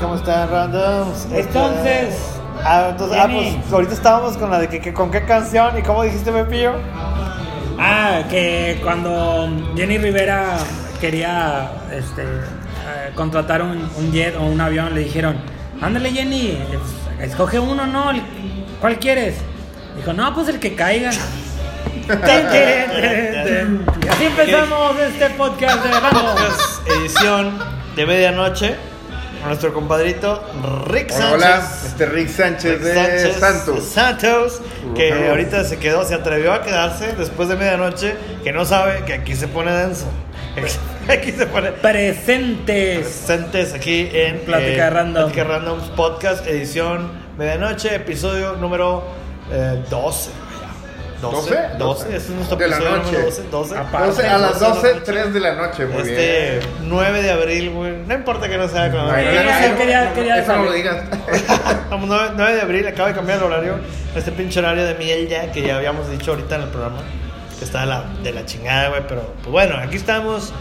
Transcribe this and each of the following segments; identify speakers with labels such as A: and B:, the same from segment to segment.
A: ¿cómo están, randoms?
B: Entonces,
A: Ah, entonces, ah, pues ahorita estábamos con la de que, que- con qué canción y cómo dijiste, Pepillo.
B: Ah, que cuando Jenny Rivera quería este, eh, contratar un, un jet o un avión, le dijeron, ándale Jenny, es- escoge uno, ¿no? ¿Cuál quieres? Dijo, no, pues el que caiga. y así empezamos este podcast de Random.
A: Podcast edición de medianoche. Nuestro compadrito Rick Sánchez.
C: Hola, este Rick Sánchez
A: Rick
C: de Santos.
A: Santos, que ahorita se quedó, se atrevió a quedarse después de medianoche, que no sabe que aquí se pone denso. Aquí se pone
B: Presentes.
A: presentes aquí en
B: Plática Random.
A: Plática Randoms Podcast, edición medianoche, episodio número eh, 12. Ya. 12, 12,
C: 12,
A: este es nuestro
C: de la
A: episodio
C: noche.
A: número 12. 12.
B: Aparte.
C: 12 a las
A: 12 de la
C: 12,
A: noche.
C: 3 de la noche, muy
A: Este
C: bien.
A: 9 de abril, güey. No importa que no sea con
C: No, no, no,
B: quería-
C: no,
B: quería
C: Eso no lo digas.
A: Vamos, 9, 9 de abril, acaba de cambiar el horario. Este pinche horario de miel ya, que ya habíamos dicho ahorita en el programa. Que está de la, de la chingada, güey. Pero, pues bueno, aquí estamos.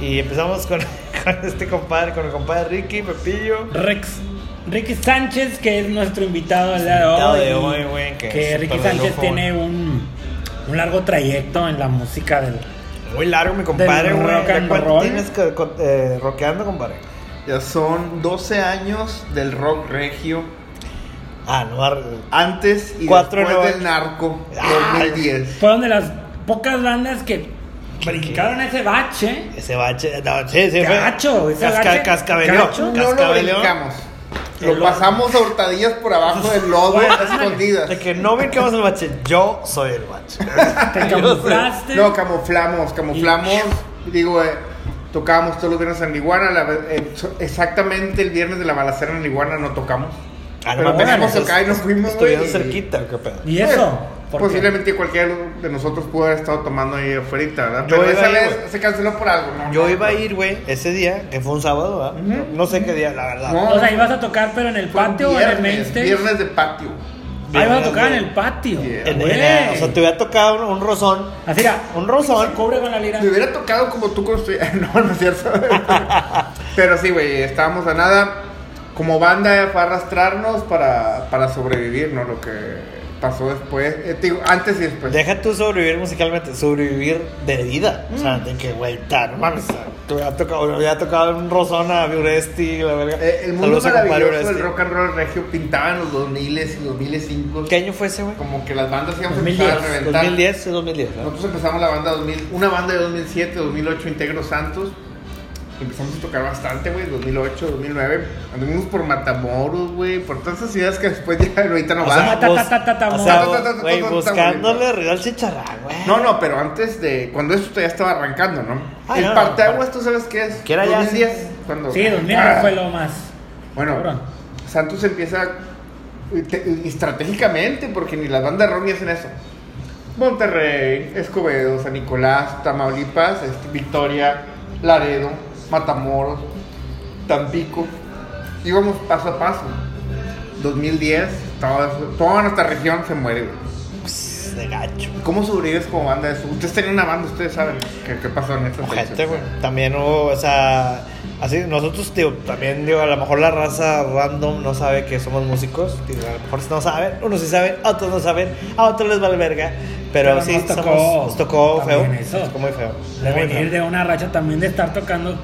A: Y empezamos con, con este compadre, con el compadre Ricky, Pepillo.
B: Rex. Ricky Sánchez, que es nuestro invitado el día de hoy.
A: de
B: y
A: hoy, güey, que
B: Que,
A: es
B: Ricky Sánchez
A: lujo,
B: tiene un, un largo trayecto en la música del.
A: Muy largo, mi compadre,
B: Del
A: güey.
B: rock
A: ¿Ya
B: and
A: ¿Cuánto
B: roll?
A: tienes que, con- eh, rockeando, compadre?
C: Ya son 12 años del rock regio.
A: Ah, no, ar-
C: Antes y
A: Cuatro
C: después del narco,
A: Ah.
C: 2010.
B: Fueron de las pocas bandas que brincaron ese bache.
A: ese bache. No, sí, sí, fue-
B: ese
A: Casca,
B: bache.
A: cascabeleó.
B: Gacho.
C: No lo brincamos.
A: El
C: Lo pasamos a hurtadillas por abajo del lodo, a escondidas.
A: De que no ven que vamos al bache, yo soy el bache.
B: Te camuflaste.
C: No, camuflamos, camuflamos. Digo, eh, tocábamos todos los viernes en Iguana. la eh, exactamente el viernes de la balacera en Iguana no tocamos.
A: Ah, no
C: Pero teníamos
A: entonces,
C: acá y nos fuimos,
A: Estuvieron
C: y-
A: cerquita, ¿qué pedo?
B: ¿Y eso? ¿Por qué?
C: Posiblemente cualquiera de nosotros pudo haber estado tomando ahí afuera, ¿verdad?
A: Yo
C: Pero esa
A: ahí,
C: vez se canceló por algo, ¿no?
A: Yo iba a ir, güey, ese día, que fue un sábado, ¿verdad? No sé qué día, la verdad.
C: No.
B: O sea, ibas a tocar, pero en el patio o en el main
C: viernes,
B: stage.
C: viernes de patio.
B: Ah, ibas a tocar en el patio.
C: Yeah.
A: En- en- o sea, te hubiera tocado un, un rozón.
B: Así era.
A: Un rozón.
B: Cubre con la lira.
C: Me hubiera tocado como tú construyas. No, no es cierto. Pero sí, güey, estábamos a nada. Como banda fue a arrastrarnos para, para sobrevivir, ¿no? Lo que pasó después. Eh, digo, antes y después.
A: Deja tú sobrevivir musicalmente, sobrevivir de vida. O sea, de que, güey, no mames. hubiera tocado, hubiera tocado un rozón a Uresti, la verga.
C: Eh, el mundo
A: Saludos a
C: maravilloso del rock and roll regio pintaba en los 2000 y 2005.
A: ¿Qué año fue ese, güey?
C: Como que las bandas íbamos a
B: 2010,
C: empezar a reventar.
A: 2010, sí, 2010. ¿no?
C: Nosotros empezamos la banda 2000, una banda de 2007, 2008, Integro Santos. Empezamos a tocar bastante, güey, 2008, 2009. Anduvimos por Matamoros, güey, por todas esas ciudades que después ya ahorita no van.
A: güey, buscándole arriba al chicharrán, güey.
C: No, no, pero antes de. Cuando esto todavía estaba arrancando, ¿no?
A: Ah,
C: el
A: no, no,
C: parteaguas, ¿tú sabes qué es?
A: Que era ya
C: 2010. Cuando,
B: Sí, 2000
C: Ah,
B: fue lo más.
C: Bueno,
B: Cabrón.
C: Santos empieza y estratégicamente, porque ni las bandas rock hacen eso. Monterrey, Escobedo, San Nicolás, Tamaulipas, este, Victoria, Laredo, Matamoros, Tampico. Íbamos paso a paso. 2010, toda, toda nuestra región se muere, güey.
A: De gacho.
C: ¿Cómo sobrevives como banda de eso? Ustedes tenían una banda, ustedes saben qué, qué pasó en esta
A: Ojete, güey. También hubo, o sea, así, nosotros, digo, también, digo, a lo mejor la raza random no sabe que somos músicos. Digo, a lo mejor no saben, unos sí saben, otros no saben, a otros les vale verga. Pero,
B: Pero
A: sí,
B: nos tocó
A: somos- nos tocó feo.
B: eso.
A: Nos tocó muy feo.
B: De
A: Muy
B: venir
A: feo.
B: de una racha también de estar tocando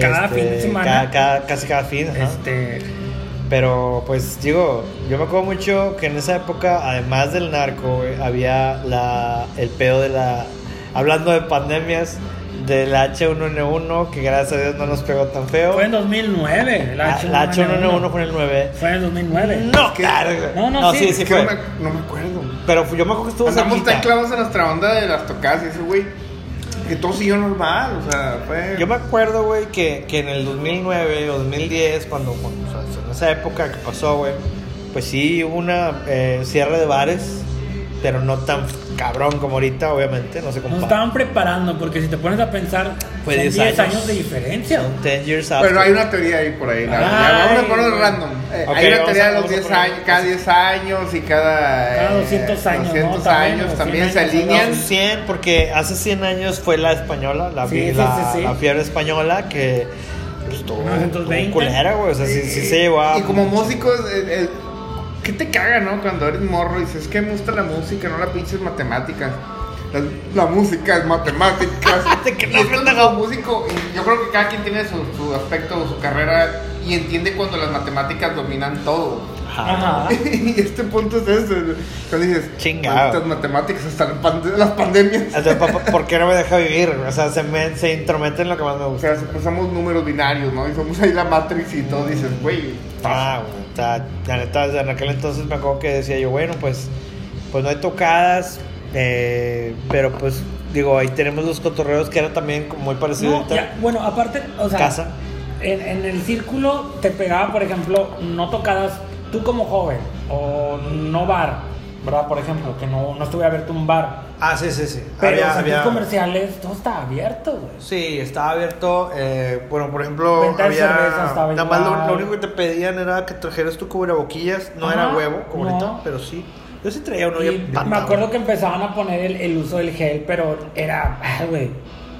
B: cada
A: Este,
B: fin de semana.
A: cada- cada- casi cada fin, ajá.
B: Este,
A: Pero pues digo, yo me acuerdo mucho que en esa época, además del narco, güey, había la, el pedo de la... Hablando de pandemias, del H1N1, que gracias a Dios no nos pegó tan feo.
B: fue en 2009.
A: La,
B: H1N1.
A: la H1N1 fue en el 9.
B: Fue en 2009.
A: No, güey.
B: No, no, sí,
A: sí, sí fue.
C: no, me, no me acuerdo.
A: Pero yo me acuerdo que estuvo
C: Andamos
A: cerquita.
C: tan clavados en nuestra onda de las tocadas y eso, güey. Que todo siguió normal, o sea, fue.
A: Yo me acuerdo, güey, que, que en el 2009 o 2010, cuando, cuando, o sea, en esa época que pasó, güey, pues sí hubo una eh, cierre de bares, pero no tan cabrón como ahorita, obviamente, no se
B: Nos
A: compara.
B: estaban preparando porque si te pones a pensar,
A: Fue
B: son
A: 10
B: 10
A: años.
B: años de diferencia.
A: Son 10 years after.
C: Bueno, hay una teoría ahí por ahí. vamos a ponerlo
B: güey.
C: random. Eh,
A: Ok,
C: hay una teoría de los
A: vamos a
C: 10
A: poner-
C: años, cada 10 años y cada.
B: Cada
C: eh,
B: 200 años, ¿no?
C: 200
B: También,
C: años también
B: 100
C: se
B: años,
C: alinean.
A: No, 100, porque hace 100 años fue la española, la,
B: Sí, sí,
A: la,
B: sí, sí.
A: la fiebre española, que pues estuvo,
B: 1920.
A: estuvo culera, güey. O sea, sí, sí se llevó a.
C: Y como músico, el- el- ¿qué te caga, no? Cuando eres morro y dices, es que me gusta la música, no la pinches matemáticas. La, la música es matemáticas.
A: Que no,
C: como músico, y yo creo que cada quien tiene su, su aspecto, su carrera y entiende cuando las matemáticas dominan todo.
A: Ajá.
C: Y este punto es ese. Cuando dices,
A: Chingado.
C: "Malditas matemáticas, hasta la pande- las pandemias.
A: O sea, papá, ¿por qué no me deja vivir? O sea, se, me, se intromete en lo que más me
C: O
A: gusta.
C: sea, pues somos números binarios, ¿no? Y somos ahí la Matrix y todo, dices, güey.
A: Ah, güey. O sea, la neta, en aquel entonces me acuerdo que decía yo, bueno, pues, pues no hay tocadas, eh, pero pues, digo, ahí tenemos los cotorreos que era también como muy parecido
B: No, bueno, aparte, o sea,
A: Casa.
B: En, en el círculo te pegaba, por ejemplo, no tocadas tú como joven o no bar, ¿verdad? Por ejemplo, que no, no estuve a verte un bar.
A: Ah, sí, sí, sí.
B: Pero
A: Había-
B: los centros
A: había-
B: comerciales, todo estaba abierto, güey.
A: Sí, estaba abierto. eh, bueno, por ejemplo,
B: Venta
A: había.
B: cerveza estaba
A: nada más lo, único que te pedían era que trajeras tu cubreboquillas. No era huevo, como
B: no.
A: ahorita, pero sí. Yo sí traía uno
B: Y me acuerdo que empezaban a poner el, el uso del gel, pero era, ah, güey.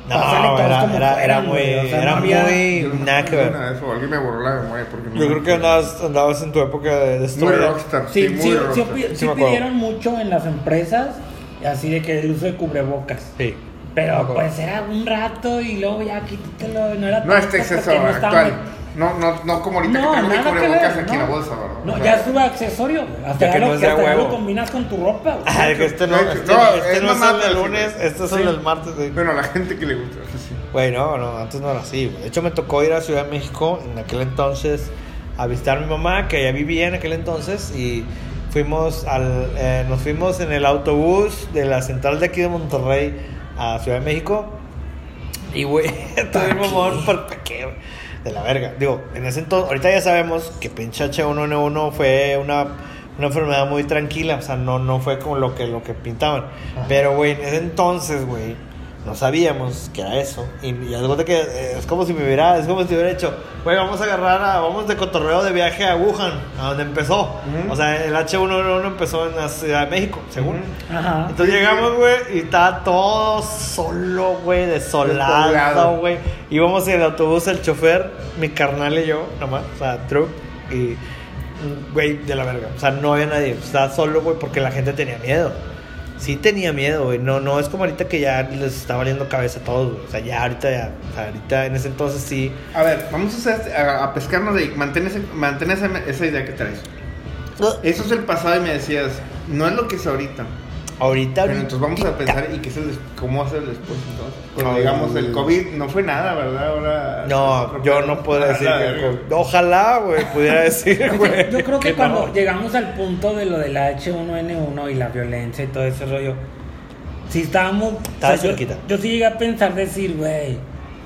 A: No, era,
B: como
A: era, era muy.
B: güey, o sea,
A: era muy. Nada que ver.
C: alguien me borró la memoria porque no
A: Yo creo que andabas, andabas en tu época de, de
C: Muy rockstar, sí,
B: Sí,
C: muy
B: sí, sí,
C: rockstar.
A: Sí
B: pidieron mucho en las empresas, así de que el uso de cubrebocas.
A: Sí.
B: Pero pues era un rato y luego ya quítatelo, no era
C: No este exceso
B: no
C: actual. No, no, no como ahorita
B: No,
C: que mi cubrebocas
B: ver,
C: aquí en
B: no.
C: la bolsa, ¿verdad?
B: No,
C: O sea,
B: ya es un accesorio. Hasta ya
A: que
B: lo,
A: no es
B: que
A: de
B: hasta ya lo
A: huevo.
B: combinas con tu ropa, güey.
A: Ah, que este no, este,
C: no,
A: este
C: es
A: no el lunes, este es
C: Sí.
A: el martes.
C: Bueno, a la gente que le gusta, sí.
A: Güey, no, no, antes no era así. güey. De hecho, me tocó ir a Ciudad de México en aquel entonces a visitar a mi mamá, que ya vivía en aquel entonces, y fuimos al, eh, nos fuimos en el autobús de la central de aquí de Monterrey a Ciudad de México. Y, güey, todo el mamón, ¿por pa' qué, güey? De la verga. Digo, en ese entonces, ahorita ya sabemos que pinche H1N1 fue una, una enfermedad muy tranquila, o sea, no, no fue como lo que, lo que pintaban. Pero, güey, en ese entonces, güey, no sabíamos que era eso. Y, y de que eh, es como si me hubiera, es como si hubiera hecho, güey, vamos a agarrar, a, vamos de cotorreo de viaje a Wuhan, a donde empezó. O sea, el H1N1 empezó en la Ciudad de México, según.
C: Ujú.
B: Ajá.
A: Entonces llegamos, güey, y estaba todo solo, güey, desolado, güey. Íbamos en el autobús, el chofer, mi carnal y yo, nomás, o sea, truck, y, güey, de la verga. O sea, no había nadie, estaba solo, güey, porque la gente tenía miedo. Sí tenía miedo, güey. No, no es como ahorita que ya les está valiendo cabeza a todos, güey. O sea, ya ahorita, ya, ahorita en ese entonces sí.
C: A ver, vamos a, este- a, a pescarnos de ahí. Mantén, ese- mantén esa, esa idea que traes. Eso es el pasado y me decías, no es lo que es ahorita.
A: Ahorita,
C: Bueno, entonces vamos a pensar, ¿y qué es el cómo el después entonces? Cuando
A: No,
C: digamos el. COVID no fue nada, ¿verdad? Ahora...
A: No, yo no puedo decir
C: Ah,
A: que. Ojalá, güey, pudiera decir, güey.
B: yo creo que, cuando
A: no.
B: llegamos al punto de lo del H1N1 y la violencia y todo ese rollo, sí estábamos.
A: Estaba
B: yo,
A: cerquita.
B: yo sí llegué a pensar, decir, güey,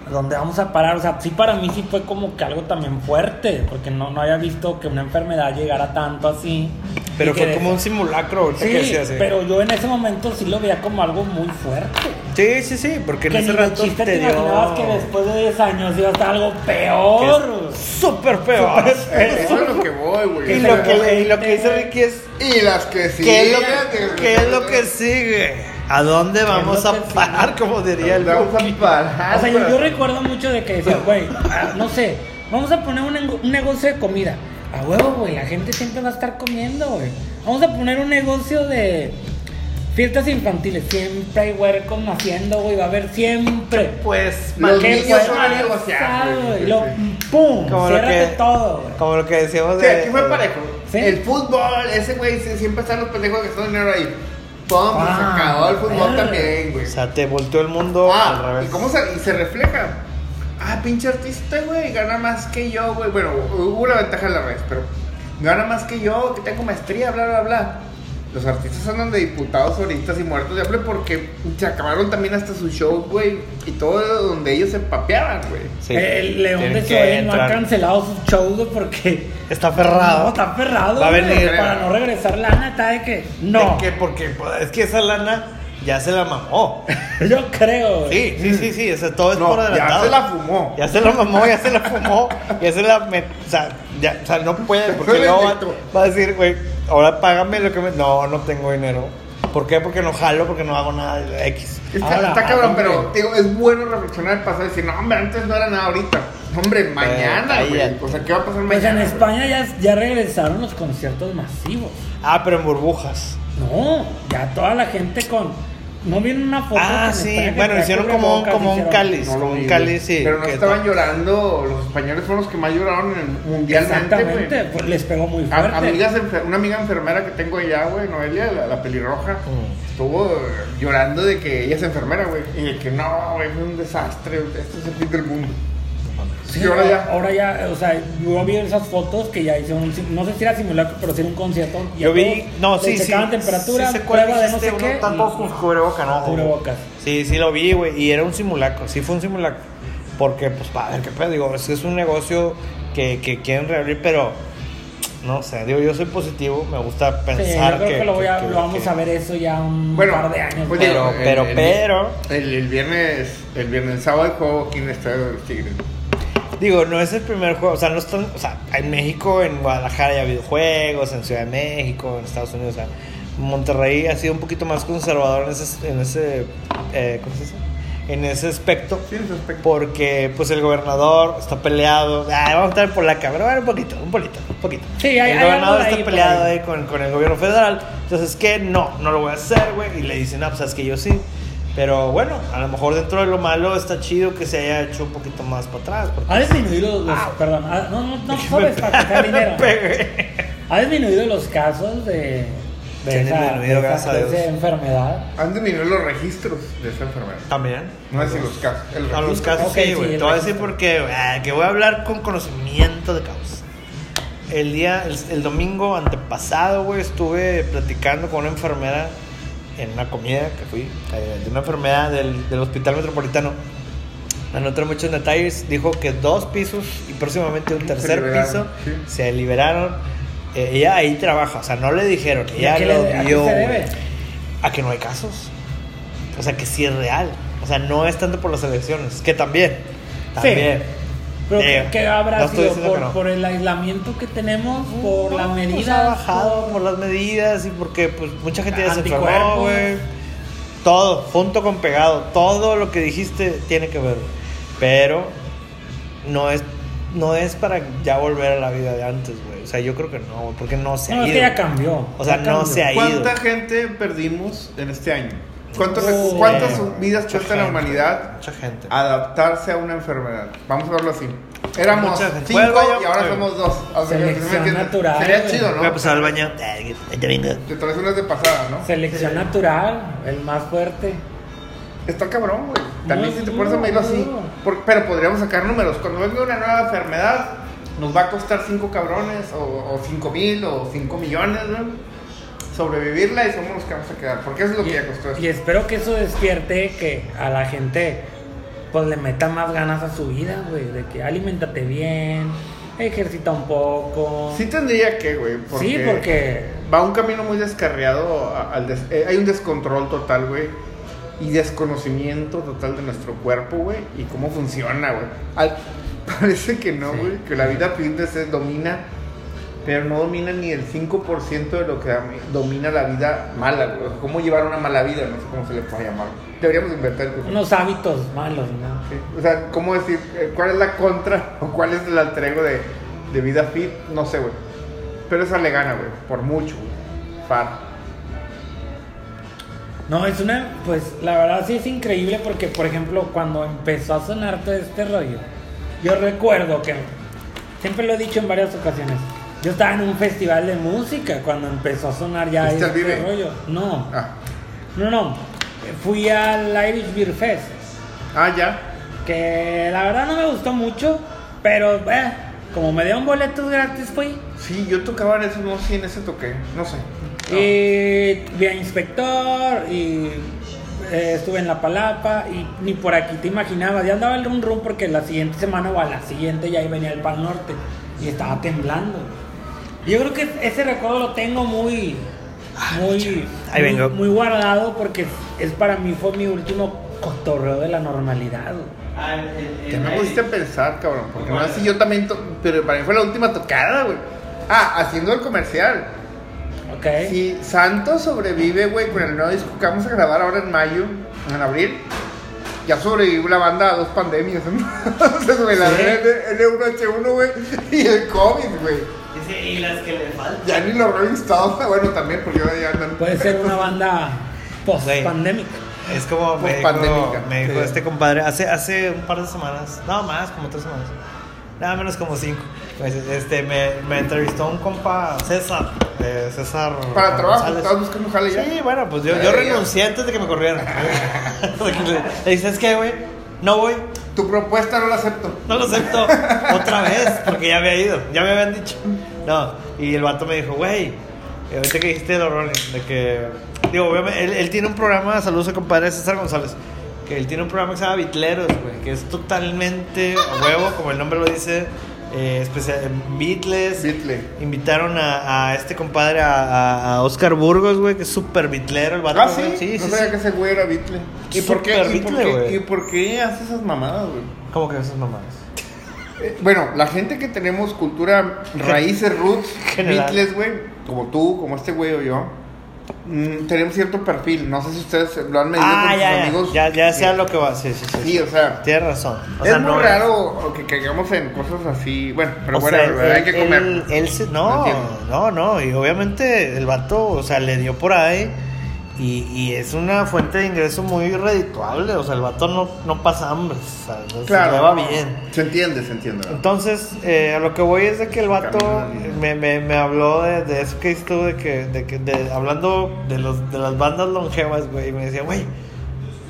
B: ¿a ¿dónde vamos a parar? O sea, sí, para mí sí fue como que algo también fuerte, porque no, no había visto que una enfermedad llegara tanto así.
A: Pero fue como un simulacro,
B: Sí,
A: que decía así.
B: pero yo en ese momento sí lo veía como algo muy fuerte.
A: Sí, sí, sí, porque en ese rato
B: chiste
A: te
B: te
A: dio.
B: imaginabas que después de 10 años iba a estar algo peor.
A: Súper peor.
C: Eso es lo que voy, güey.
A: Y lo que, y lo que dice Ricky es.
C: Y las que sí.
A: ¿Qué es lo que, qué es lo que sigue? ¿A dónde vamos a parar?
B: sigue?
A: Como diría el
C: Vamos a parar.
B: O sea, yo, yo recuerdo mucho de que decía, güey, ah, no sé, vamos a poner un negocio de comida. A huevo, güey, la gente siempre va a estar comiendo, güey. Vamos a poner un negocio de fiestas infantiles. Siempre hay huercos naciendo, güey, va a haber siempre.
A: Pues,
C: Los
B: ¿Para qué,
C: niños son a negociar, güey.
B: lo- ¡Pum!
A: Como lo que-
B: todo, güey.
A: como lo que decíamos de.
C: sea, aquí fue parejo.
B: Sí.
C: El fútbol, ese güey, sí, siempre están los pendejos que están dinero ahí. Pum, pues,
B: Ah,
C: se acabó el fútbol también, güey.
A: O sea, te volteó el mundo al
C: Ah,
A: revés.
C: ¿y cómo se, y se refleja? Ah, pinche artista, güey, gana más que yo, güey. Bueno, hubo una ventaja en la red, pero gana más que yo, que tengo maestría, bla, bla, bla. Los artistas andan de diputados ahorita y muertos de hambre porque se acabaron también hasta sus shows, güey. Y todo donde ellos se papeaban, güey.
A: Sí,
B: el León de
A: que
B: Soel no ha cancelado sus shows güey, porque.
A: Está ferrado.
B: No, está ferrado.
A: Va a venir.
B: Para no regresar lana, está de que. No.
A: ¿De qué? Porque pues, es que esa lana ya se la mamó.
B: Yo creo.
A: Sí, sí, sí, sí. O sea, todo es
C: No,
A: por
C: ya
A: adelantado.
C: se la fumó.
A: Ya se la mamó, ya se la fumó, ya se la met... o sea, ya, o sea, no puede, porque luego va, va a decir, güey, ahora págame lo que me... No, no tengo dinero. ¿Por qué? Porque no jalo, porque no hago nada de X.
C: Está,
B: Ahora,
C: está cabrón,
B: hombre.
C: pero digo, es bueno reflexionar el pasado y decir, no, hombre, antes no era nada ahorita. Hombre, mañana, güey. O sea, ¿qué va a pasar
B: Pues
C: mañana?
B: en España ya, ya regresaron los conciertos masivos.
A: Ah, pero en burbujas.
B: No, ya toda la gente con. ¿No vieron una foto?
A: Ah, sí. Bueno, hicieron como un, como un cáliz.
C: No lo
A: como
C: vi,
A: un
C: güey.
A: cáliz, sí.
C: Pero no estaban llorando, los españoles fueron los que más lloraron en- mundialmente,
B: Exactamente, pues les pegó muy
C: A-
B: fuerte.
C: amigas enfer- una amiga enfermera que tengo allá, güey, Noelia, la, la pelirroja,
A: Mm.
C: estuvo llorando de que ella es enfermera, güey. Y de que no, güey, fue un desastre, esto es el fin del mundo.
B: Sí,
C: ahora ya.
B: ahora ya, o sea, yo vi esas fotos que ya hicieron, no sé si era simulacro, pero era un concierto. y
A: Yo vi,
B: todos
A: no, sí, sí.
B: temperatura,
A: sí
B: prueba de no sé qué.
A: Tantos
B: y-
A: con cubrebocas, ¿no?
B: Cubrebocas.
A: Sí, sí lo vi, güey. Y era un simulacro. Sí fue un simulacro. Porque, pues, para ver qué pedo. Digo, es, es un negocio que, que quieren reabrir, pero no sé. Digo, yo soy positivo. Me gusta
B: Sí,
A: pensar
B: yo creo que, lo, voy a,
A: que-
B: lo vamos
A: que-
B: a ver eso ya un
C: Bueno,
B: par de años.
C: pues.
A: Pero, pero,
C: el- el-
A: pero.
C: El, el viernes, el viernes, el sábado juego aquí en el estadio de los Tigres.
A: Digo, no es el primer juego, o sea, no están, o sea, en México, en Guadalajara ya ha habido juegos, en Ciudad de México, en Estados Unidos, o sea, Monterrey ha sido un poquito más conservador en ese, en ese, eh, ¿cómo se dice? En ese aspecto,
C: Sí, en ese aspecto.
A: porque pues el gobernador está peleado, ah, vamos a estar por la cámara, bueno, un poquito, un poquito, un poquito.
B: Sí, hay-
A: el
B: hay
A: gobernador está
B: ahí
A: peleado
B: ahí.
A: ahí con, con el gobierno federal, entonces que no, no lo voy a hacer, güey, y le dicen, ah, pues es que yo sí. Pero bueno, a lo mejor dentro de lo malo está chido que se haya hecho un poquito más para atrás. porque
B: Ha disminuido los. perdón, ah, no, no, no sabes para sacar dinero.
A: Pegué.
B: Ha disminuido los casos de.
A: Sí,
B: De esa, de esa- de esa enfermedad.
C: Han disminuido los registros de esa enfermedad.
A: También.
C: No es decir los casos. El
A: A los casos
B: Ok,
A: sí,
B: sí,
A: güey.
B: el
A: Te voy a decir
B: registro.
A: por qué, güey. Ah, que voy a hablar con conocimiento de causa. El día, el, el domingo antepasado, güey, estuve platicando con una enfermera en una comida que fui, eh, de una enfermera del, del hospital metropolitano. A no entrar muchos detalles, dijo que dos pisos y próximamente un tercer
C: liberaron,
A: piso
C: sí.
A: se liberaron. Eh, ella ahí trabaja, o sea, no le dijeron,
B: ¿Y
A: ella
B: a
A: lo
B: le- a
A: vio.
B: se debe?
A: A que no hay casos. O sea, que sí es real. O sea, no es tanto por las elecciones, que también. También.
B: Pero
A: Eh,
B: ¿qué, habrá
A: no
B: sido? Por,
A: que no.
B: por el aislamiento que tenemos? ¿Por la
A: Pues
B: medida?
A: ha bajado por las medidas y porque pues mucha gente ya se enfermó, güey. Todo, junto con pegado, todo lo que dijiste tiene que ver. Pero no es no es para ya volver a la vida de antes, güey. O sea, yo creo que no, güey, porque no se
B: No,
A: ha
B: es
A: ido.
B: que ya cambió.
A: O sea,
B: ya
A: no
B: cambió.
A: se ha ido.
C: ¿Cuánta gente perdimos en este año? ¿Cuántos
B: Oh,
C: ¿Cuántas vidas
A: mucha
C: cuesta la humanidad
A: Mucha gente.
C: adaptarse a una enfermedad? Vamos a verlo así. Éramos cinco y ahora somos dos. O sea,
B: Selección
C: ¿sí
B: natural,
C: Sería chido,
A: Voy a
C: ¿no?
A: pasar al baño. Te
C: traes unas de pasada, ¿no?
B: Selección natural, el más fuerte.
C: Está cabrón, güey. También si te pones a medirlo así. Por- pero podríamos sacar números. Cuando venga una nueva enfermedad, nos va a costar 5 cabrones, o 5 mil, o 5 millones, ¿no? Sobrevivirla y somos los que vamos a quedar. Porque eso es lo que ya costó esto.
B: Y espero que eso despierte que a la gente pues le meta más ganas a su vida, güey. De que alimentate bien, ejercita un poco.
C: Sí tendría que, güey. Porque
B: Sí, porque
C: va un camino muy descarriado. al des- eh, hay un descontrol total, güey. Y desconocimiento total de nuestro cuerpo, güey. Y cómo funciona, güey. Al- Parece que no,
B: Sí.
C: güey. Que la vida fitness se domina. Pero no domina ni el 5% de lo que domina la vida mala, güey. Cómo llevar una mala vida, no sé cómo se le puede llamar. Deberíamos inventar
B: unos hábitos malos, ¿no?
C: Sí, O sea, ¿cómo decir? eh, ¿Cuál es la contra o cuál es el alter ego de, de vida fit? No sé, güey. Pero esa le gana, güey. Por mucho, güey. Far.
B: No, es una, pues la verdad sí es increíble porque, por ejemplo, cuando empezó a sonar todo este rollo, yo recuerdo que, siempre lo he dicho en varias ocasiones, yo estaba en un festival de música cuando empezó a sonar ya
C: ¿Fuiste al
B: este
C: Vive?
B: rollo. No,
C: Ah,
B: no, no, fui al Irish Beer Fest,
C: ah ya.
B: que la verdad no me gustó mucho, pero eh, como me dieron boletos gratis fui.
C: Sí, yo tocaba en eso, no sé, en ese toqué. No sé. No.
B: Y vi a Inspector y eh, estuve en La Palapa y ni por aquí te imaginabas. Ya andaba el rum rum porque la siguiente semana o a la siguiente ya ahí venía el Pal Norte y estaba temblando. Yo creo que ese recuerdo lo tengo muy, muy,
A: Ahí
B: muy,
A: vengo.
B: muy guardado porque es para mí fue mi último cotorreo de la normalidad. güey.
C: Que me pusiste a pensar, cabrón. Porque no si yo también. to- Pero para mí fue la última tocada, güey. Ah, haciendo el comercial.
B: Ok.
C: Si Santos sobrevive, güey, con el nuevo disco que vamos a grabar ahora en mayo, en abril, ya sobrevivió la banda a dos pandemias. Entonces, güey, la
B: Sí.
C: N1H1, güey, y el COVID, güey.
A: Y las que le faltan.
C: Ya ni los Rolling Stones, bueno, también, porque ahora ya andan.
B: Puede ser una banda post-pandémica.
A: Es como me dijo,
C: Post-pandémica.
A: me dijo
C: Sí.
A: este compadre hace, hace un par de semanas, no más, como tres semanas, nada menos como cinco. Pues, Este, me, me entrevistó un compa, César, eh, César.
C: Para trabajo,
A: González.
C: estabas buscando jale ya.
A: Sí, bueno, pues yo, yo renuncié antes de que me corrieran. Le dices, ¿qué, güey? No voy,
C: Tu propuesta no la acepto.
A: no lo acepto otra vez, porque ya había ido, ya me habían dicho. No, y el vato me dijo, güey, ahorita que dijiste de los Rolling, de que, digo, obviamente, él, él tiene un programa, saludos a compadre César González, que él tiene un programa que se llama Bitleros, güey, que es totalmente a huevo, como el nombre lo dice, eh, especial, Beatles.
C: Beatle.
A: Invitaron a, a este compadre, a, a- Oscar Burgos, güey, que es súper bitlero el vato.
C: Ah, sí,
A: güey. sí,
C: no
A: sí,
C: sabía
A: sí.
C: que ese güey era Beatle. ¿Y por qué? ¿Y por qué. ¿Y por qué hace esas mamadas, güey?
A: ¿Cómo que esas mamadas?
C: Eh, Bueno, la gente que tenemos cultura raíces, roots. Beatles, güey, como tú, como este güey o yo, mm, tenemos cierto perfil. No sé si ustedes lo han medido
A: Ah,
C: con sus
A: ya, ya,
C: amigos.
A: ya, ya sé a
C: Sí.
A: lo que va, sí, sí, sí.
C: Sí, o sea,
A: Tienes razón. O
C: es
A: sea,
C: muy
A: no
C: raro que caigamos en cosas así. Bueno, pero
A: o
C: bueno,
A: sea,
C: hay que comer.
A: él- él se-
C: No
A: no, no, no. Y obviamente el vato, o sea, le dio por ahí. Y, y es una fuente de ingreso muy redituable. O sea, el vato no, no pasa hambre. O sea, no se
C: claro,
A: le va bien.
C: Se entiende, se entiende. ¿no?
A: Entonces, eh, a lo que voy es de que el vato me, me, me habló de, de eso que hizo, de que, de que de, hablando de, los, de las bandas longevas, güey, y me decía, güey,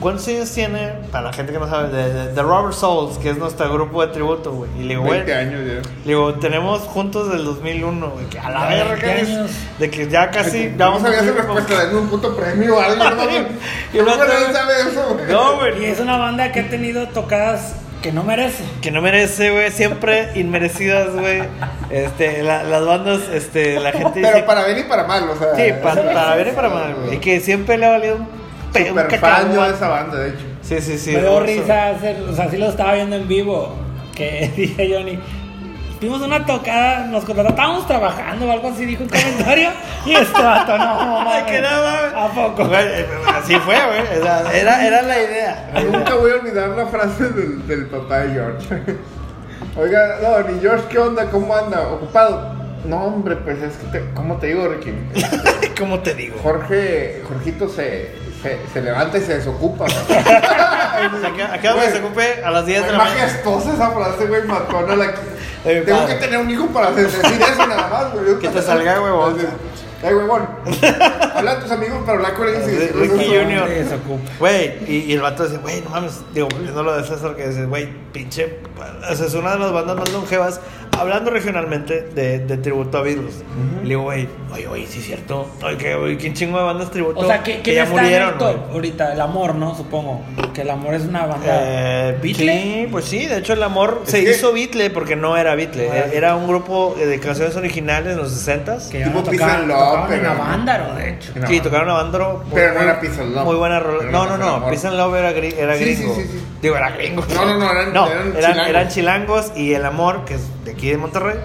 A: ¿cuántos años tiene, para la gente que no sabe, de, de, de Robert Souls, que es nuestro grupo de tributo, güey? Y le digo, güey,
C: 20 años ya.
A: le digo, tenemos juntos del 2001, güey, que a la verga,
B: 20
A: que es, de que ya casi, ya
C: Vamos a ver su respuesta, denme un puto premio o algo. No.
A: Y el
C: ¿Cómo
A: vato-
C: nadie sabe eso, güey?
A: No, güey.
B: Y es una banda que ha tenido tocadas que no merece.
A: que no merece, güey, siempre inmerecidas, güey. Este, la- las bandas, este, la gente dice
C: Pero para bien y para mal, o sea.
A: Sí, para, para bien y para mal, güey. Y que siempre le ha valido un pe- un
C: Super fan yo de esa banda, de hecho.
A: Sí, sí, sí.
B: me dio risa hacer, o sea, sí lo estaba viendo en vivo. Que dije Johnny. Vimos una tocada, nos contratamos, estábamos trabajando o algo así, dijo un comentario. y este vato, no,
A: Ay,
B: mames.
A: que nada,
B: ¿A poco?
A: Eh, Así fue, güey. Era, era, era la idea. la idea.
C: Nunca voy a olvidar la frase del, del papá de George. Oiga, no, ni George, ¿qué onda? ¿Cómo anda? ¿Ocupado? No, hombre, pues es que, te, ¿cómo te digo, Ricky?
A: ¿Cómo te digo?
C: Jorge, Jorgito se, se, se levanta y se desocupa.
A: ¿A qué hora se ocupe? A las 10 de la mañana.
C: gestosa esa frase, güey, matona la
A: Eh,
C: Tengo
A: padre.
C: que tener un hijo para decir eso nada más, güey.
A: Que te salga huevón.
C: Ay, huevón. Habla a tus amigos para hablar con ellos
A: Ricky. Junior. Güey, y, y el vato dice, güey, no mames, digo, no lo de César, que dice, güey, pinche, es una de las bandas más longevas, hablando regionalmente de, de tributo a Beatles. Y le digo, güey, oye, oye, sí es cierto, oye, que, oye, ¿quién chingo de bandas tributo?
B: O sea, que, que
A: ya
B: está en
A: murieron,
B: el top
A: güey?
B: ahorita, el amor, ¿no? Supongo. Que el amor es una banda.
A: Eh,
B: ¿Beatle?
A: Sí, pues sí, de hecho el amor
C: Es
A: se
C: que-
A: hizo Beatle porque no era Beatle,
B: No era
A: era, un grupo de canciones originales en los 60s.
B: que
C: tipo
B: tocaban,
C: Love,
B: tocaban en
C: pero-
B: Avándaro, de hecho.
C: No.
A: Sí, tocaron a Bandro. muy-
C: Pero no era and Love.
A: Muy buena rola.
C: Pero
A: No,
C: no
A: no, no. and Love era, gri- era
C: Sí,
A: gringo.
C: sí, sí, sí.
A: Digo.
C: No, no, no, eran-
A: no,
C: eran
A: eran,
C: chilangos.
A: eran chilangos y El Amor, que es de aquí de Monterrey.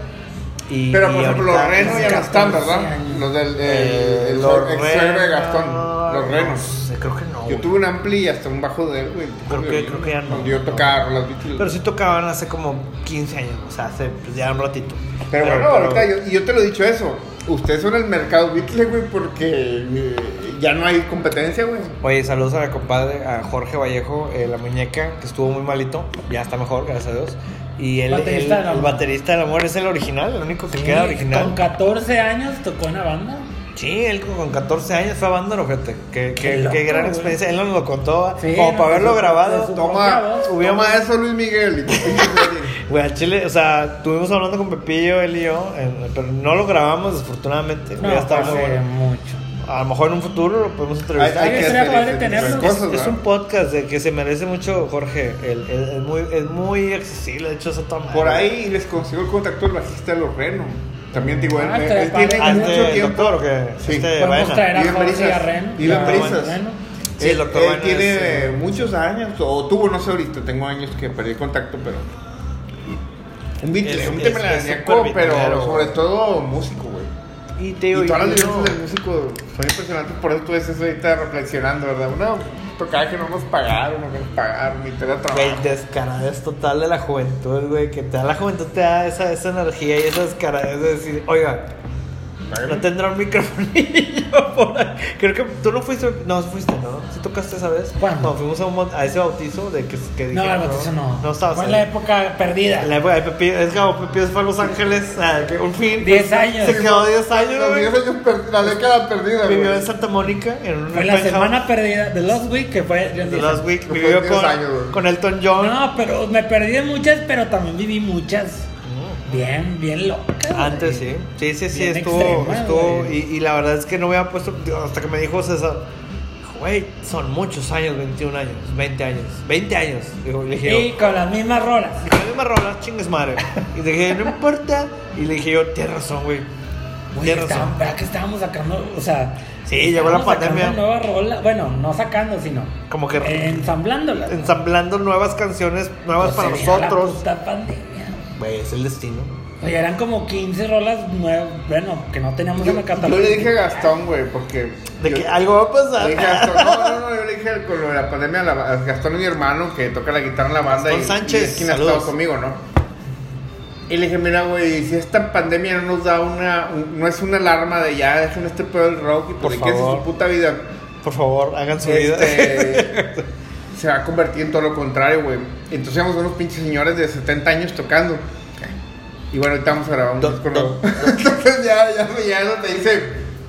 A: Y,
C: Pero
A: y
C: por ejemplo,
A: ahorita-
C: los renos ya no están,
B: 14
C: ¿verdad? Los del
A: Eh,
C: el, el
A: los
C: ex suegro de Gastón. Los renos.
A: no sé, creo que no.
C: Yo tuve un ampli y hasta un bajo de él, güey.
A: Creo que- creo que ya no.
C: Yo tocaba rolas Beatles.
A: Pero sí tocaban hace como 15 años, o sea, hace pues, ya un ratito.
C: Pero bueno, ahorita yo, y yo te lo he dicho eso. Ustedes son el mercado Beatles, güey, porque eh, ya no hay competencia, güey.
A: Oye, saludos a mi compadre, a Jorge Vallejo, eh, la muñeca, que estuvo muy malito. Ya está mejor, gracias a Dios. Y él,
B: Baterista del
A: el
B: amor.
A: baterista del amor es el original, el único que
B: Sí,
A: queda original.
B: Con 14 años tocó en la banda.
A: Sí, él con 14 años fue a Bándaro, fíjate. Qué,
B: Qué
A: qué,
B: loco,
A: qué gran experiencia. Él nos lo contó,
B: Sí,
A: como
B: no,
A: para haberlo grabado.
C: Toma,
B: Hubiéramos-
C: toma eso, Luis Miguel.
A: Güey, al chile, o sea, estuvimos hablando con Pepillo, él y yo, en- pero no lo grabamos, desafortunadamente.
B: No,
A: ya estaba
B: fue
A: muy bueno.
B: mucho.
A: A lo mejor en un futuro lo podemos entrevistar.
C: Hay, hay que hacer
B: tenerlo.
C: cosas,
A: es, es un podcast de que se merece mucho Jorge. El- el- es, muy, es muy accesible, de hecho, es otra madre.
C: Por ahí les consigo el contacto del bajista de los Reno. También digo, él,
B: Ah,
C: él- él tiene.
A: Ah,
C: mucho
A: este
C: tiempo.
A: doctor, ¿o qué?
C: Sí.
A: Este,
B: Podemos traer a
C: Vive en
B: Jorge
C: Brisas.
B: y a Ren.
C: Vive en
B: Ya,
C: Brisas.
B: bueno.
A: Sí, el doctor
C: él
A: Baena
C: tiene
A: es, eh,
C: muchos años, o tuvo, no sé ahorita, tengo años que perdí contacto, pero. Un Beatle,
A: Es-
C: un tema pero sobre todo músico, güey.
A: Y te digo,
C: Y todas las vivencias del músico son impresionantes, por eso tú estás ahorita reflexionando, ¿verdad? Una tocada que no nos pagaron, no nos pagaron, ni te da
A: Güey, descaradez total de la juventud, güey. Que te da la juventud, te da esa, esa energía y esa descaradez de decir, oiga, no tendrá un microfonillo por ahí. Creo que tú no fuiste, no fuiste, ¿no? ¿Sí tocaste esa vez?
B: ¿Cuándo?
A: No, fuimos a, un, a ese bautizo de que, que
B: No, el bautizo no.
A: No estabas
B: Fue en la época perdida.
A: En la época de Pepillo, es como se fue a Los Ángeles, un fin.
B: 10
A: pues,
B: años.
A: Se quedó 10 años,
C: Los
A: güey.
C: 10 años per- la década perdida,
A: Vivió
C: güey.
A: en Santa Mónica, en una
B: Fue la semana perdida de Lost Week, que fue
A: The. Last Week vivió
C: 10
A: con,
C: años,
A: con Elton John.
B: No, pero me perdí de muchas, pero también viví muchas. Bien, bien güey.
A: Antes sí, sí, sí, sí,
B: Bien
A: estuvo,
B: extrema,
A: estuvo
B: güey.
A: y, y la verdad es que no me había puesto, hasta que me dijo César, güey, son muchos años, 21 años, 20 años, 20 años, digo, le dije
B: Y con las mismas rolas.
A: "Con la misma rola, chingues madre, y le dije, no importa, y le dije yo, tienes razón, güey,
B: Güey,
A: tienes razón,
B: ¿verdad que estábamos sacando? O sea.
A: Sí, llegó la pandemia.
B: Nuevas rolas. Bueno, no sacando, sino.
A: como que
B: ensamblándolas.
A: ensamblando nuevas canciones, nuevas
B: Pues
A: para
B: vio La
A: nosotros,
B: puta pandemia.
A: Güey, es el destino,
B: Oye, eran como 15 rolas nuevas. Bueno, que no teníamos
C: Yo,
B: en el
C: yo le dije a Gastón, güey, porque.
A: de
C: yo-
A: que algo va a pasar,
C: Le dije a Gastón, no, no, no, yo le dije con lo de la pandemia a, la- a Gastón y mi hermano que toca la guitarra en la banda
A: Gastón
C: y,
A: Sánchez,
C: y es quien ha estado conmigo, ¿no? Y le dije, mira, güey, si esta pandemia no nos da una, un- no es una alarma de ya, dejen este pedo del rock y
A: Por
C: por qué
A: favor.
C: su puta vida,
A: por favor, hagan su vida,
C: este, se va a convertir en todo lo contrario, güey. Entonces éramos unos pinches señores de 70 años tocando. Y bueno, ahorita vamos a grabar un disco nuevo. Entonces ya, ya, ya eso te dice,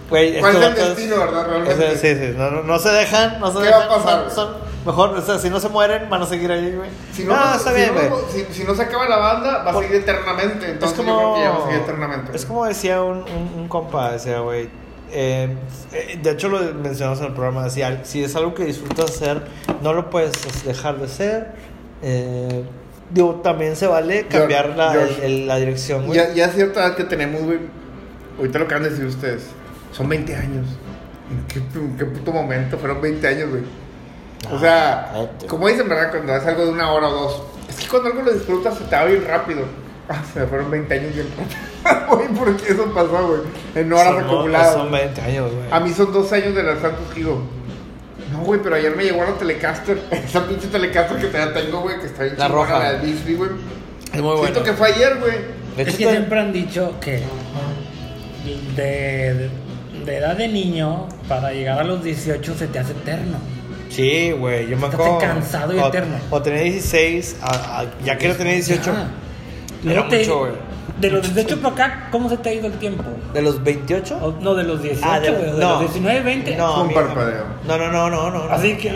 A: Güey,
C: ¿Cuál es el destino, verdad, realmente?
A: Sí, sí, no, no, no se dejan, no se
C: ¿Qué
A: dejan.
C: va a pasar,
A: son- son- mejor, o sea, si no se mueren, van a seguir ahí, güey.
C: Si no,
A: no, está
C: si,
A: bien,
C: no,
A: güey.
C: si, si no se acaba la banda, va a
A: Por-
C: seguir eternamente.
A: Es
C: Entonces yo
A: como,
C: creo que ya va a seguir eternamente.
A: es como decía un, un, un compa, decía, güey. Eh, eh, de hecho, lo mencionamos en el programa. Decía, si es algo que disfrutas hacer, no lo puedes dejar de hacer. Eh, digo, también se vale cambiar
C: George,
A: la,
C: George.
A: el- el- la dirección, güey.
C: Ya, ya es cierta edad que tenemos, güey. Ahorita lo que van a decir ustedes. Son 20 años. ¿En qué, en qué puto momento fueron 20 años, güey? O
A: Ah,
C: sea,
A: cállate.
C: como dicen, ¿verdad? Cuando es algo de una hora o dos. Es que cuando algo lo disfrutas se te va bien rápido. Ah, se me fueron 20 años bien. Güey, ¿por qué eso pasó, güey? En horas
A: Son-
C: acumuladas.
A: Son 20 años, güey.
C: A mí son dos años de la Santos Gigo. No, güey, pero ayer me llegó la Telecaster. Esa pinche Telecaster que todavía tengo, güey, que está bien
A: La roja.
C: La de Bixby, güey.
A: Es muy bueno.
C: Siento que fue ayer, güey.
B: Es que
A: está-
B: siempre han dicho que de, de, de edad de niño, para llegar a los 18 se te hace eterno.
A: Sí, güey, yo me acuerdo.
B: cansado y
A: o,
B: eterno.
A: O tenía 16, a- a- ya quiero tener 18.
B: Ya.
A: Era
B: te-
A: mucho, güey.
B: De los 18 para acá, ¿cómo se te ha ido el tiempo?
A: ¿De los 28?
B: O- no, de los 18,
A: Ah, de-
B: güey, o de
A: no.
B: los 19, 20.
A: No, mi-
C: parpadeo.
A: No, no, no, no, no. no.
B: Así que.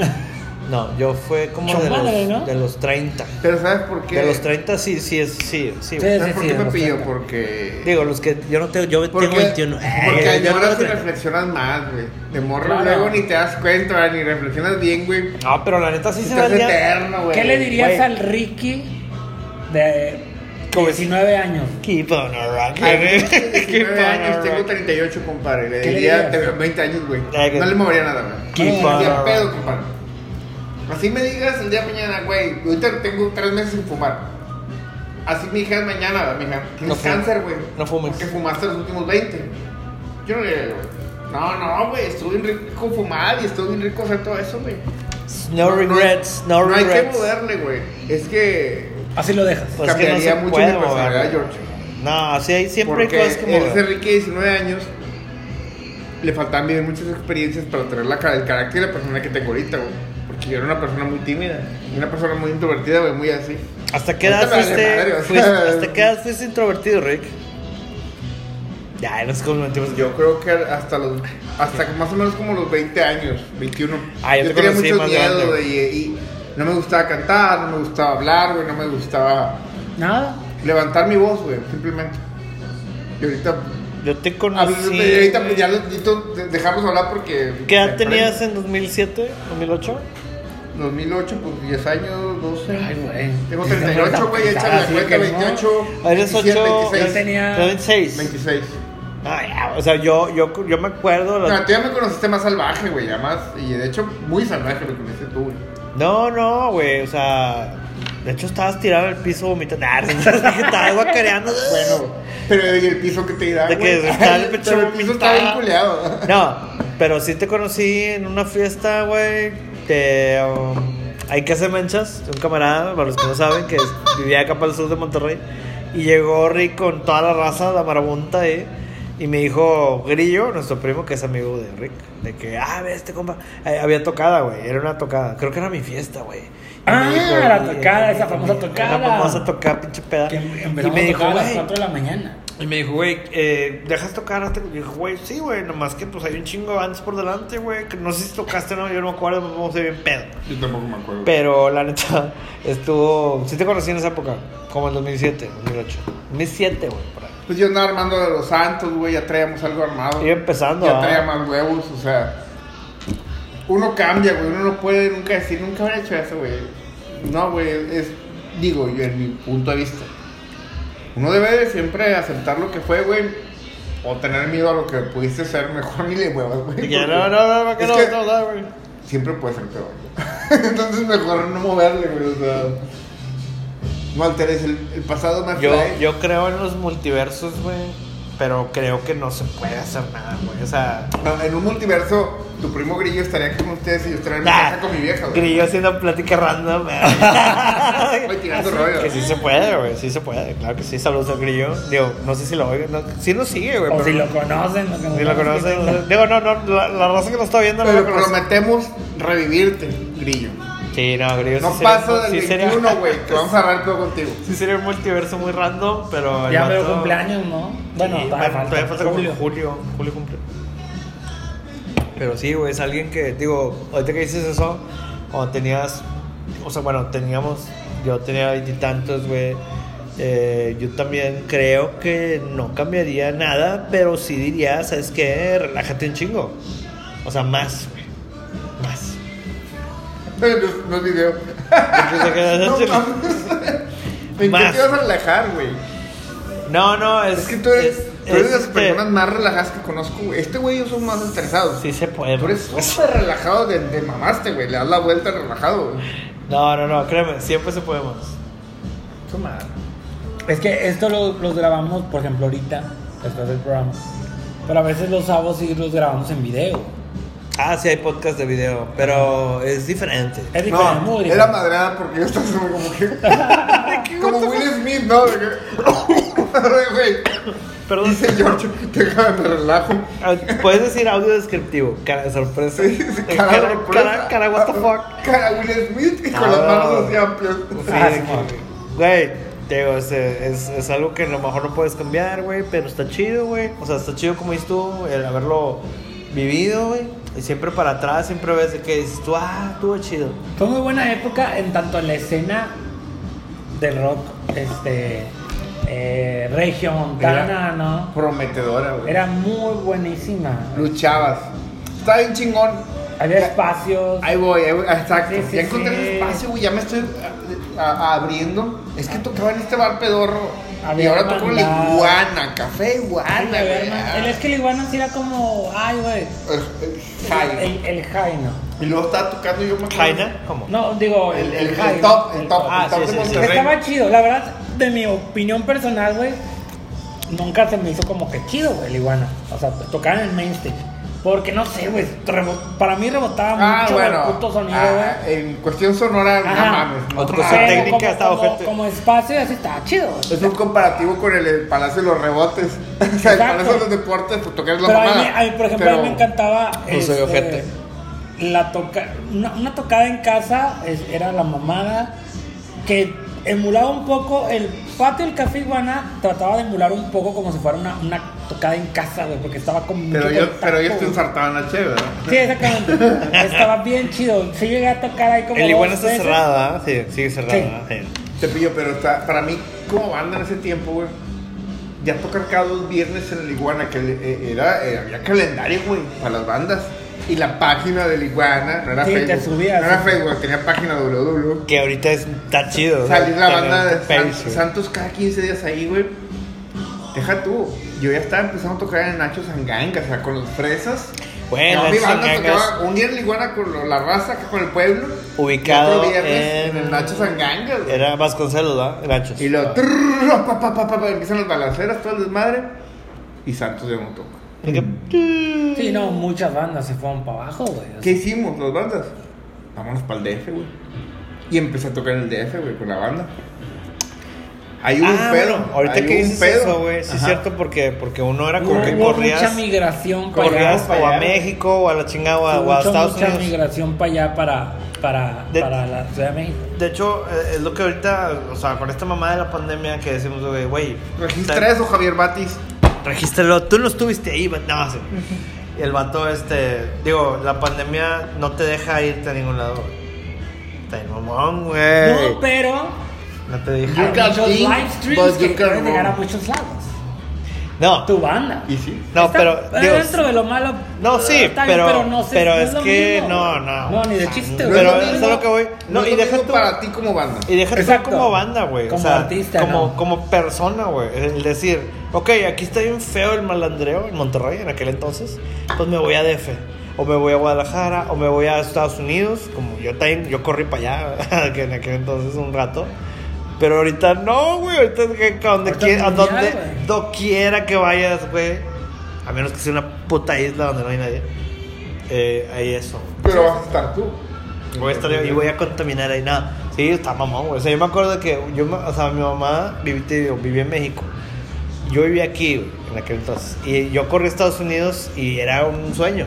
A: No, yo fue como de
B: Chomadre,
A: los,
B: ¿no?
A: de los 30.
C: Pero ¿sabes por qué?
A: De los 30 sí, sí, es, sí, sí.
B: Sí.
C: ¿Sabes por
B: sí,
C: qué
B: de
C: me pillo?
B: 30.
C: Porque...
A: Digo, los que yo no tengo, yo
C: porque,
A: tengo 21.
C: Porque
A: Eh, yo no tengo-
C: reflexionas más, güey. De morro
B: Claro.
C: luego ni te das cuenta, güey, ni reflexionas bien, güey.
A: No, pero la neta sí
C: Se
A: se
C: te
A: valía.
C: eterno, güey.
B: ¿Qué le dirías
A: güey.
B: al Ricky de
A: ¿Cómo es?
B: 19 años?
A: Keep on a rocking.
C: A mí,
A: Keep
C: 19
A: on a
C: años, tengo
A: rocking.
C: 38, compadre. Le
B: ¿Qué le
C: diría,
B: dirías?
C: te veo 20 años, güey. No le movería nada, güey.
A: Keep
C: No
A: on
C: pedo, compadre. Así me digas el día de mañana, güey. Ahorita tengo 3 meses sin fumar. Así me dijeras mañana, mija. Tienes
A: No
C: cáncer, güey.
A: No fumes.
C: Porque fumaste los últimos 20. Yo no le diría, güey. No, no, güey. Estuvo bien rico fumar y estuvo bien rico hacer todo eso, güey.
A: No regrets, no,
C: No hay que
A: regrets.
C: moverle, güey. Es que
B: Así lo dejas.
A: Pues que no
C: cambiaría mucho
A: puede
C: mi personalidad. George.
A: No, sí, hay, siempre hay
C: Porque
A: cosas que
C: ese
A: mover.
C: Ricky de 19 años le faltaban vivir muchas experiencias para tener la, el carácter y la persona que tengo ahorita, güey. Porque yo era una persona muy tímida, y una persona muy introvertida, güey, muy así.
A: ¿Hasta qué edad fuiste,
C: madre,
A: ¿Hasta qué edad fuiste introvertido, Rick? Ya, no es como mentimos.
C: Yo creo que hasta los hasta más o menos como los 20 años, 21.
A: Ah, yo te
C: tenía mucho
A: más
C: miedo,
A: grande.
C: güey, y, y no me gustaba cantar, no me gustaba hablar, güey, no me gustaba
B: Nada.
C: levantar mi voz, güey, simplemente. Y ahorita
A: Yo te
C: Ah,
A: conocí.
C: pues, ahorita pues, ya lo necesito de- dejamos hablar porque
A: ¿Qué edad
C: me
A: tenías en 2007, 2008?
C: 2008, pues 10 años, 12.
B: Ay, güey.
C: Tengo 38, güey, échale la cuenta,
B: que no.
C: 28.
A: Eres
C: 27,
A: 8,
C: 26.
B: Yo tenía-
A: 26.
C: 26.
A: Ah, ya, o sea, yo, yo, yo me acuerdo.
C: No,
A: las-
C: tú ya me conociste más salvaje, güey, además. Y de hecho, muy salvaje lo conociste tú, güey.
A: No, no, güey, o sea. De hecho, estabas tirado el piso vomitando. Nah, estabas guacareando.
C: Bueno, Pero ¿y el piso que te da,
A: De que
C: güey?
A: el pecho
C: Pero el piso
A: pintado.
C: culeado.
A: No, pero sí te conocí en una fiesta, güey, de... um, hay que hacer manchas, un camarada, para los que no saben, que vivía acá para el sur de Monterrey. Y llegó Rick con toda la raza, la marabunta ahí. Y me dijo Grillo, nuestro primo, que es amigo de Rick, de que, ah, ve este compa. Eh, había tocada, güey, era una tocada. Creo que era mi fiesta, güey.
B: Ah,
A: me
B: la tocada, esa famosa tocada.
A: La famosa tocada, pinche peda.
B: Que
A: Y me dijo,
B: a las
A: güey,
B: 4 de la mañana.
A: y me dijo, güey, eh, ¿dejas tocar? Y dijo, güey, sí, güey, nomás que pues hay un chingo de bandas por delante, güey. Que no sé si tocaste o no, yo no me acuerdo, me puse bien pedo.
C: Yo tampoco me acuerdo.
A: Pero la neta, estuvo. Sí te conocí en esa época, como en 2007, 2008. 2007, güey, por.
C: Pues yo andaba armando de los santos, güey, ya traíamos algo armado.
A: Iba empezando,
C: Ya
A: ¿ah?
C: traía más huevos, o sea. Uno cambia, güey, uno no puede nunca decir, nunca habré hecho eso, güey. No, güey, es. Digo, yo en mi punto de vista. Uno debe de siempre aceptar lo que fue, güey. O tener miedo a lo que pudiste ser mejor ni le muevas, güey.
A: No, no, no, no, que
C: es
A: no, no, no, güey.
C: Siempre puede ser peor. Entonces mejor no moverle, güey, o sea. No alteres el, el pasado me
A: Yo, yo creo en los multiversos, güey. Pero creo que no se puede hacer nada, güey. O sea.
C: No, en un multiverso, tu primo Grillo estaría aquí con ustedes y yo estaría en mi
A: nah,
C: casa con mi vieja, güey.
A: Grillo haciendo plática random.
C: Voy tirando rollo.
A: Que sí se puede, güey, sí se puede, claro que sí. Saludos al grillo. Digo, no sé si lo oigan, no, sí nos sigue, güey.
B: O
A: pero
B: si
A: no-
B: lo conocen. Lo
A: si lo conocen. no. Digo, no, no, la, la raza que nos está viendo no
C: Pero
A: lo conoce.
C: prometemos revivirte, Grillo.
A: Sí, no, grillo.
C: No
A: sí sería-
C: paso del
A: sí sería-
C: 21, güey, que vamos a hablar todo contigo.
A: Sí sería un multiverso muy random, pero...
B: Ya veo
A: vato-
B: cumpleaños, ¿no? Bueno,
A: Sí,
B: todavía falta.
A: todavía falta como
B: Julio.
A: julio. Julio cumple. Pero sí, güey, es alguien que, digo, ahorita que dices eso, cuando tenías, o sea, bueno, teníamos, yo tenía veintitantos, güey. eh, yo también creo que no cambiaría nada, pero sí diría, ¿sabes qué? Relájate un chingo. O sea. Más.
C: No, no es video. No mames. ¿En qué
A: Más.
C: te vas a relajar, güey?
A: No, no, es.
C: Es que tú eres,
A: es-
C: tú eres
A: es
C: de las
A: este-
C: personas más relajadas que conozco, güey. Este güey y yo somos más estresados.
A: Sí se puede.
C: Tú eres súper relajado de, de mamaste, güey. Le das la vuelta relajado, güey.
A: No, no, no, créeme, siempre se
C: madre.
B: Es que esto lo, los grabamos, por ejemplo, ahorita, después del programa. Pero a veces los sábados sí los grabamos en video.
A: Ah, sí hay podcast de video, pero es diferente.
B: Es diferente,
C: No,
B: muy
C: era madreada porque yo estaba como que. como Will Smith, ¿no?
A: Perdón.
C: Dice George, déjame me relajo.
A: Ah, Puedes decir audio descriptivo, cara de sorpresa.
C: Sí, sí, cara,
A: cara,
C: sorpresa.
A: cara, cara, what the fuck.
C: Cara Will Smith y con
A: Ah,
C: las
A: no.
C: manos así amplias.
A: Sí,
B: Ah,
A: güey, te digo, es, es, es algo que a lo mejor no puedes cambiar, güey, pero está chido, güey. O sea, está chido como dices tú, el haberlo vivido, güey. Y siempre para atrás, siempre ves de que dices tú, ah, estuvo chido.
B: Fue muy buena época en tanto en la escena del rock, este, eh, Regio Montana,
C: Era-
B: ¿no?
C: Prometedora, güey.
B: Era muy buenísima.
C: Luchabas. Está bien chingón.
B: Había
C: Ya-
B: espacios.
C: Ahí voy, ahí voy, exacto.
B: Sí, sí,
C: ya encontré
B: sí.
C: el espacio, güey. Ya me estoy a- a- abriendo. Es que tocaba en este bar pedorro. Y ahora toco en la iguana, café iguana, güey. Ah.
B: el es que el iguana sí era como, ay, güey.
C: El- el.
B: El, el.
C: Y luego estaba tocando yo me acuerdo.
A: ¿Jaina? ¿Cómo?
B: No, digo, el,
C: El,
B: el,
C: top, el top,
A: Ah,
C: el top
A: sí,
C: de
A: sí, sí.
C: Monterrey.
B: Estaba chido, la verdad, de mi opinión personal, güey, nunca se me hizo como que chido, güey, el iguana. O sea, tocar en el main stage. Porque no sé, güey, para mí rebotaba
C: Ah,
B: mucho
C: bueno.
B: el puto sonido,
C: ah,
B: güey.
C: en cuestión sonora, no mames. no
A: Otra
B: Pero
A: técnica
B: como,
A: está
B: como,
A: ojete.
B: como espacio así estaba chido.
C: Es un comparativo con el, el Palacio de los Rebotes. o sea, el. Palacio de los Deportes, pues tocar la
B: Pero a mí,
C: mamada.
B: a mí, por ejemplo, a mí me encantaba
A: Pues soy
B: este,
A: ojete.
B: la toca una, una tocada en casa es- era la mamada que emulaba un poco el patio del Café Iguana trataba de emular un poco como si fuera una, una tocada en casa, güey, porque estaba con
C: Pero
B: mucho
C: yo,
B: contacto,
C: pero yo estoy
B: güey.
C: ensartado en la cheve, ¿verdad?
B: Sí, exactamente. estaba bien chido. Sí llegué a tocar ahí como
A: El iguana
B: dos
A: está
B: veces.
A: cerrado, ¿ah? Sí, sigue cerrado,
B: Sí.
A: ¿ah? Sí.
C: Te pillo, pero está, para mí, como banda en ese tiempo, güey, ya tocar cada dos viernes en el Iguana, que eh, era, eh, había calendario, güey, para las bandas. Y la página del Iguana, no era
B: Sí, te
C: Facebook.
B: subías,
C: no era. Facebook, tenía página www.
A: Que ahorita es, está chido. ¿no?
C: Salir la banda de
A: page,
C: San-. Santos cada 15 días ahí, güey. Deja tú. Yo ya estaba empezando a tocar en Nacho Sanganga, o sea, con los fresas.
A: Güey,
C: No, mi banda tocaba un día en la iguana con la raza, con el pueblo.
A: ubicado
C: y viernes
A: en,
C: en el Nacho Sangangas, güey.
A: Era Vasconcelos, ¿verdad? Nachos.
C: Y luego, trrr, pa, pa, pa, pa, pa, empiezan las balaceras, todo el desmadre. Y Santos de Motoca.
A: Que-
B: Sí, no, muchas bandas se fueron para abajo, güey.
C: ¿Qué hicimos, las bandas? Vámonos para el DF, güey. Y empecé a tocar en el DF, güey, con la banda. Ahí hubo
A: Ah,
C: un pedo.
A: bueno, ahorita
C: ahí
A: que
C: un
A: dices
C: pedo.
A: eso, güey, sí es cierto porque, porque uno era como que
B: hubo
A: corrías,
B: mucha migración para
A: corrías
B: allá.
C: para
A: o a. México o a la chingada o a, Estados
B: mucha
A: Unidos.
B: migración para allá, para, para,
A: De-
B: para la Ciudad de México.
A: De hecho, eh, es lo que ahorita, o sea, con esta mamá de la pandemia que decimos, güey, güey,
C: Registra eso, Javier Batis.
A: Regístralo, tú no estuviste ahí, no, sí. Y el vato, este, digo, la pandemia no te deja irte a ningún lado. Está en mamón, güey.
B: No, pero
A: No te deja.
C: You can
B: muchos
C: think,
B: live streams que pueden llegar a muchos lados.
A: No,
B: Tu banda.
C: ¿Y sí?
A: no,
B: Está-
A: pero,
B: dentro de lo malo.
A: No, sí,
B: está bien,
A: pero,
B: no sé,
A: pero
B: no
A: es
B: lo
A: que
B: mismo,
A: no, no.
B: No, ni de chiste,
C: No
B: güey.
A: Pero
C: es
A: eso es lo que voy. No,
C: es
A: y deja tú-
C: para ti como banda.
A: Y deja tú
B: Exacto.
A: como banda, güey. O
B: Como
A: sea,
B: artista,
A: como,
B: ¿no?
A: como persona, güey. El decir, ok, aquí está bien feo el malandreo en Monterrey en aquel entonces. Pues me voy a DF. O me voy a Guadalajara. O me voy a Estados Unidos. Como yo también, yo corrí para allá. que en aquel entonces un rato. Pero ahorita no, güey. Ahorita es que a donde, quiera, a donde doquiera que vayas, güey. A menos que sea una puta isla donde no hay nadie. Eh, hay eso.
C: Pero vas a estar tú.
A: Voy a estar y voy a contaminar ahí nada. Sí, está mamón, güey. O sea, yo me acuerdo de que yo, me- o sea, mi mamá viví, te digo, vivía en México. Yo vivía aquí, güey, en aquel entonces. Y yo corrí a Estados Unidos y era un sueño.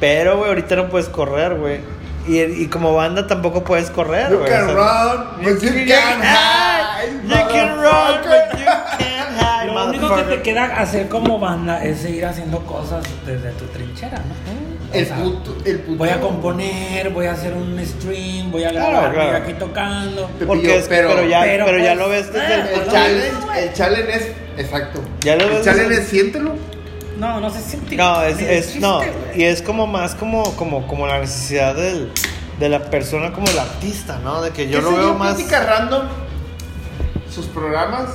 A: Pero, güey, ahorita no puedes correr, güey. Y, y como banda tampoco puedes correr,
C: You can
A: o sea,
C: run, but you can hide.
A: You can run, but you can't hide,
B: Lo único que te queda hacer como banda es seguir haciendo cosas desde tu trinchera, ¿no? O
C: El
B: sea,
C: puto, el puto.
B: Voy a componer, voy a hacer un stream, voy a
A: Claro,
B: grabar
A: claro.
B: aquí tocando.
A: Porque
C: pillo,
A: es- pero,
C: pero-
A: ya,
B: pero,
A: pero ya
B: pues,
A: lo ves desde
B: eh,
A: el
C: El
A: punto
C: challenge, el challenge es. Exacto.
A: Ya lo
C: El
A: ves
C: challenge
A: desde-
C: es siéntelo.
B: No, no se siente.
A: No, es, es no, y es como más como, como, como la necesidad del, de la persona como el artista, ¿no? De que yo
C: ¿Qué
A: lo veo más.
C: Random. Sus programas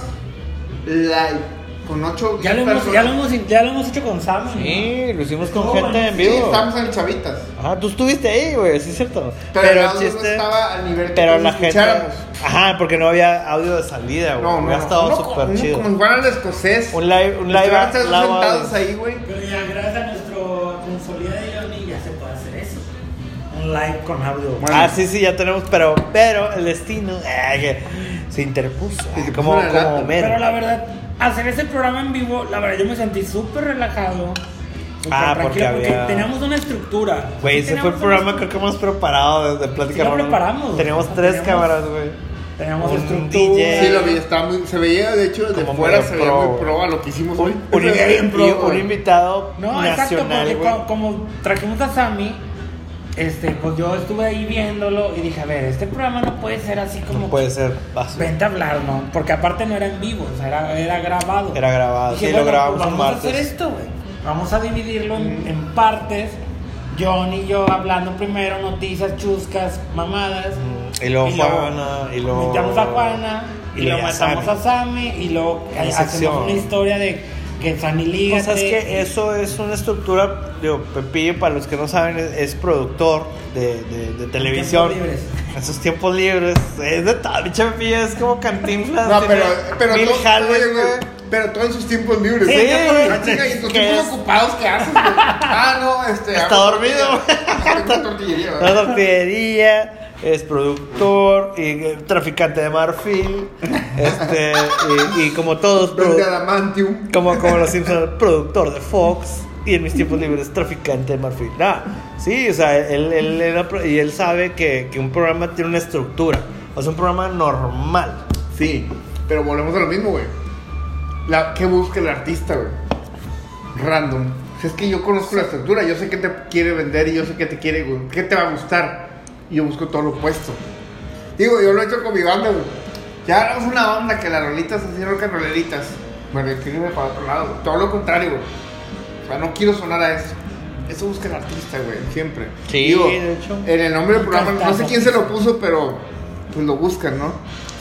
C: live. Con ocho
B: Ya lo, hemos, ya, lo hemos, ya lo hemos hecho con Sam. ¿no?
A: Sí, lo hicimos con gente en
C: Sí,
A: vivo.
C: estamos en Chavitas.
A: Ajá, tú estuviste ahí, güey, sí es cierto.
C: Pero, el no estaba al nivel que
A: pero la gente.
C: escucháramos.
A: Ajá, porque no había audio de salida, güey.
C: No, no, no.
A: estado súper
C: como-
A: chido.
C: Como si fueran al escocés.
A: Un live, un live, live
C: sentados ahí, güey.
B: Pero ya gracias a nuestro consolida de Johnny ya se puede hacer eso. Un live con audio.
C: Bueno.
A: Ah, sí, sí, ya tenemos, pero, pero el destino eh, que se interpuso.
C: Y se
A: como, como.
B: Pero la verdad, hacer ese programa en vivo, la verdad yo me sentí súper relajado. súper
A: Ah, porque había-
B: teníamos una estructura.
A: Güey, ese fue el programa creo que más preparado desde Plática
B: Sí lo preparamos,
A: Teníamos
B: o sea,
A: tres
B: teníamos-
A: cámaras, güey.
B: Teníamos
A: un
B: estructura.
A: DJ.
C: Sí, lo vi, estaba muy, se veía, de hecho, desde
A: Como
C: fuera se veía muy pro a lo que hicimos hoy.
A: Un, un un invitado
B: No, exacto,
A: nacional,
B: porque
A: güey.
B: co- como trajimos a Sammy, este, pues yo estuve ahí viéndolo y dije, a ver, este programa no puede ser así como
A: No puede ser basura.
B: vente a hablar, ¿no? Porque aparte no era en vivo, o sea, era, era grabado.
A: Era grabado,
B: Dije,
A: sí,
B: bueno,
A: lo grabamos
B: pues
A: un
B: vamos a
A: martes.
B: hacer esto, güey. Vamos a dividirlo en, en partes. John y yo hablando primero, noticias, chuscas, mamadas.
A: Mm, y luego Juana, y luego-
B: Metamos a Juana, y,
A: y
B: luego matamos
A: Sammy.
B: a Sammy, y luego hacemos una historia de que Liga.
A: O sea, es que eso es una estructura, digo, Pepillo, para los que no saben, es, es productor de, de, de televisión.
B: tiempos libres.
A: En sus tiempos libres. Es de pinche Pepillo, es como cantinflas.
C: No, pero, pero,
A: mil
C: todo,
A: jales,
C: oye, güey,
A: güey.
C: pero todo en sus tiempos libres.
A: Sí,
C: Ah, chinga, y tus
A: ¿qué
C: tiempos
A: es?
C: ocupados, ¿qué haces? güey? Ah, no, este.
A: Está dormido.
C: Tengo tortillería, ¿verdad?
A: tortillería, es productor y eh, traficante de marfil. Este, y, y como todos, produ-
C: adamantium.
A: como, como los Simpsons, productor de Fox. Y en mis tiempos libres, traficante de marfil. Nah, sí, o sea, él, él era y él sabe que, que un programa tiene una estructura. O sea, un programa normal.
C: Sí, pero volvemos a lo mismo, güey. La, ¿Qué busca el artista, güey? Random. Es que yo conozco la estructura, yo sé qué te quiere vender y yo sé qué te quiere, güey. ¿Qué te va a gustar? Y yo busco todo lo opuesto. Digo, yo lo he hecho con mi banda, güey. Ya hagamos una banda que las rolitas así rock and rolleritas. Irme para otro lado, güey. Todo lo contrario, güey. O sea, no quiero sonar a eso. Eso busca el artista, güey, siempre.
A: Sí,
C: Digo,
A: de hecho.
C: En el nombre del programa, no sé quién se lo puso, pero pues lo buscan, ¿no?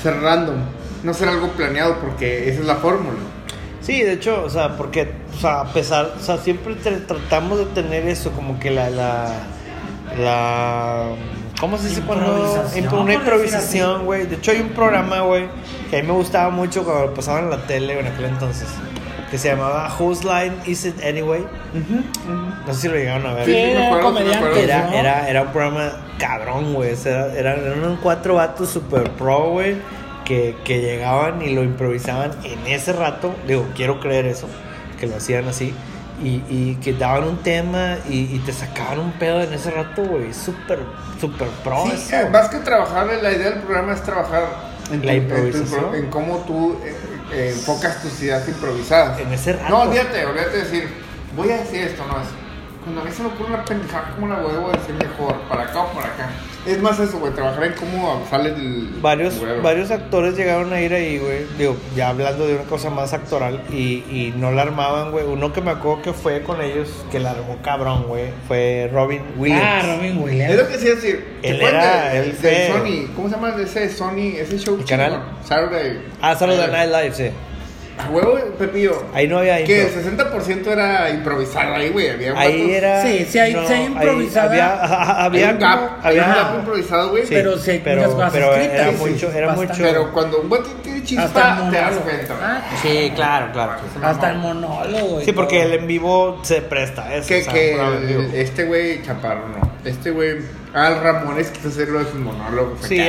C: Ser random. No ser algo planeado porque esa es la fórmula.
A: Sí, de hecho, o sea, porque, o sea, a pesar, o sea, siempre tra- tratamos de tener eso, como que la, la, la, ¿cómo se dice cuando? Una improvisación, güey. De hecho, hay un programa, güey, que a mí me gustaba mucho cuando lo pasaban en la tele, en aquel entonces, que se llamaba Whose Line Is It Anyway? No sé si lo llegaron a ver.
C: Sí,
B: Sí,
C: sí, me
B: eran
C: acuerdo, sí me
B: comediantes,
C: acuerdo.
A: Era, era, era un programa cabrón, güey. O sea, eran, eran cuatro vatos super pro, güey, que, que llegaban y lo improvisaban en ese rato. Digo, quiero creer eso, que lo hacían así. Y, y que daban un tema y, y te sacaban un pedo en ese rato, güey. Súper, súper pro
C: Sí,
A: eso.
C: eh, más que trabajar, la idea del programa es trabajar en,
A: La
C: tu- en tu-
A: improvisación.
C: en cómo tú eh, eh, enfocas tus ideas improvisadas.
A: En ese rato.
C: No, olvídate, olvídate de decir, voy a decir esto, no es. Cuando a mí se me ocurre una pendejada, ¿cómo la voy a decir mejor? ¿Para acá o para acá? Es más eso, güey, trabajar en cómo sale el.
A: Varios,
C: huevo.
A: varios actores llegaron a ir ahí, güey. Digo, ya hablando de una cosa más actoral. Y, y no la armaban, güey. Uno que me acuerdo que fue con ellos, que la armó cabrón, güey. Fue Robin Williams.
B: Ah, Robin Williams.
C: Es lo que sí decir. ¿te
A: Él era-
C: de-
A: él
C: del
A: fue-
C: Sony. ¿Cómo se llama ese Sony? Ese show
A: ¿El canal?
C: Saturday.
A: Ah, Saturday Night Live, sí.
C: A huevo, Pepillo.
A: Ahí no había
C: Que el
A: impro.
C: 60% era improvisado ahí, güey. Había
A: Ahí
C: vatos-
A: era.
B: Sí, sí hay- sí hay
A: ahí
B: improvisada.
A: Había,
C: Había
A: había,
C: un gap,
A: como-
C: había un
A: había-
C: gap improvisado, güey.
A: Sí,
B: Pero sí hay
A: pero,
B: muchas cosas
A: pero
B: escritas,
A: era
B: sí,
A: mucho, era mucho.
C: Pero cuando un vato tiene chispa, te das
B: monólogo.
C: cuenta.
B: Ah,
A: Sí, claro, claro.
B: Hasta el monólogo, güey.
A: Sí, porque el en vivo se presta eso.
C: Que,
A: o sea,
C: que el- este güey, Chaparro, no. Este güey, Al Ramones quiso hacerlo de sus monólogos.
A: Sí, digo,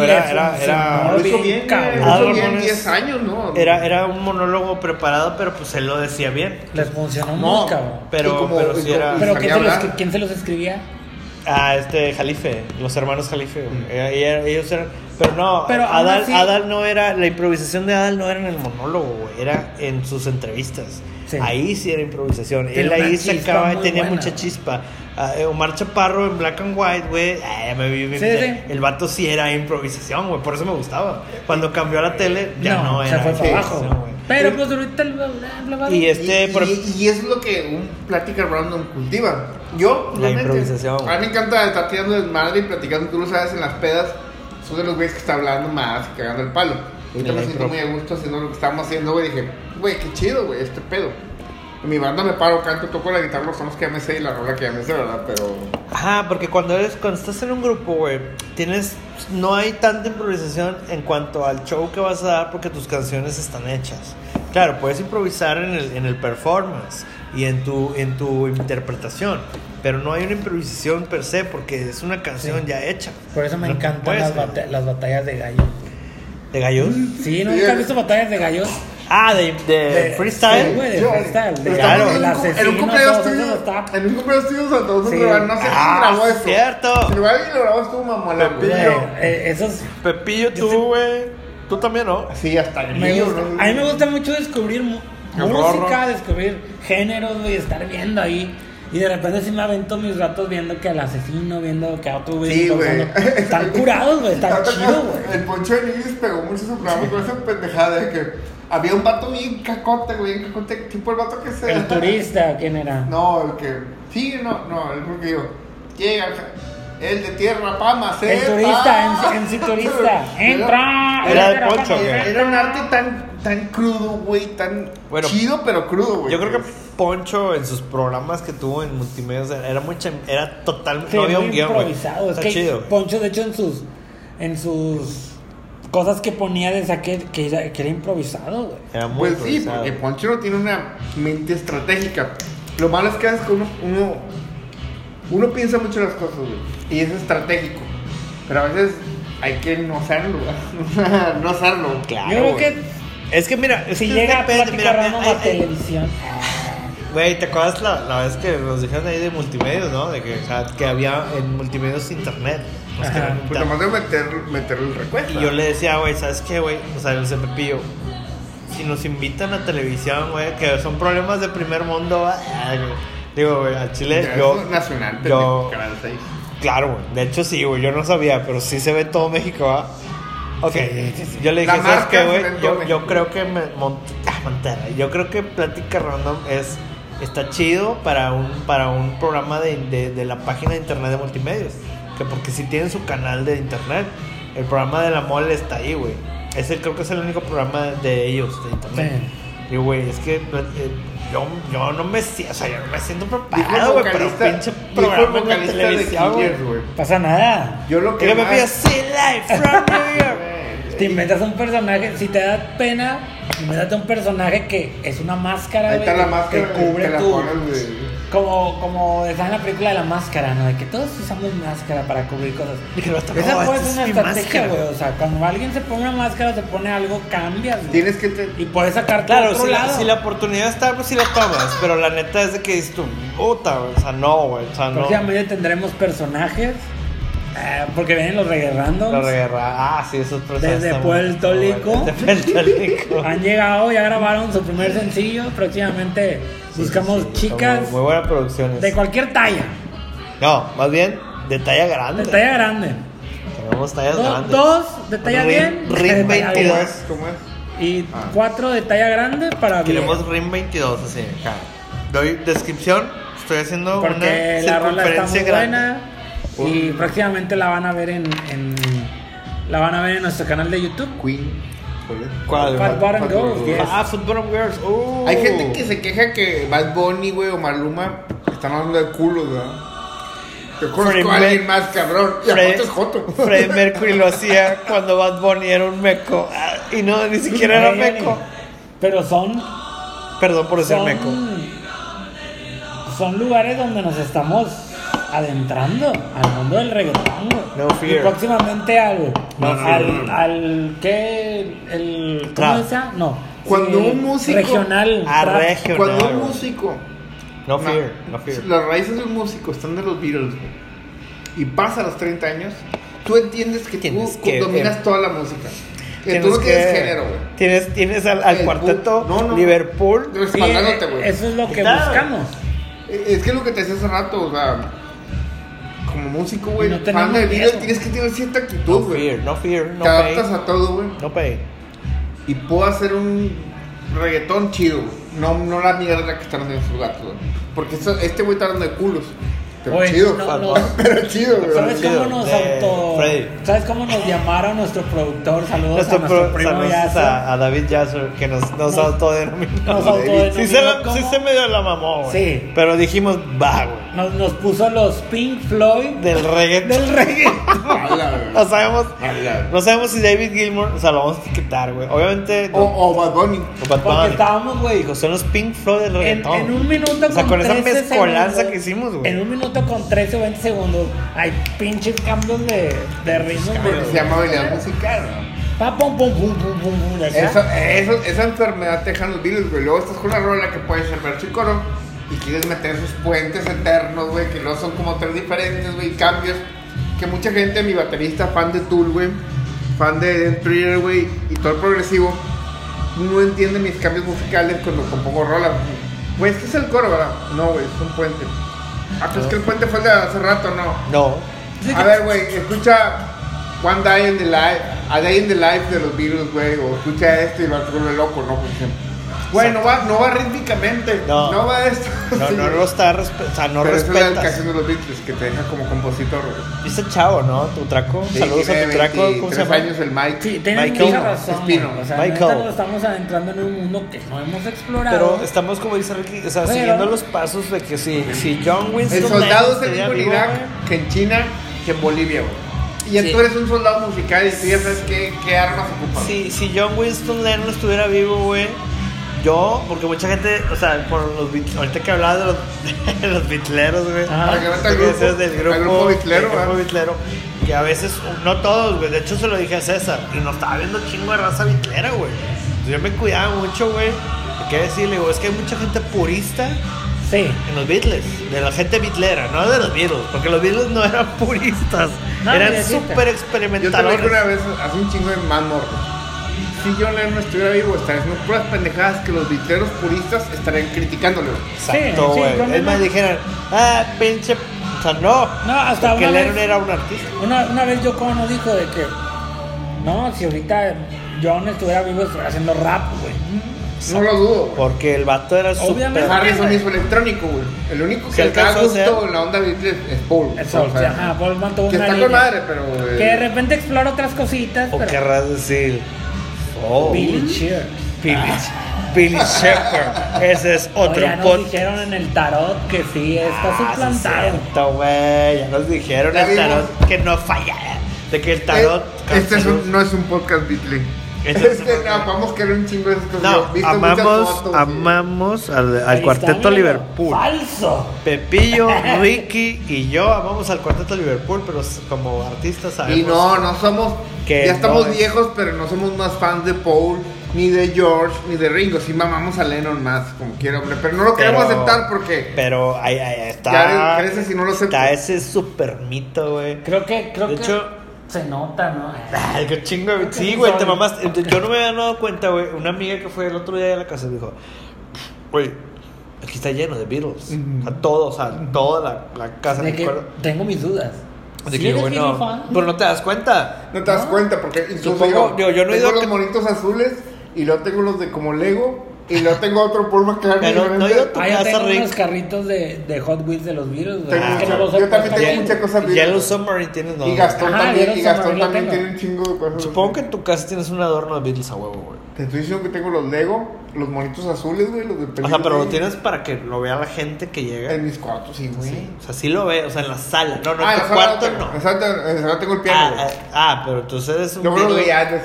B: le
A: era, era, era,
C: Lo hizo
B: bien,
C: lo hizo bien
A: Ramones
C: 10 años, ¿no?
A: era, era un monólogo preparado, pero pues él lo decía bien.
B: Les funcionó
C: No,
B: muy cabrón.
A: Pero,
C: como-
A: pero sí
C: como-
A: era.
B: Pero ¿quién se, los,
C: hablar.
B: ¿quién se los escribía?
A: Ah, este, Jalife, los hermanos Jalife, güey. Eh, Ellos eran. Pero no,
B: Pero
A: Adal,
B: así-
A: Adal no era. La improvisación de Adal no era en el monólogo, güey. Era en sus entrevistas.
B: Sí.
A: Ahí sí era improvisación. Él ahí sacaba, tenía
B: buena,
A: mucha chispa. Eh, Omar Chaparro en Black and White, güey. ah, me vi- me-
B: Sí, sí.
A: El vato sí era improvisación, güey. Por eso me gustaba. Cuando cambió a la tele, ya no,
B: se
A: era.
B: fue para
A: improvisación,
B: abajo. Pero pues ahorita el bla, bla, bla.
A: Y este,
C: y,
A: por-
C: y- y es lo que un plática random cultiva. Yo,
A: La
C: realmente,
A: improvisación.
C: A mí me encanta estar tirando desmadre y platicando, tú lo sabes, en las pedas. Soy de los güeyes que está hablando más y cagando el palo. Ahorita me siento muy a gusto haciendo lo que estamos haciendo, güey. Dije, güey, qué chido, güey, este pedo. En mi banda me paro, canto, toco la guitarra, los sonos que ya me sé y la rola que ya me sé, ¿verdad? Pero.
A: Ajá, porque cuando eres, cuando estás en un grupo, güey, tienes, no hay tanta improvisación en cuanto al show que vas a dar porque tus canciones están hechas. Claro, puedes improvisar en el, en el performance y en tu, en tu interpretación, pero no hay una improvisación per se porque es una canción
B: Sí.
A: ya hecha.
B: Por eso me
A: No
B: encantan
A: puedes,
B: las, bata- las batallas de gallos.
A: ¿De gallos?
B: Sí, ¿nunca has visto batallas de gallos?
A: Ah, de, de,
B: De-
A: freestyle.
B: sí, güey, de
C: Yo-
B: freestyle. de-
A: Claro.
B: El
C: En un, en cumpleaños tuyo, en un cumpleaños tuyo,
B: Sí.
C: no sé quién
A: Ah,
C: grabó eso.
A: cierto.
C: Si lo alguien lo grabó, estuvo.
A: Pepillo.
B: Eh, esos
A: Pepillo, tú, güey. Tú también, ¿no?
C: Sí, hasta el
B: me
C: niño,
B: gusta,
C: ¿no?
B: a mí me gusta mucho descubrir música, descubrir géneros, güey, estar viendo ahí. Y de repente sí me avento mis ratos viendo que al asesino, viendo que a otro güey.
C: Sí, güey.
B: Están curados, güey, están chidos, güey.
C: El Poncho de Nigris pegó mucho su programa con esa pendejada de que había un vato bien cacote, güey, bien cacote, tipo el vato que se...
B: El turista, ¿quién era?
C: No, el que... Sí, no, no, el que digo, llega, el de tierra, pama,
B: El turista, en, en sí turista. Entra.
A: Era
B: entra,
A: Poncho, güey.
C: Era un arte tan, tan crudo, güey, tan
A: Bueno,
C: chido, pero crudo, güey.
A: Yo creo que Poncho en sus programas que tuvo en multimedia o sea, era muy era total
B: Sí,
A: no había un guion,
B: improvisado. Es
A: Está
B: que
A: chido.
B: Poncho, de hecho, en sus, en sus cosas que ponía de saque, que, era, que era improvisado, güey.
A: Era muy
C: Pues sí, porque Poncho no tiene una mente estratégica. Lo malo es que que uno, uno, uno piensa mucho las cosas, güey, y es estratégico. Pero a veces hay que no hacerlo, güey. no hacerlo.
A: Claro,
B: Yo creo que
A: Es que mira, es
B: si llega a plática
A: mira, hay-
B: a
A: hay-
B: televisión.
A: Güey, ¿te acuerdas la, la vez que nos dijeron ahí de multimedios, no? De que, que había en multimedios internet.
C: Pues
A: invitar.
C: nomás de meter, meterle el recuerdo.
A: Y yo le decía, güey, ¿sabes qué, güey? O sea, el Pepillo, si nos invitan a televisión, güey, que son problemas de primer mundo, güey. digo, güey, al Chile, yo,
C: nacional,
A: yo-
C: pendejo, canal 6.
A: claro, güey, de hecho sí, güey, yo no sabía, pero sí se ve todo México, ¿va? Ok,
B: Sí, sí, sí.
A: yo le dije, ¿sabes qué, güey? Yo, yo creo que me, Mon- ah, yo creo que Plática Random es, está chido para un, para un programa de, de, de la página de internet de multimedios, que porque si tienen su canal de internet, el programa de la mole está ahí, güey. Ese creo que es el único programa de ellos de internet.
B: Sí.
A: Y güey, es que eh, yo, yo no me siento, o sea, yo no me siento preparado, güey, pero pinche programa
C: de
A: televisión, güey.
B: Pasa nada.
C: Yo lo que
A: Que me
C: más-
A: pilla See Live from New York.
B: Te inventas un personaje, si te da pena, invéntate un personaje que es una máscara,
C: Ahí
B: güey,
C: está la
B: que-
C: máscara,
B: que cubre
C: la
B: tu...
C: pones.
B: Como, como está en la película de la máscara, ¿no? De que todos usamos máscara para cubrir cosas. Esa
A: no,
B: puede ser una
A: es mi
B: estrategia, güey. O sea, cuando alguien se pone una máscara, se pone algo, cambias, güey.
C: Tienes que te...
B: Y puedes sacar
A: Claro,
B: otro
A: si la,
B: lado.
A: si la oportunidad está, pues sí la tomas. Pero la neta es de que dices tú, puta, güey. O sea, no, güey. O sea, no.
B: Próximamente tendremos personajes. Eh, porque vienen los reggae randoms.
A: Ah, sí, esos personajes.
B: Desde Puerto Rico.
A: Desde Puerto Rico.
B: Han llegado, ya grabaron su primer sencillo. Próximamente buscamos chicas
A: Muy, muy buena producción.
B: de cualquier talla.
A: No, más bien de talla grande.
B: De talla grande.
A: Tenemos tallas
B: Do-
A: grandes.
B: dos de talla
A: Rim-
B: bien.
A: Rim
B: de talla
A: 22.
B: bien.
C: ¿Cómo es?
B: Y
C: Ah.
B: cuatro de talla grande para bien.
A: Queremos RIM 22, así. acá. Doy descripción. Estoy haciendo
B: Porque
A: una
B: la rola está
A: circunferencia
B: muy
A: grande.
B: buena. Y próximamente la van a ver en, en- la van a ver en nuestro canal de YouTube.
C: Queen. ¿Cuál.
B: Fat Bottom
C: Fat
B: Girls,
C: Bottom
B: yes.
A: Ah, Football Girls. Uh.
C: Hay gente que se queja que Bad Bunny, güey, o Maluma están hablando de culos, ¿verdad? Yo conozco a alguien más, cabrón. Y
A: Fred-
C: es Joto.
A: Mercury lo hacía cuando Bad Bunny era un meco. Ah, Y no, ni siquiera era meco.
B: Pero son
A: Perdón por ser
B: son,
A: meco.
B: son lugares donde nos estamos adentrando al mundo del reggaetón.
A: No fear.
B: Y próximamente al,
A: No
B: al,
A: fear.
B: al, ¿qué? El, ¿Cómo decía? No.
C: Cuando un músico-
B: Regional.
A: Ah, regional.
C: Cuando un músico.
A: No fear, no fear.
C: Las raíces de un músico están de los Beatles, güey. Y pasa a los 30 años, tú entiendes que
A: Tienes
C: tú
A: que-
C: dominas
A: eh,
C: toda la música. Que tú no
A: que-
C: tienes género, güey.
A: Tienes, tienes al, cuarteto
C: bu- no, no.
A: Liverpool.
C: Respaldándote, güey.
B: eso es lo que buscamos.
C: Es que es lo que te decía hace rato, o sea, como músico, güey,
B: No
C: fan de
B: miedo.
C: tienes que tener cierta
A: No
C: actitud, güey.
A: fear, no fear, no
C: te adaptas a todo, güey.
A: No pay.
C: Y puedo hacer un reggaetón chido, güey. No, no la mierda que están haciendo sus gatos, güey. Porque esto- este güey está dando de culos. Pero
B: Oye,
C: chido.
B: no, no.
C: Pero chido, güey.
B: ¿Sabes
A: chido,
B: cómo nos auto...
A: Freddy.
B: ¿Sabes cómo nos llamaron nuestro productor? Saludos
A: Nuestro
B: a nuestro
A: pro-
B: primo Yasser.
A: a, a David Yasser que nos, nos
B: Nos-
A: autodenominó.
B: nos autodenominó
A: sí, se sí se medio la mamó, güey.
B: Sí.
A: Pero dijimos, va, güey.
B: Nos, nos puso los Pink Floyd
A: Del reggaetón.
B: del reggae.
C: Ala, güey.
A: No sabemos. No sabemos si David Gilmour, o sea, lo vamos a etiquetar, güey. Obviamente.
C: O, o Bad Bunny.
A: o Bad
B: Porque
A: Bunny.
B: estábamos, güey,
A: son los Pink Floyd del
B: en,
A: reggaetón.
B: en un minuto
A: O sea, con esa
B: 13
A: mezcolanza
B: segundos,
A: que hicimos, güey.
B: En un minuto con 13 o 20 segundos hay pinches cambios de, de ritmo.
C: Porque se llama habilidad musical, ¿no?
B: Pa, pum, pum, pum, pum, pum, pum.
C: Eso, eso- esa enfermedad te dejan los Beatles, güey. Luego estás con una rola que puede ser verso y quieres meter esos puentes eternos, güey, que luego son como tres diferentes, güey, cambios. Que mucha gente, mi baterista, fan de Tool, güey, fan de Thriller, güey, y todo el progresivo, no entiende mis cambios musicales cuando compongo rolas. Güey, es que es el coro, ¿verdad? No, güey, es un puente. Ah, pues es que el puente fue el de hace rato, no.
A: No.
C: A ver, güey, escucha One Day in the Life, A Day in the Life de los Beatles, güey, o escucha esto y va a vuelve loco, ¿no? Por ejemplo. Güey, no va, no va rítmicamente,
A: No.
C: no, va esto.
A: No,
C: Sí.
A: no lo está o sea, no
C: Pero esa es la
A: respetas.
C: educación de los Beatles que te deja como compositor, güey.
A: Este chavo, ¿no? Tu traco.
C: Sí,
A: Saludos a
C: tiene
A: tu traco. ¿Cómo se
C: 23
A: llama?
C: años el Mike.
B: Sí, tienes
A: Michael
B: mucha razón.
C: Espino.
B: O sea,
A: Michael.
B: estamos adentrando en un mundo que no hemos explorado.
A: Pero estamos, como dice Ricky, o sea,
B: Pero-
A: siguiendo los pasos de que si, si John Winston.
C: El soldado es el mismo en Irak que en China que en Bolivia, güey. Y
A: Sí.
C: tú eres un soldado musical y tú ya sabes qué, qué armas ocupas.
A: Si, si John Winston Lennon estuviera vivo, güey, yo, porque mucha gente, o sea, por los beat- ahorita que hablaba de los, de los bitleros, güey.
B: Ajá.
C: Que
A: que
C: grupo,
A: del grupo,
C: grupo bitlero,
A: del grupo bitlero, que a veces, no todos, güey, de hecho se lo dije a César, y nos estaba viendo chingo de raza bitlera, güey. Entonces yo me cuidaba mucho, güey, qué decirle, digo, es que hay mucha gente purista
B: Sí.
A: en los Beatles, de la gente bitlera, no de los Beatles, porque los Beatles no eran puristas,
B: No,
A: eran súper
C: Yo
A: experimentadores.
C: dije una vez hace un chingo de Man Morton. Si John Lennon estuviera vivo, estaría haciendo puras pendejadas que los bitleros puristas estarían criticándole. güey.
A: Exacto,
B: Sí, sí,
A: güey. es más, dijeran, ah, pinche. O sea, no.
B: No, hasta
A: Porque
B: una
A: Lennon
B: vez-
A: era un artista.
B: Una, una vez Yoko Ono dijo de que no, si ahorita John estuviera vivo estuviera haciendo rap, güey.
C: No lo dudo. güey.
A: Porque el vato era
B: Obviamente.
A: súper.
C: Harrison hizo electrónico, güey. El único que le da gusto en la onda Beatles es Paul.
B: Eso,
C: O sea,
B: ajá, Paul mantuvo
C: que
B: una
C: está con
B: línea.
C: madre, pero. eh,
B: Que de repente explora otras cositas,
A: O
B: pero
A: querrás decir. Oh.
B: Billy Cheer.
A: Billy. Billy Shepherd. Ese es otro
B: Oye, ya nos dijeron en el tarot que sí, está
A: Ah,
B: suplantado.
A: cierto, güey. Ya nos dijeron
C: Ya
A: el tarot que no falla. De que el tarot.
C: Eh, este es un- no es un podcast Beatley.
A: Este es
C: no, vamos a querer un chingo de esas cosas.
A: No,
C: visto
A: amamos,
C: fotos,
A: amamos al, cuarteto
B: está.
A: Liverpool.
B: Falso.
A: Pepillo, Ricky y yo amamos al cuarteto Liverpool, pero como artistas
C: Y
A: sabemos.
C: no, no somos.
A: Que
C: ya estamos
A: no es-
C: viejos, pero no somos más fans de Paul, ni de George, ni de Ringo. Sí, mamamos a Lennon más, como quiera, hombre. Pero no lo queremos
A: Pero-
C: aceptar porque.
A: Pero ahí, ahí está.
C: Ya creces y no lo
A: Está
C: aceptas.
A: ese super mito, güey.
B: Creo que, creo
A: De
B: que
A: hecho-
B: se nota, ¿no?
A: Ay, qué chingo. güey. Sí, güey, te mamaste. Yo no me había dado cuenta, güey. Una amiga que fue el otro día a la casa dijo: Güey, aquí está lleno de Beatles.
C: Ujú.
A: A todos, a toda la, la casa.
B: De
A: me
B: que
A: acuerdo.
B: tengo mis dudas.
A: De
B: ¿Sí
A: que,
B: eres
A: bueno,
B: fan?
A: pero no te das cuenta.
C: No te das
B: No.
C: cuenta porque incluso
A: Supongo-
C: yo,
A: yo no he
C: tengo
A: ido
C: los
A: que-
C: monitos azules y luego tengo los de como Lego y luego tengo otro Paul McCartney.
A: Pero no, yo- Tu
B: Ah, yo
A: casa,
B: tengo
A: Rick.
B: unos carritos de, de Hot Wheels de los Beatles. güey.
C: Tengo
B: Es que no los
C: yo también tengo muchas cosas
A: Yellow
C: Beatles.
A: Submarine tienes no.
C: Y Gastón
B: Ajá,
C: también,
B: Yellow
C: y Gastón también tiene un chingo de cosas.
A: Supongo que en tu casa tienes un adorno de Beatles a huevo, güey.
C: Te estoy diciendo que tengo los Lego, los monitos azules, güey, los de
A: O sea,
C: película,
A: pero lo tienes para que lo vea la gente que llega.
C: En mis cuartos, sí, güey.
A: Sí, o sea, sí lo ve, o sea, en la sala. No, no,
C: ah,
A: en
C: en
A: tu cuarto no.
C: Exacto, en la sala tengo el piano,
A: Ah, ah, ah, pero entonces eres un
C: eso.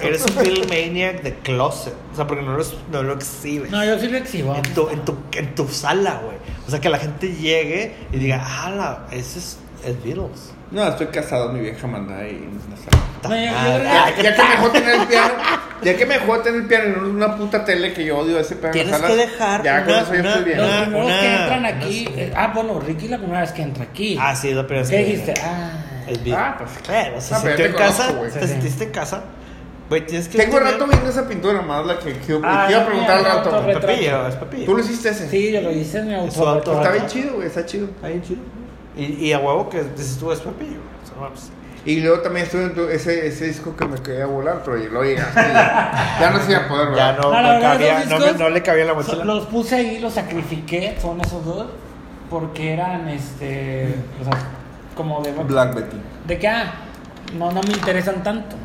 A: eres un Beatlemaniac de closet. Sea, porque no lo, no lo exhibes.
B: No, yo sí lo exhibo.
A: en, tu, en, tu, en tu sala, güey. O sea, que la gente llegue y diga, ah, ese es, es Beatles.
C: No, estoy casado, mi vieja manda ahí en la sala.
B: No,
A: Ah, ya,
B: que-
C: Ya, ya que me dejó tener el piano, ya que me dejó tener el piano en una puta tele que yo odio ese piano. en
A: Tienes
C: la sala,
A: que dejar
C: Ya con eso yo estoy bien.
B: Los primeros
A: una-
B: que entran aquí. eh, ah, bueno, Ricky es la primera vez que entra aquí.
A: Ah, sí, es la primera vez
B: ¿Qué
A: que
B: dijiste? Ah.
A: Es Beatles.
C: Ah, pues,
A: Bueno, se
C: Ah, pero ya
A: sintió
C: te
A: en casa.
C: conozco.
A: ¿Te sentiste en casa? Güey, tienes que.
C: Tengo
A: tener-
C: rato viendo esa pintura, más la que,
B: Ah,
C: iba a
B: no,
C: preguntar al rato.
B: retrato.
A: Pepillo, es Pepillo.
C: Tú lo hiciste ese.
B: Sí, yo lo hice en mi auto.
A: auto-
C: Está bien chido, güey, está chido.
A: Está bien chido. Y, y a huevo que dices tú es Pepillo. O sea, vamos.
C: Y luego también estuve en tu- ese, ese disco que me quería volar, pero luego llegaste ya, ya no se iba a poder,
A: Ya
C: ¿verdad?
A: no,
B: No,
A: no
B: verdad,
A: cabía, no, no le cabía la mochila.
B: Los puse ahí, los sacrifiqué, son esos dos, porque eran, este, o sea, como de...
C: Black Betty.
B: De que, ah, no, no me interesan tanto.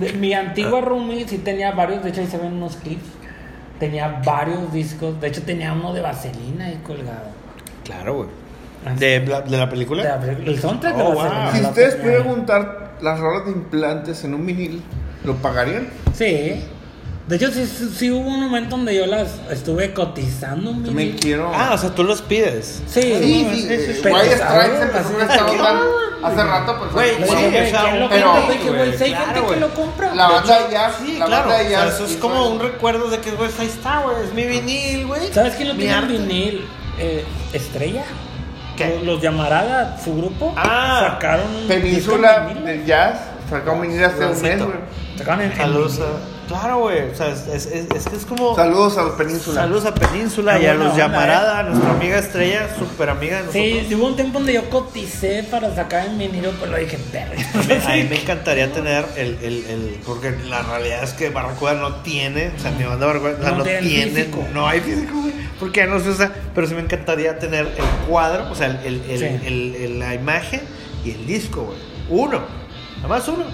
B: De- mi antigua roomie sí tenía varios, de hecho ahí se ven unos clips. Tenía varios discos, de hecho tenía uno de Vaselina ahí colgado.
A: Claro, güey.
B: Ah,
A: ¿De, la- de la película?
B: De la película- el soundtrack de
A: Oh,
B: Vaselina.
A: wow.
C: Si ustedes pudieran juntar las rolas de implantes en un vinil, ¿lo pagarían?
B: Sí. De hecho, sí, sí, sí hubo un momento donde yo las estuve cotizando un
C: me quiero.
A: Ah, o sea, tú los pides.
B: Sí,
C: sí, sí.
A: sí,
C: eh,
A: sí.
B: Pero
C: Hace rato, pues.
A: Güey, Sí, o sea,
B: ¿quién lo
C: pero-?
B: Dije, hay
A: Claro,
B: gente
A: güey.
B: que lo compra.
C: La
A: De
C: banda
A: hecho,
C: ya,
A: Sí,
C: la
A: claro.
C: banda
A: o
C: ya
A: sea, eso es como un recuerdo de que, güey, ahí está, güey. Es mi vinil, güey.
B: ¿Sabes quién lo
A: Mi
B: tiene en
A: arte.
B: vinil? Eh, Estrella.
A: ¿Qué?
B: Los, Llamarada, su grupo,
A: Ah,
B: sacaron
C: Península de jazz, sacó un vinil hace un mes, güey.
B: Sacaron en,
A: Saludos. Claro, güey. O sea, es, es, es, es que es como...
C: Saludos a los Península.
A: Saludos a Península
B: Ah,
A: y a los Llamarada, nuestra amiga Estrella, súper amiga de
B: Sí,
A: nosotros.
B: hubo un tiempo donde yo coticé para sacar en vinilo, pero lo dije, perro.
A: A mí me encantaría tener el, el, el... Porque la realidad es que Barracuda no tiene... O sea, mi banda Barracuda
B: No
A: no,
B: tiene físico.
A: No hay físico, güey. Porque ya no se usa. Pero sí me encantaría tener el cuadro, o sea, el, el, el-
B: Sí.
A: el- el- la imagen y el disco, güey. Uno. Nada más uno.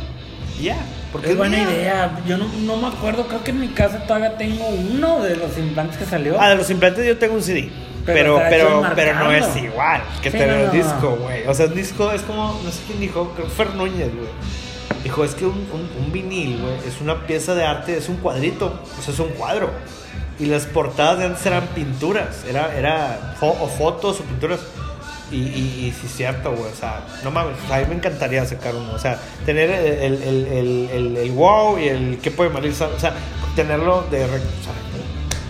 A: Ya. Porque
B: Es buena idea. Yo no, no me acuerdo, creo que en mi casa todavía tengo uno de los implantes que salió.
A: Ah, de los implantes yo tengo un CD.
B: Pero
A: Pero, pero, no es igual que
B: Sí,
A: tener
B: no,
A: disco, güey. O sea, el disco es como, no sé quién dijo, creo que Fer Núñez, güey. Dijo, es que un, un, un vinil, güey, es una pieza de arte, es un cuadrito, o sea, es un cuadro. Y las portadas de antes eran pinturas, era, era fo- o fotos o pinturas. Y, y, y sí es cierto, güey, o sea, no mames, o sea, a mí me encantaría sacar uno, o sea, tener el, el, el, el, wow y el qué puede malir, o sea, tenerlo de... O sea,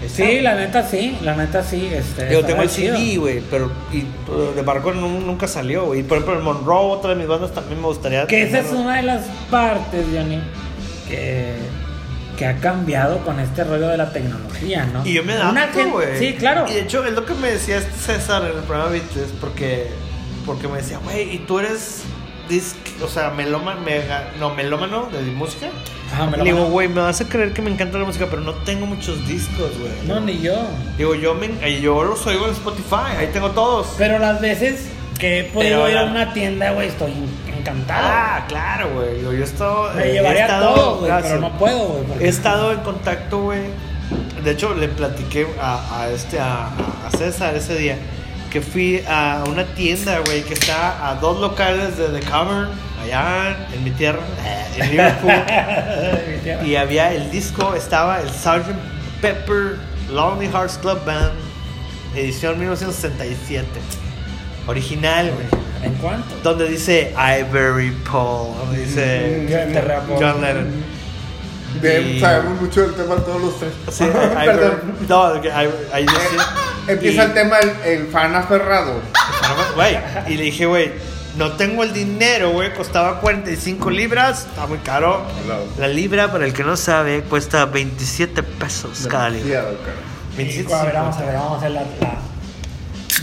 B: Sí, la neta sí, la neta sí. Este,
A: yo tengo el. CD, güey, pero y, pero de Barco nunca salió, güey. Y por ejemplo, el Monroe, otra de mis bandas, también me gustaría.
B: Que esa es una de las partes, Johnny, que, que ha cambiado con este rollo de la tecnología, ¿no?
A: Y yo me
B: gente-
A: güey.
B: Sí, claro.
A: Y de hecho, es lo que me decía este César en el programa Beatles, porque, porque me decía, güey, ¿y tú eres disc, o sea, melómano, mega, no, melómano de música?
B: Ajá, me
A: Le
B: lo
A: digo, güey, me vas a creer que me encanta la música, pero no tengo muchos discos, güey.
B: No, ni yo.
A: Digo, yo, me, yo los oigo en Spotify, ahí tengo todos.
B: Pero las veces que he podido
A: Pero
B: ir a una tienda, güey, estoy en- encantado.
A: Ah, claro, güey. Yo he estado.
B: Me
A: eh, he
B: llevaría
A: estado-
B: todo, güey, pero no puedo, güey.
A: He estado en contacto, güey. de hecho, le platiqué a, a este, a, a César ese día que fui a una tienda, güey, que está a dos locales de The Cavern, allá en mi tierra, en Liverpool. y había el disco, estaba el Sgt. Pepper Lonely Hearts Club Band, edición 1967. Original, güey.
B: ¿En cuánto?
A: Donde dice Ivory Paul, donde dice
B: John Lennon.
A: John Lennon. Y-
C: Sabemos mucho del tema todos los tres.
A: Sí,
C: Perdón.
A: No, ahí dice.
C: Empieza
A: y-
C: el tema el, el fan aferrado.
A: Güey, y le dije, güey, no tengo el dinero, güey, costaba 45 libras, está muy caro. La libra, para el que no sabe, cuesta 27 pesos cada libra.
C: Demasiado, cara.
A: 27,
B: a ver, vamos a ver, vamos a hacer la. la...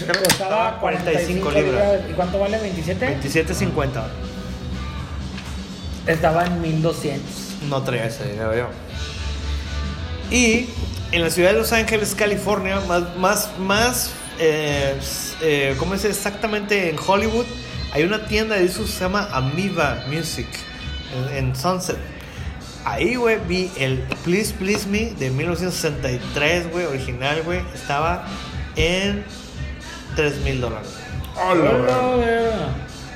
B: Costaba
A: 45
B: 45
A: libras.
B: ¿Y cuánto vale? ¿27?
A: 27.50.
B: Estaba en 1200.
A: No traía ese dinero yo. Y en la ciudad de Los Ángeles, California, más, más, más, eh, eh, ¿cómo es exactamente? En Hollywood, hay una tienda de discos que se llama Amoeba Music, en, en Sunset. Ahí, güey, vi el Please Please Me de 1963, güey, original, güey. Estaba en 3 mil dólares.
C: Güey.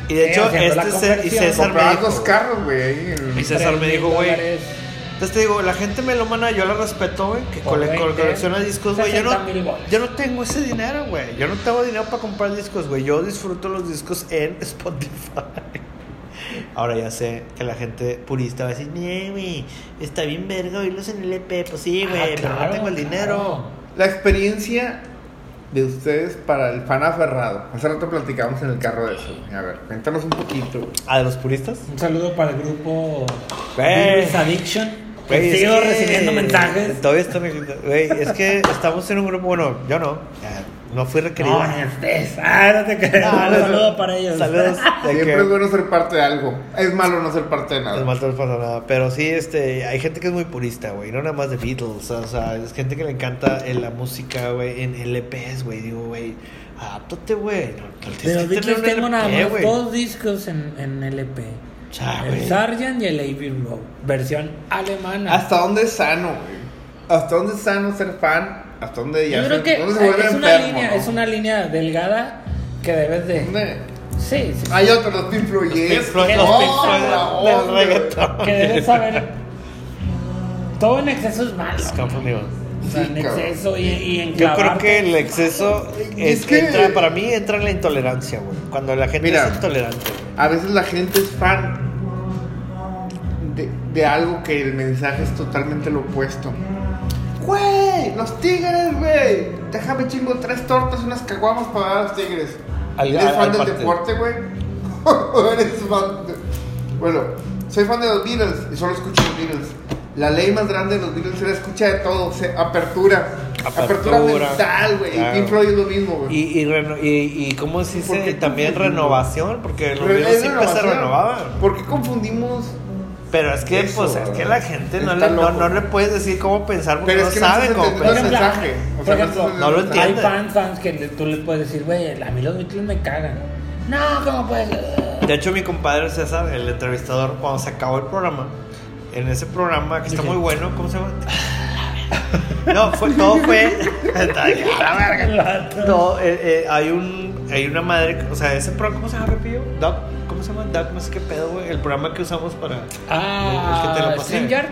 A: Y de hecho, este se- y. César me dijo...
C: dos carros, güey,
A: Y César me dijo, güey. Entonces te digo, la gente melómana yo la respeto, güey, que
B: Por
A: cole-
B: 20,
A: colecciona discos, güey. Yo no,
B: 60,000 bolas.
A: yo no tengo ese dinero, güey. Yo no tengo dinero para comprar discos, güey. Yo disfruto los discos en Spotify. Ahora ya sé que la gente purista va a decir, "Nee, güey, está bien verga oírlos en el EP. Pues sí, güey,
B: Ah,
A: pero no tengo el
B: claro.
A: dinero.
C: La experiencia de ustedes para el fan aferrado. Hace rato platicamos en el carro de eso. A ver, cuéntanos un poquito.
A: ¿A de los puristas?
B: Un saludo para el grupo. Beatles Addiction.
A: es
B: sigo
A: que-
B: recibiendo mensajes.
A: Todavía están. Güey, es que estamos en un grupo, bueno, yo no. No fui requerido.
B: No, estés. Ah, no te creas.
A: No,
B: saludo para ellos.
A: Saludos. de
C: Siempre
A: que-
C: es bueno ser parte de algo. Es malo no ser parte de nada.
A: Es mal, no pasa nada. Pero sí, este, hay gente que es muy purista, güey. No nada más de Beatles. O sea, es gente que le encanta eh, la música, güey, en LPs, güey. Digo, güey, adáptate, güey. No, tienes
B: De
A: un
B: tengo nada más
A: güey.
B: dos discos en, en LP.
A: Sea,
B: el. Sargent y el Abbey Road. Versión alemana.
C: ¿Hasta dónde es sano, güey? ¿Hasta dónde es sano ser fan? ¿Hasta dónde ya
B: Yo creo que
C: dónde se vuelve
B: es una,
C: enfermo?
B: línea,
C: no?
B: es una línea delgada que debes de.
C: ¿Dónde?
B: Sí, sí.
C: Hay otros, los Pink Floyd.
A: Pink Floyd,
B: Que
A: los
B: no,
A: Pink Floyd
C: no,
A: del
C: no,
A: reggaetón.
B: Que debes saber. Todo en exceso es malo. O sea, en exceso y, y en
A: Yo creo que el exceso
C: Es
A: es,
C: que-
A: entra, para mí entra en la intolerancia, güey. Cuando la gente
C: Mira.
A: es intolerante.
C: A veces la gente es fan de, de algo que el mensaje es totalmente lo opuesto. Güey, los tigres, güey. Déjame chingo tres tortas y unas caguamas para dar a los tigres.
A: Al-
C: ¿Eres
A: al-
C: fan
A: al
C: del deporte, güey? ¿O eres fan de- Bueno, soy fan de los Beatles y solo escucho los Beatles. La ley más grande de los Beatles era escucha de todo, apertura. Apertura,
A: Apertura.
C: mental, güey.
A: Claro.
C: Y Pink Floyd es lo mismo, güey.
A: Y, y, y, y ¿cómo se
C: ¿Por
A: dice?
C: qué
A: También renovación, porque los
C: Re-
A: videos siempre se renovaban.
C: ¿Por qué confundimos
A: Pero es que,
C: Eso,
A: pues, es que la gente no le, no,
C: loco.
A: no le puedes decir cómo pensar porque
C: Pero
A: no
C: es que no
A: saben cómo pensar.
C: mensaje. O
B: por
C: sea,
B: ejemplo,
C: estás
A: no lo.
B: Hay fans, fans que le- tú les puedes decir, güey, a mí los Beatles me cagan. No, ¿cómo puedes?
A: De hecho, mi compadre César, el entrevistador, cuando se acabó el programa, en ese programa que está
B: Dije,
A: muy bueno, ¿cómo se llama? No, fue, todo fue. Ay, la verga. No, eh, eh, hay un, hay una madre, o sea, ese programa, ¿cómo se llama, Pepillo? Doc, ¿cómo se llama? Doc, no sé qué pedo, güey. El programa que usamos para.
B: Ah,
A: el que te lo pasé.
B: StreamYard.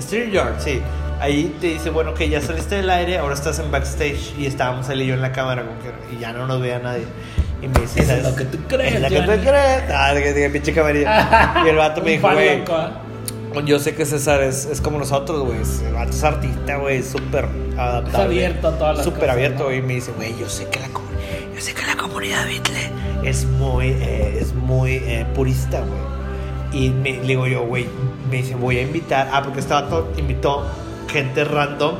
A: StreamYard, sí. Ahí te dice, bueno, que ya saliste del aire, ahora estás en backstage. Y estábamos él y yo en la cámara, como que, y ya no nos veía nadie. Y me dice,
B: Eso es
A: ¿sabes?
B: lo que tú crees,
A: Es lo que tú crees. Ah, que diga, pinche camarilla. y el vato me dijo, güey.
B: ¿ah?
A: Yo sé que César es, es como nosotros, güey. es- El vato es artista, güey. Súper adaptable.
B: Es abierto a todas las
A: Súper abierto.
B: ¿no?
A: Y me dice, güey, yo sé que la, yo sé que la comunidad Beatle es muy, eh, es muy eh, purista, güey. Y me, le digo yo, güey, me dice, voy a invitar. Ah, porque este vato invitó gente random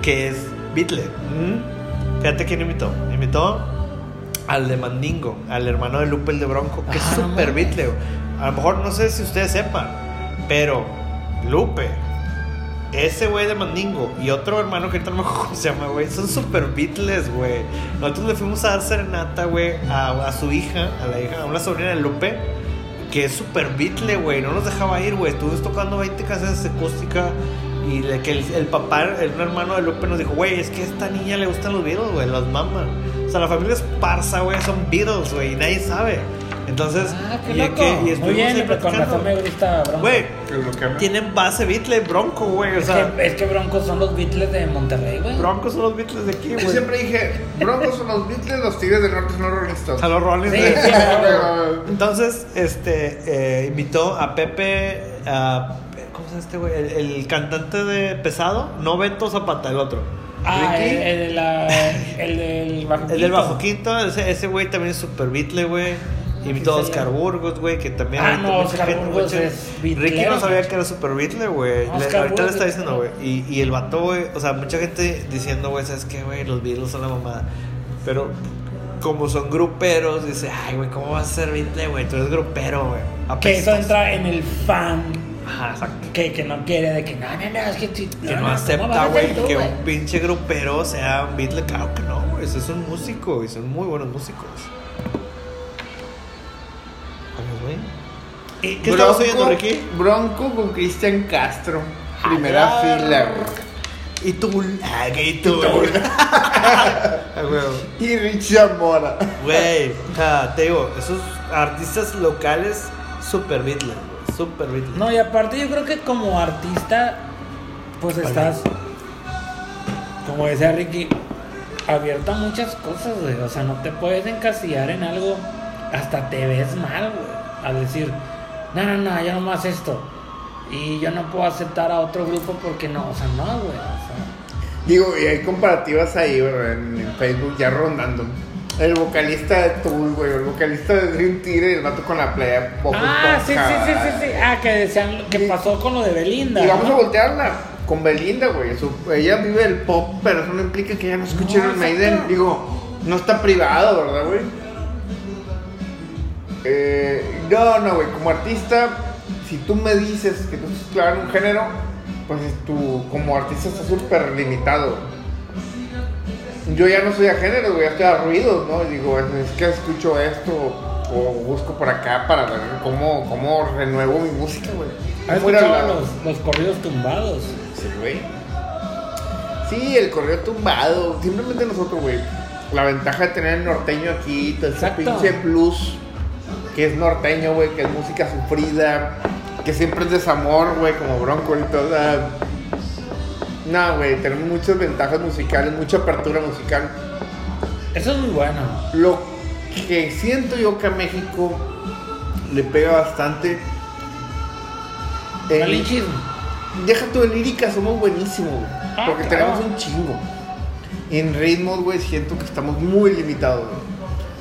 A: que es Beatle. ¿Mm? Fíjate quién invitó. Invitó al de Mandingo, al hermano de Lupe el de Bronco, que es
B: Ah,
A: súper. Beatle. A lo mejor no sé si ustedes sepan, pero Lupe, ese güey de Mandingo y otro hermano que ahorita no me acuerdo cómo se llama, güey, son super Beatles, güey. Nosotros le fuimos a dar serenata, güey, a, su hija, a la hija, a una sobrina de Lupe, que es super Beatle, güey. No nos dejaba ir, güey. Estuvimos tocando 20 casas acústicas Y le- que el, el papá, el un hermano de Lupe nos dijo, güey, es que a esta niña le gustan los Beatles, güey, los mama. O sea, la familia Esparza, güey, son Beatles, güey, y nadie sabe. Entonces,
B: Ah, qué
A: y,
B: loco.
A: que- y
B: Muy bien,
A: ahí
B: y con razón me gusta Bronco.
A: Güey,
C: Es
A: tienen base Beatles, Bronco, güey, o
B: es,
A: sea,
B: que, es que Broncos son los Beatles de Monterrey, güey.
A: Broncos son los Beatles de aquí,
C: Yo
A: güey.
C: siempre dije, Broncos son los Beatles, los Tigres del Norte son los Rolling Stones.
A: A los Rolling
B: Sí,
A: Stones.
B: sí,
A: Entonces, este, eh, invitó a Pepe, a, ¿cómo se llama este güey? El, el cantante de Pesado, no Beto Zapata, el otro.
B: Ah, el, el, de la- el del bajo
A: El del
B: quinto.
A: Bajo Quinto, ese, ese güey también es super Beatle, güey. Invitó a Oscar. Burgos, güey, que también...
B: Ah, no, Oscar
A: gente-
B: Burgos
A: mucha-
B: es
A: Ricky no sabía que era super Beatle, güey. Ahorita le está diciendo, güey. Y, y el vato, güey, o sea, mucha gente diciendo, güey, ¿sabes qué, güey? Los Beatles son la mamada. Pero como son gruperos, dice, ay, güey, ¿cómo vas a ser Beatle, güey? Tú eres grupero, güey.
B: Que eso entra en el fan
A: Ajá, exacto.
B: que, que no quiere, de que no, no, no, es que, sí,
A: Que no,
B: ¿cómo vas
A: acepta, güey, que un pinche grupero sea un Beatle. Claro que no, güey. Eso es un músico y son muy buenos músicos. Güey. ¿Y ¿Qué
C: Bronco-
A: estabas oyendo, Ricky?
C: Bronco con Cristian Castro. Primera
A: Ah,
C: fila.
A: claro. Y tú, ah, que y tú. Ah, güey.
C: Y Richie Zamora.
A: Güey, o sea, te digo, esos artistas locales, super Beatle, güey. Super Beatle.
B: No, y aparte yo creo que como artista, pues estás, como decía Ricky, abierto a muchas cosas, güey. O sea, no te puedes encasillar en algo, hasta te ves mal, güey. A decir, no, no, no, yo nomás esto. Y yo no puedo aceptar a otro grupo porque no, o sea, no, güey. O sea,
C: Digo, y hay comparativas ahí, güey, en, en Facebook ya rondando. El vocalista de Tool, güey, el vocalista de Dream Theater y el vato con la playa. Bob
B: ah, sí, sí, sí, sí, sí. Ah, que decían que
C: Sí.
B: pasó con lo de Belinda.
C: Y vamos
B: ¿no?
C: a voltearla con Belinda, güey. Su- Ella vive el pop, pero eso no implica que ella no escuche
B: No,
C: Iron Maiden. Digo, no está privado, ¿verdad, güey? Eh, no, no, güey. Como artista, si tú me dices que tú estás en un género, pues tú como artista estás súper limitado. Yo ya no soy a género, güey, ya estoy a ruidos, ¿no? Y digo, es, es que escucho esto o busco por acá para ver cómo, cómo renuevo mi música, güey.
B: ¿Has
C: ¿Cómo era
B: escuchado
C: la-
B: los, los corridos tumbados?
C: Sí, güey. Sí, el correo tumbado. Simplemente nosotros, güey. La ventaja de tener el norteño aquí, todo ese pinche plus que es norteño, güey, que es música sufrida, que siempre es desamor, güey, como Bronco y todo. ah. No, güey, tenemos muchas ventajas musicales, mucha apertura musical.
B: Eso es muy bueno.
C: Lo que siento yo que a México le pega bastante.
B: Malinchismo.
C: Deja tu de lírica, somos buenísimos, güey.
B: Ah,
C: porque
B: claro.
C: tenemos un chingo. En ritmos, güey, siento que estamos muy limitados, güey.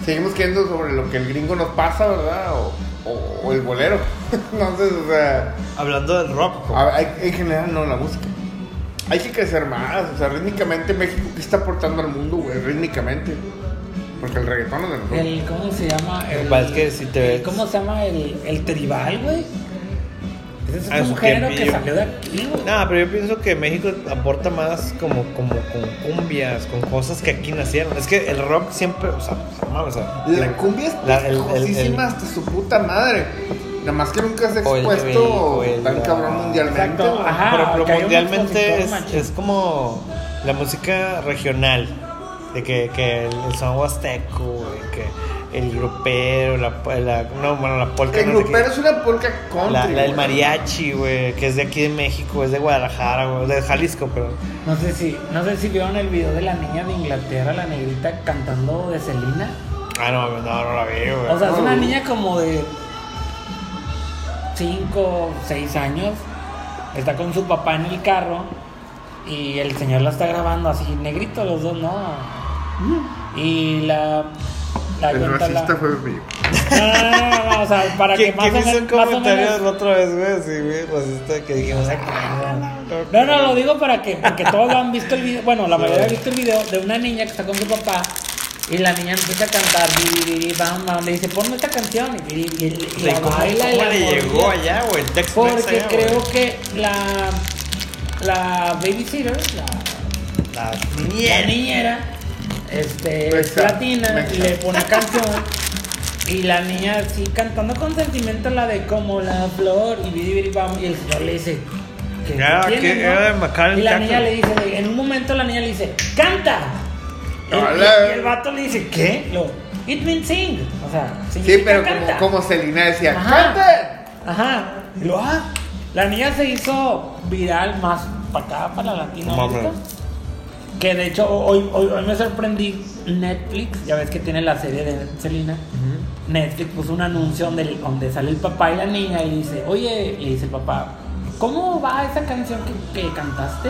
C: Seguimos queriendo sobre lo que el gringo nos pasa, ¿verdad? O, o- o el bolero. Entonces, o sea,
A: Hablando del rock,
C: a- hay- en general no la música. Hay que crecer más, o sea, rítmicamente México, ¿qué está aportando al mundo, güey? Rítmicamente. Porque el reggaetón es de nosotros.
B: El, ¿Cómo se llama? El,
A: es que si te
B: el-
A: ves-
B: ¿Cómo se llama? El, el tribal, güey. Ese
A: Ah,
B: es un género que
A: tiempillo.
B: salió de aquí, güey.
A: Nah, pero yo pienso que México aporta más como, como con cumbias, con cosas que aquí nacieron. Es que el rock siempre, o sea, mames, o sea,
C: La cumbia es
A: la- el- el-
C: pegajosísima
A: el-
C: hasta su puta madre. Nada más que nunca se ha
A: el-
C: expuesto
A: o el-
C: tan cabrón mundialmente.
B: Exacto, ajá. hay un
A: mundialmente es, es como la música regional. De que, que el, el son huasteco, que el grupero, la, la- no, bueno, la polka.
C: El
A: no
C: grupero es una polka country.
A: La, la del mariachi, güey, que es de aquí de México, es de Guadalajara, güey, de Jalisco, pero
B: No sé si, no sé si vieron el video de la niña de Inglaterra, la negrita cantando de Selena.
A: Ah, no, no, no la veo, güey.
B: O sea, es una niña como de 5, 6 años. Está con su papá en el carro. Y el señor la está grabando así, negrito los dos, ¿no? Y la. La
C: El
B: cuenta la-
C: racista fue mi.
B: No, no, no, o sea, para que
A: ¿Quién,
B: más o
A: quién hizo un
B: menos. O
A: comentario
B: menos
A: la otra vez, güey? Así, güey, racista, que dijimos, ah,
B: no, no, lo digo para que, porque todos han visto el video, bueno, la mayoría ha visto el video de una niña que está con su papá y la niña empieza a cantar, "Bi, bi, bi, bam, bam", le dice, ponme esta canción y, y- y- y la
A: ¿Cómo,
B: baila y
A: cómo
B: la
A: le llegó allá, güey?
B: Porque creo que la, la babysitter, la,
A: La
B: la
A: niñera.
B: Este, es
C: Mexa,
B: latina,
C: mexa.
B: y le pone canción. Y la niña así cantando con sentimiento la de como la flor y bidi, y el señor le dice, que,
A: Era
B: que ¿no?
A: era de Macaulay
B: Y la niña le dice, en un momento la niña le dice, ¡canta! Y el vato le dice, ¿qué? Lo, It means sing. O sea,
C: Sí, pero como,
B: canta.
C: como Selena decía,
B: Ajá.
C: ¡canta!
B: Ajá. Y lo, ah, la niña se hizo viral más para acá, para Latinoamérica.
A: Mames.
B: Que de hecho hoy, hoy, hoy me sorprendí Netflix, ya ves que tiene la serie de Selena. Netflix puso un anuncio donde, donde sale el papá y la niña y dice, oye, le dice el papá, ¿cómo va esa canción que, que cantaste?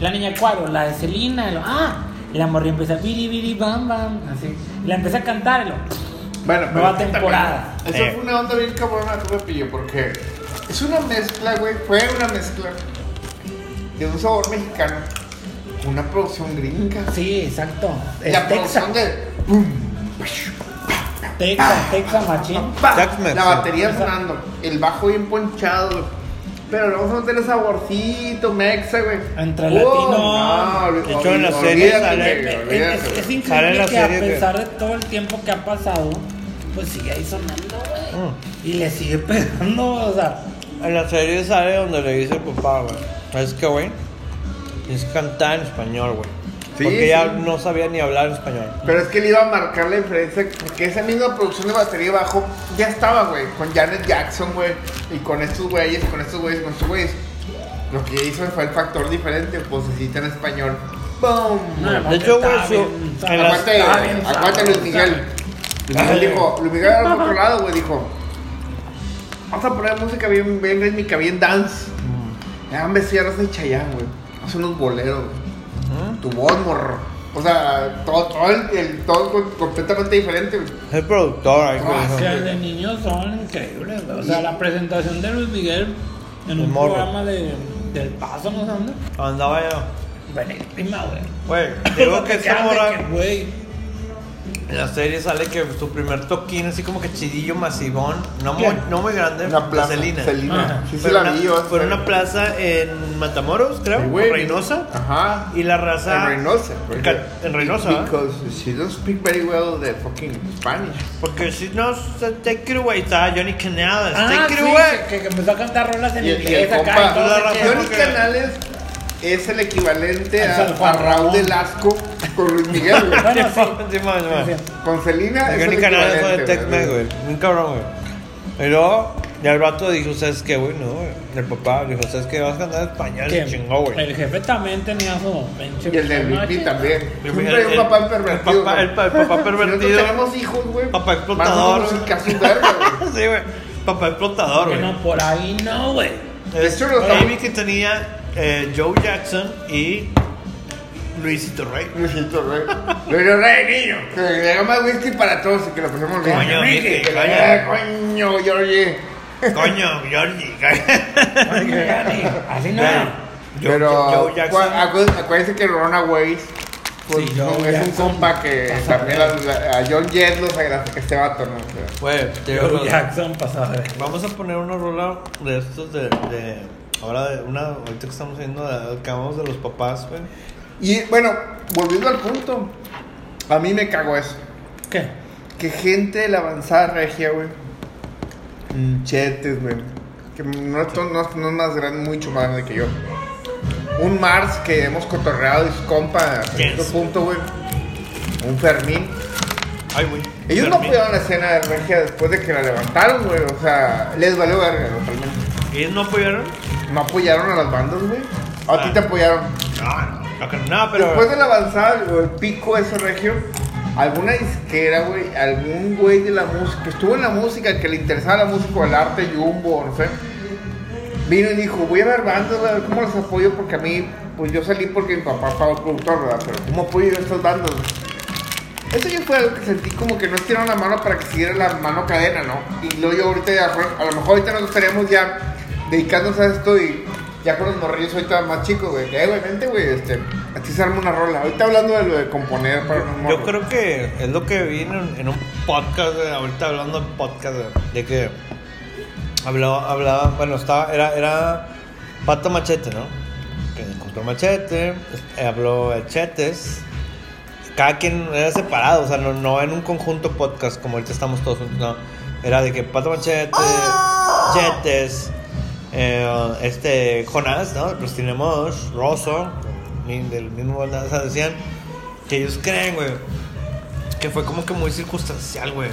B: La niña, ¿cuál? La de Selena. Lo, ah, y la morrilla empieza, biri, biri, bam, bam, así. Y la empieza a cantar y lo,
C: Bueno,
B: Nueva
C: es que
B: temporada.
A: Eh.
C: Eso fue una onda bien cabrona, tú me pillo, porque es una mezcla, güey. Fue una mezcla de un sabor mexicano una producción gringa.
B: sí, exacto. Es
C: la
B: Texas,
C: producción de. ¡Pum!
B: Texas, Texas Machine.
C: ¡pa!
A: Tex-Mex,
C: La batería
B: Esa-
C: sonando, el bajo bien ponchado, güey. Pero le vamos a meter el saborcito, mexa, güey.
B: Entre
C: Oh,
B: latino.
C: no,
A: De hecho, en la
C: olvídate,
A: serie sale-
C: güey,
B: Es,
C: olvídate,
B: es-
C: güey.
B: es
A: Sale en
B: increíble
A: la
B: que a
A: serie que-
B: pesar de todo el tiempo que ha pasado, pues sigue ahí sonando, güey.
A: Mm.
B: Y le sigue pegando, o sea.
A: En la serie sale donde le dice el papá, güey. Es que, güey, es cantar en español, güey.
C: Sí,
A: Porque ella
C: sí.
A: no sabía ni hablar español.
C: Pero es que le iba a marcar la diferencia porque esa misma producción de batería y bajo ya estaba, güey, con Janet Jackson, güey, y con estos güeyes, con estos güeyes, con estos güeyes. Lo que hizo fue el factor diferente, vocecita en español. ¡Boom!
B: No,
A: De hecho, güey, su-
C: Aguante, aguante Luis. Miguel. Luis Miguel dijo, Luis Miguel al otro lado, güey, dijo, vamos a poner música bien, bien rítmica, bien dance. Ya me Rosa y Chayanne, güey. Hace unos boleros. Tu voz, morro. O sea, todo, todo, el, el- todo co- completamente diferente.
A: Es el productor ahí, güey.
C: Ah,
B: Que
A: dijo.
B: de niños son increíbles. O sea, la presentación de Luis Miguel en un
A: morro.
B: programa de, del Paso, ¿no sé dónde?
A: Andaba yo.
B: Buenísima, güey.
A: Güey, digo que
B: de
A: morra. En la serie sale que su primer toquín, así como que chidillo masivón. No muy, no muy grande.
C: Una plaza.
A: Celina.
C: Celina. Sí, sí
A: Fue
C: la
A: una,
C: vi
A: fue en una plaza en Matamoros, creo.
C: Sí, güey.
A: o Reynosa.
C: Ajá.
A: Y la raza.
C: En Reynosa.
A: En en Reynosa, ¿verdad?
C: Because she don't speak very well the fucking Spanish.
A: Porque si no, take it away. Estaba Johnny Canales.
B: Ah,
A: take it
B: sí,
A: away.
B: que, que empezó a cantar rolas en
C: Y, el- y
B: inglés
C: el
B: acá.
C: compa,
B: y todo
C: Johnny Canales es el equivalente
B: Al
C: a, a
B: Juan
C: Raúl del Asco con Luis Miguel, güey.
B: Bueno, sí.
A: Sí, man, man.
B: Sí, sí.
C: Con Selena es el
A: Canales fue de
C: equivalente,
A: Tex-Mex, güey. Un cabrón, güey. Y luego, ya el vato dijo, ¿sabes qué, güey? No, güey. El papá dijo, ¿sabes qué? Vas a cantar español.
B: Que
A: Se chingó, güey.
B: El jefe también tenía su pinche
C: Y el de. Luis también.
A: El-
C: Siempre hay
A: el-
C: un papá
A: el
C: pervertido.
A: papá-
C: güey.
A: el pa- el papá
C: nosotros
A: pervertido.
C: tenemos hijos, güey.
A: Papá explotador,
C: casos verga, güey.
A: sí, güey. Papá explotador,
B: Que
A: güey.
B: no, por ahí no, güey.
C: De hecho, lo
A: Amy
C: estamos-
A: que tenía eh, Joe Jackson y Luisito Rey.
C: Luisito Rey. Luisito Rey, niño. Que le haga más whisky para todos y que lo pasemos bien.
A: Coño,
C: Mickey,
A: coño.
C: coño, Georgie.
A: Coño, Georgie.
B: Así no.
A: Joe,
C: Pero acuérdense que Runaways pues,
B: Sí,
C: no,
B: Joe
C: es un compa que también a, la- a John Jett los agradece este vato, ¿no?
A: Digo,
B: Joe Jackson pasaba.
A: Vamos a poner una rola de estos de, de ahora una ahorita que estamos viendo hablamos de los papás, güey.
C: Y bueno, volviendo al punto, a mí me cago eso.
B: ¿Qué?
C: Que gente de la avanzada regia, güey. mm, Chetes, güey. Que no, es no, no es más grande, mucho más grande que yo. Un Mars que hemos cotorreado y su compa a cierto
A: Yes.
C: punto, güey. Un Fermín.
A: Ay, güey.
C: Ellos no
A: Fermín.
C: apoyaron la escena de regia después de que la levantaron, güey. O sea, les valió verga, totalmente.
A: ¿Ellos no apoyaron?
C: No apoyaron a las bandas, güey. A ti te apoyaron.
A: No, no, no, pero.
C: Después de la avanzada o el pico de ese regio, alguna disquera, güey, algún güey de la música, que estuvo en la música, que le interesaba la música o el arte, Jumbo, no sé, vino y dijo, voy a ver bandas, a ver cómo las apoyo, porque a mí, pues yo salí porque mi papá pagó el productor, ¿verdad? Pero ¿cómo apoyo yo a estas bandas? güey? Eso yo fue algo que sentí como que no estiraron la mano para que siguiera la mano cadena, ¿no? Y luego yo ahorita ya, a lo mejor ahorita nos estaríamos ya dedicándonos a esto y ya con los morrillos ahorita más chicos, güey. Que, eh, güey, vente, güey, este, aquí se arma una rola. Ahorita hablando de lo de componer para
A: Yo
C: morros.
A: creo que es lo que vi en, en un podcast, güey, ahorita hablando de podcast, güey, de que hablaba, hablaba, bueno, estaba, era, era Pato Machete, ¿no? Que encontró Machete, eh, habló de Chetes, cada quien era separado, o sea, no, no en un conjunto podcast como ahorita estamos todos juntos, no. Era de que Pato Machete, Chetes, eh, este Jonás, ¿no? Pues tenemos Rosso, del mismo, o sea, decían que ellos creen, güey, que fue como que muy circunstancial, güey.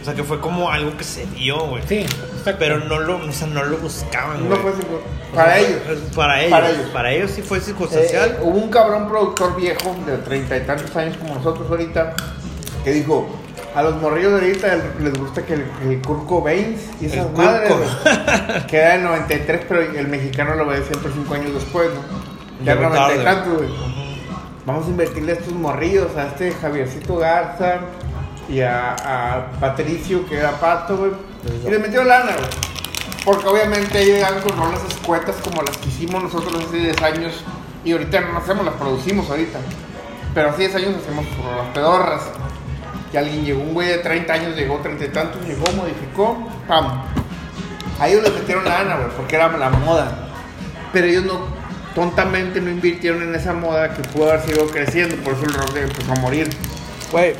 A: O sea, que fue como algo que se dio, güey.
B: Sí, exacto.
A: Pero no lo, o sea, no lo buscaban,
C: No
A: güey.
C: fue para ellos.
A: Para ellos.
C: Para ellos.
A: Para ellos sí fue
C: Eh,
A: circunstancial.
C: hubo un cabrón productor viejo de treinta y tantos años como nosotros ahorita que dijo a los morrillos de ahorita les gusta que el, el Kurt Cobain y esas
A: El
C: madres
A: Kurt
C: güey, que era el 93 pero el mexicano lo ve siempre cinco años después ¿no? ya
A: Llegó
C: 90 y
A: tarde.
C: tantos güey vamos a invertirle a estos morrillos a este Javiercito Garza y a, a Patricio que era Pato güey y le metió lana güey porque obviamente ellos llegan con rolas escuetas como las que hicimos nosotros hace 10 años y ahorita no hacemos, las producimos ahorita. Pero hace 10 años hacemos rolas pedorras. Y alguien llegó, un güey de 30 años llegó, 30 y tantos, llegó, modificó, pam. A ellos les metieron lana, güey, porque era la moda. Pero ellos no, tontamente no invirtieron en esa moda que pudo haber seguido creciendo, por eso el rock empezó a morir.
A: Güey,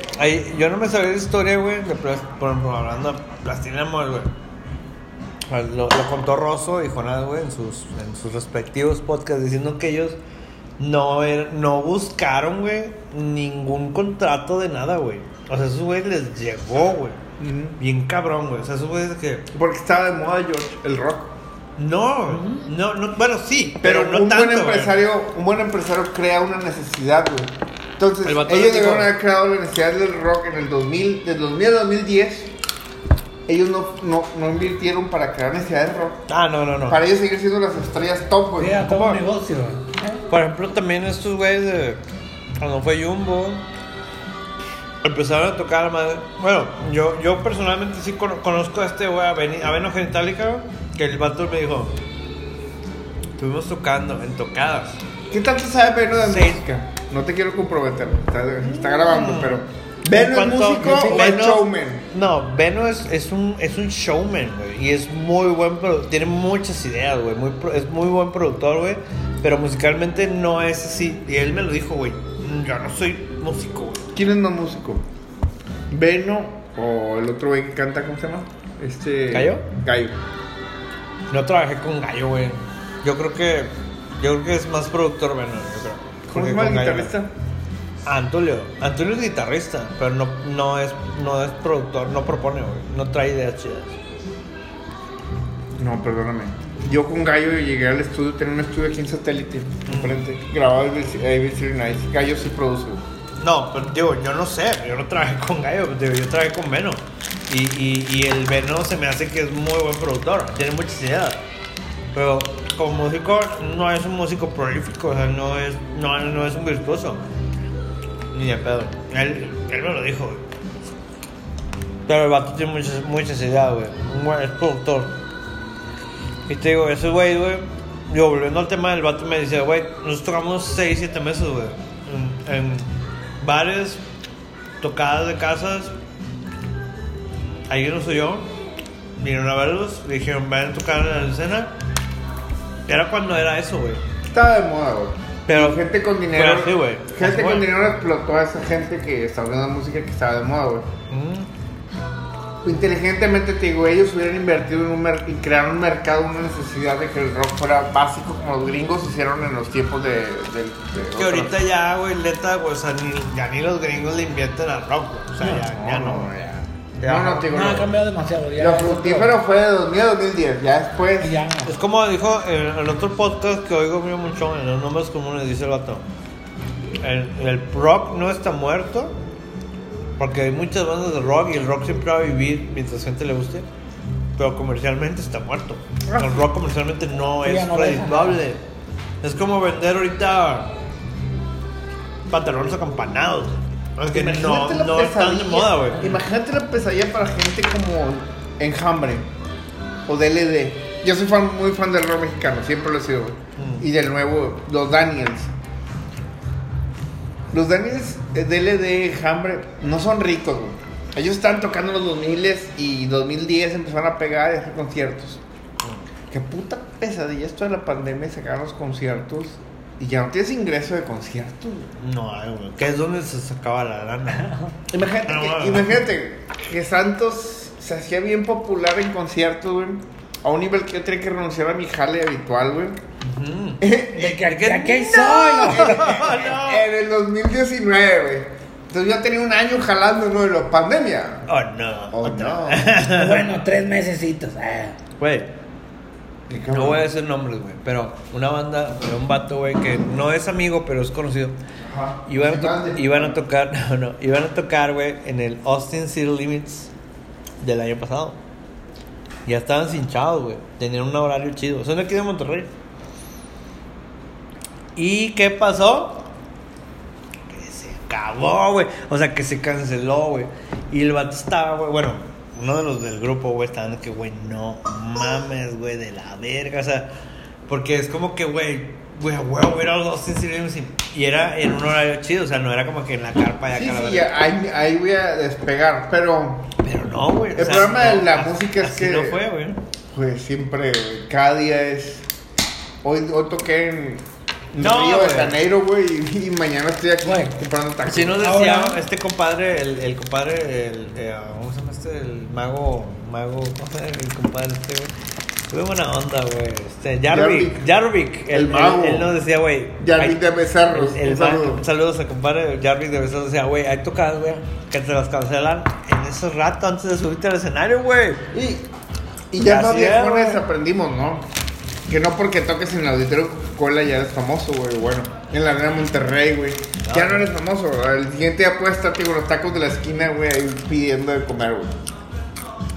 A: yo no me sabía la historia, güey, plas- por ejemplo, hablando de Plastilina güey. Lo, lo contó Rosso y Jonás, güey, en sus, en sus respectivos podcasts, diciendo que ellos no, er- no buscaron, güey, ningún contrato de nada, güey. O sea, esos güeyes les llegó, güey. Bien cabrón, güey. O sea, esos güeyes de que...
C: Porque estaba de moda George, el rock.
A: No, no, no, bueno, sí, pero,
C: Pero,
A: no
C: un
A: tanto,
C: buen
A: güey.
C: empresario, un buen empresario crea una necesidad, güey. Entonces, ellos debieron haber creado la necesidad del rock en el 2000, del 2000 al 2010. Ellos no, no, no invirtieron para crear necesidad de rock.
A: Ah, no, no, no.
C: Para ellos seguir siendo las estrellas top, güey.
B: Era todo negocio.
A: Por ejemplo, también estos güeyes de. Cuando fue Jumbo. Empezaron a tocar madre. Bueno, yo, yo personalmente sí cono- conozco a este güey, a, a Veno Genitalica, que el vato me dijo. Estuvimos tocando en tocadas.
C: ¿Qué tanto sabe Beno de
A: Sí.
C: música? No te quiero comprometer, está, está grabando, pero. ¿Beno es
A: ¿Cuánto-
C: músico o es
A: Beno-
C: showman?
A: No, Beno es, es, un, es un showman, güey. Y es muy buen produ- Tiene muchas ideas, güey. Muy, es muy buen productor, güey. Pero musicalmente no es así. Y él me lo dijo, güey. Yo no soy músico, güey.
C: ¿Quién es más músico? ¿Beno o el otro güey que canta, ¿cómo se llama? Este.
A: ¿Gallo?
C: Gallo.
A: No trabajé con Gallo, güey. Yo creo que. Yo creo que es más productor, yo creo.
C: ¿Cómo se llama el guitarrista?
A: Antulio. Antulio es guitarrista, pero no, no, es, no es productor, no propone, güey. No trae ideas chidas.
C: No, perdóname. Yo con Gallo llegué al estudio, tenía un estudio aquí en satélite, enfrente, grababa David City. Gallo sí produce.
A: No, pero digo, yo no sé, yo no trabajé con Gallo, digo, yo trabajé con Veno. Y, y, el Veno se me hace que es muy buen productor, tiene muchas ideas. Pero como músico, no es un músico prolífico, o sea, no es, no, no es un virtuoso. Ni de pedo. Él, él me lo dijo. Pero el vato tiene muchas, muchas ideas, güey. Es productor. Y te digo, ese güey, güey. Yo volviendo al tema del vato, me dice, güey, nosotros tocamos 6, 7 meses, güey. En, en bares, tocadas de casas. Ahí no soy yo. Vinieron a verlos, le dijeron, vayan a tocar en la escena. Era cuando era eso, güey.
C: Estaba de moda, güey.
A: Pero
C: Y gente con dinero. Gente
A: Así
C: con
A: fue.
C: dinero explotó a esa gente que estaba haciendo música que estaba de moda, güey.
A: Mm.
C: Inteligentemente te digo, ellos hubieran invertido en un mer- y crearon un mercado, una necesidad de que el rock fuera básico como los gringos hicieron en los tiempos de. de- de
A: Que ahorita ya, güey, neta, güey, o sea, ni, ya ni los gringos le invierten al rock, güey. O sea, ya, ya no, güey.
C: ya.
A: Ya.
C: No, no, te digo.
B: No, ha cambiado demasiado. Ya
C: Lo fructífero fue de 2000 a 2010, ya después.
B: Ya.
A: Es como dijo en el otro podcast que oigo mío mucho en los nombres comunes, dice el vato. El, el rock no está muerto, porque hay muchas bandas de rock y el rock siempre va a vivir mientras gente le guste, pero comercialmente está muerto. El rock comercialmente no es
B: no
A: redituable. Es como vender ahorita pantalones acampanados. Es que no, no están de moda, güey.
C: Imagínate la pesadilla para gente como Enjambre o DLD. Yo soy fan, muy fan del rock mexicano, siempre lo he sido.
A: Mm.
C: Y del nuevo, los Daniels. Los Daniels eh, DLD, Enjambre, no son ricos, güey. Ellos están tocando en los 2000 y 2010 empezaron a pegar y hacer conciertos. Qué puta pesadilla esto de la pandemia, sacar los conciertos y ya no tienes ingreso de conciertos. güey.
A: No, güey. Que es donde se sacaba la lana.
C: Imagínate, que, imagínate que Santos se hacía bien popular en conciertos, güey. A un nivel que yo tenía que renunciar a mi jale habitual, güey.
A: Ujú.
B: De que aquí, aquí
A: ¡No!
B: soy. ¿no?
C: En el 2019, güey. Entonces yo tenía un año jalando, ¿no? De la pandemia.
A: Oh, no.
C: Oh, no.
B: Bueno, tres mesecitos. ah.
A: Güey, no voy a decir nombres, güey, pero una banda, un vato, güey, que no es amigo, pero es conocido.
C: Ajá.
A: Iban a, to- iban a tocar, no, no, iban a tocar, güey, en el Austin City Limits del año pasado. Ya estaban cinchados, güey. Tenían un horario chido. Son de aquí de Monterrey. ¿Y qué pasó? Que se acabó, güey. O sea, que se canceló, güey. Y el vato estaba, güey. Bueno, uno de los del grupo, güey, estaban que, güey, no mames, güey, de la verga. O sea, porque es como que, güey, güey, güey, voy a ir a los Limits. y- era en un horario chido. O sea, no era como que en la carpa acá.
C: Sí, sí, ahí voy a despegar, pero
A: Pero no, güey. o
C: El
A: sea,
C: problema de la
A: así-
C: música es
A: así
C: que-
A: no fue, güey.
C: pues siempre, güey, cada día es... Hoy, hoy toqué en
A: No,
C: Río de
A: güey.
C: Janeiro, güey, y, y mañana estoy aquí comprando taxis.
A: Si nos decía
B: Ahora-
A: este compadre, el, el compadre, el, eh, ¿cómo se llama este? El mago, mago, ¿cómo se llama el compadre este, güey? Tuve buena onda, güey. Este, Jarvik, Jarvik,
C: El
A: él,
C: mago.
A: él, él nos decía, güey.
C: Jarvik de Becerros,
A: El, el ma-
C: saludo.
A: saludos a compadre Jarvik de Becerros. Decía, güey, hay tocadas, güey, que te las cancelan en esos ratos antes de subirte al escenario, güey.
C: Y, y ya
A: es,
C: viejones aprendimos, ¿no? Que no porque toques en el auditorio Coca-Cola ya eres famoso, güey. Bueno, en la Arena Monterrey, güey. Ya no eres famoso. El siguiente día puedes estar, digo, los tacos de la esquina, güey, ahí pidiendo de comer, güey.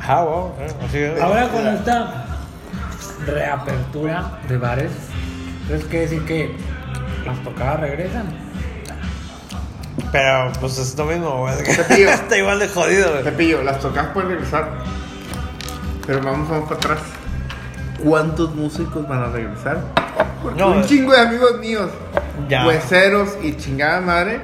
A: Ah, wow, eh, así es.
B: Ahora con esta reapertura de bares, ¿crees que decir que las tocadas regresan?
A: Pero, pues es lo mismo, güey. Está igual de jodido, güey.
C: Cepillo, las tocadas pueden regresar. Pero vamos, vamos para atrás. ¿Cuántos músicos van a regresar? Porque
A: No,
C: un chingo de amigos míos,
A: Ya.
C: hueseros y chingada madre,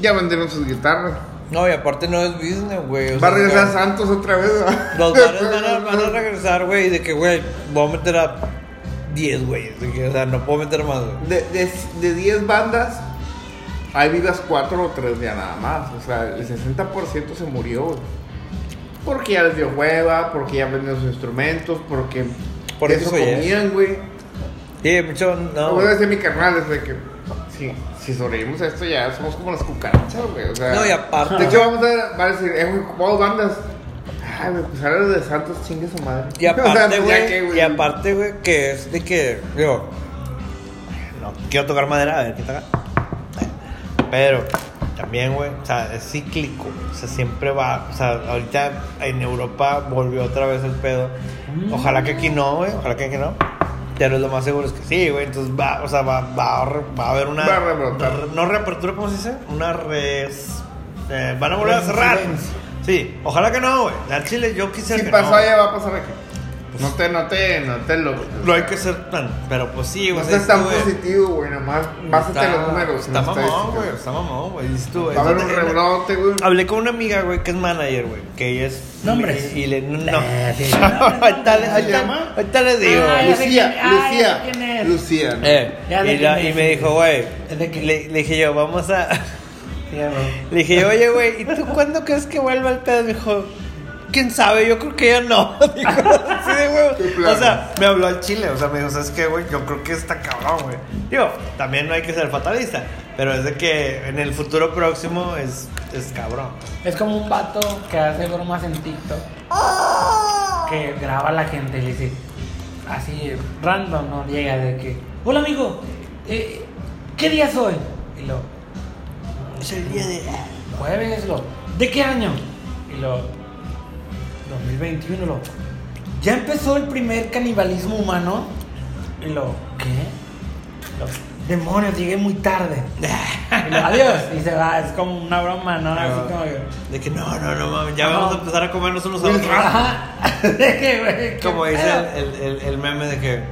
C: ya vendieron sus guitarras.
A: No, y aparte no es business, güey.
C: Va a regresar
A: no-
C: Santos otra vez. ¿verdad?
A: Los bares van a, van a regresar, güey, de que, güey, voy a meter a 10, güey. de que, O sea, no puedo meter más, güey.
C: De, de, de 10 bandas, hay vivas 4 o 3 ya nada más. O sea, el 60% se murió, güey. Porque ya les dio hueva, porque ya vendieron sus instrumentos, porque
A: Por
C: eso comían, güey.
A: Sí, mucho, no.
C: Voy a decir mi carnal, es de que si, si sobrevivimos a esto ya somos como las cucarachas, güey. O sea,
A: No, y aparte-
C: De hecho, vamos a, va a decir, eh, ocupamos bandas. Ay, güey, pues ahora los de Santos chingue su madre.
A: Y aparte,
C: pues,
A: güey, y aparte, güey, que es de que, digo, no quiero tocar madera, a ver qué toca. Pero también, güey, o sea, es cíclico, o sea, siempre va, o sea, ahorita en Europa volvió otra vez el pedo. Ojalá que aquí no, güey, ojalá que aquí no. Pero lo más seguro es que sí, güey, entonces va, o sea, va, va, va a haber una...
C: Va a rebrotar.
A: re- no reapertura, ¿cómo se dice? Una res... eh, van a volver a cerrar. Sí, ojalá que no, güey. Al Chile yo quisiera
C: Si
A: que
C: pasó
A: no.
C: allá, va a pasar aquí. No te, no te, no te lo.
A: No hay que ser tan. Pero pues sí,
C: No
A: güey.
C: estés
A: dices
C: tan
A: güey,
C: positivo, güey. Nomás básate los números.
A: Está mamón, güey. Está mamón, güey. Dices tú, güey.
C: Va a haber un
A: te-
C: rebrote, güey.
A: Hablé con una amiga, güey, que es manager, güey. Que ella es.
B: ¿Nombres?
A: Y, y le. No. Ahorita, le-
C: ¿Se
A: ahorita-
C: llama?
A: ahorita les digo.
B: Ah, sé
C: Lucía,
B: quién- ah,
C: Lucía.
B: quién es.
C: Lucía. ¿no?
A: Eh, y, me dijo, güey. Le, le dije yo, vamos a. Le dije, oye, güey, ¿y tú cuándo crees que vuelva el pedo? Me dijo, ¿quién sabe? Yo creo que ya no. Dijo, así de huevo. O sea, me habló al chile. O sea, me dijo, ¿sabes qué, güey? Yo creo que está cabrón, güey. Digo, también no hay que ser fatalista. Pero es de que en el futuro próximo es, es cabrón.
B: Es como un vato que hace bromas en TikTok. Que graba a la gente y le dice, así random, ¿no? Llega de que, hola amigo, eh, ¿qué día es hoy? Y lo,
A: Es el día de.
B: jueves, lo, ¿de qué año? Y lo, 2021, lo, ¿ya empezó el primer canibalismo humano? Y lo, ¿qué? Lo, demonios, llegué muy tarde. Y lo, adiós. Y se va, es como una broma, ¿no? Así como que...
A: De que no, no, no mames. Ya
B: No.
A: vamos a empezar a comernos unos a otros.
B: Ajá. De que, güey,
A: Como dice el, el, el, el meme de que.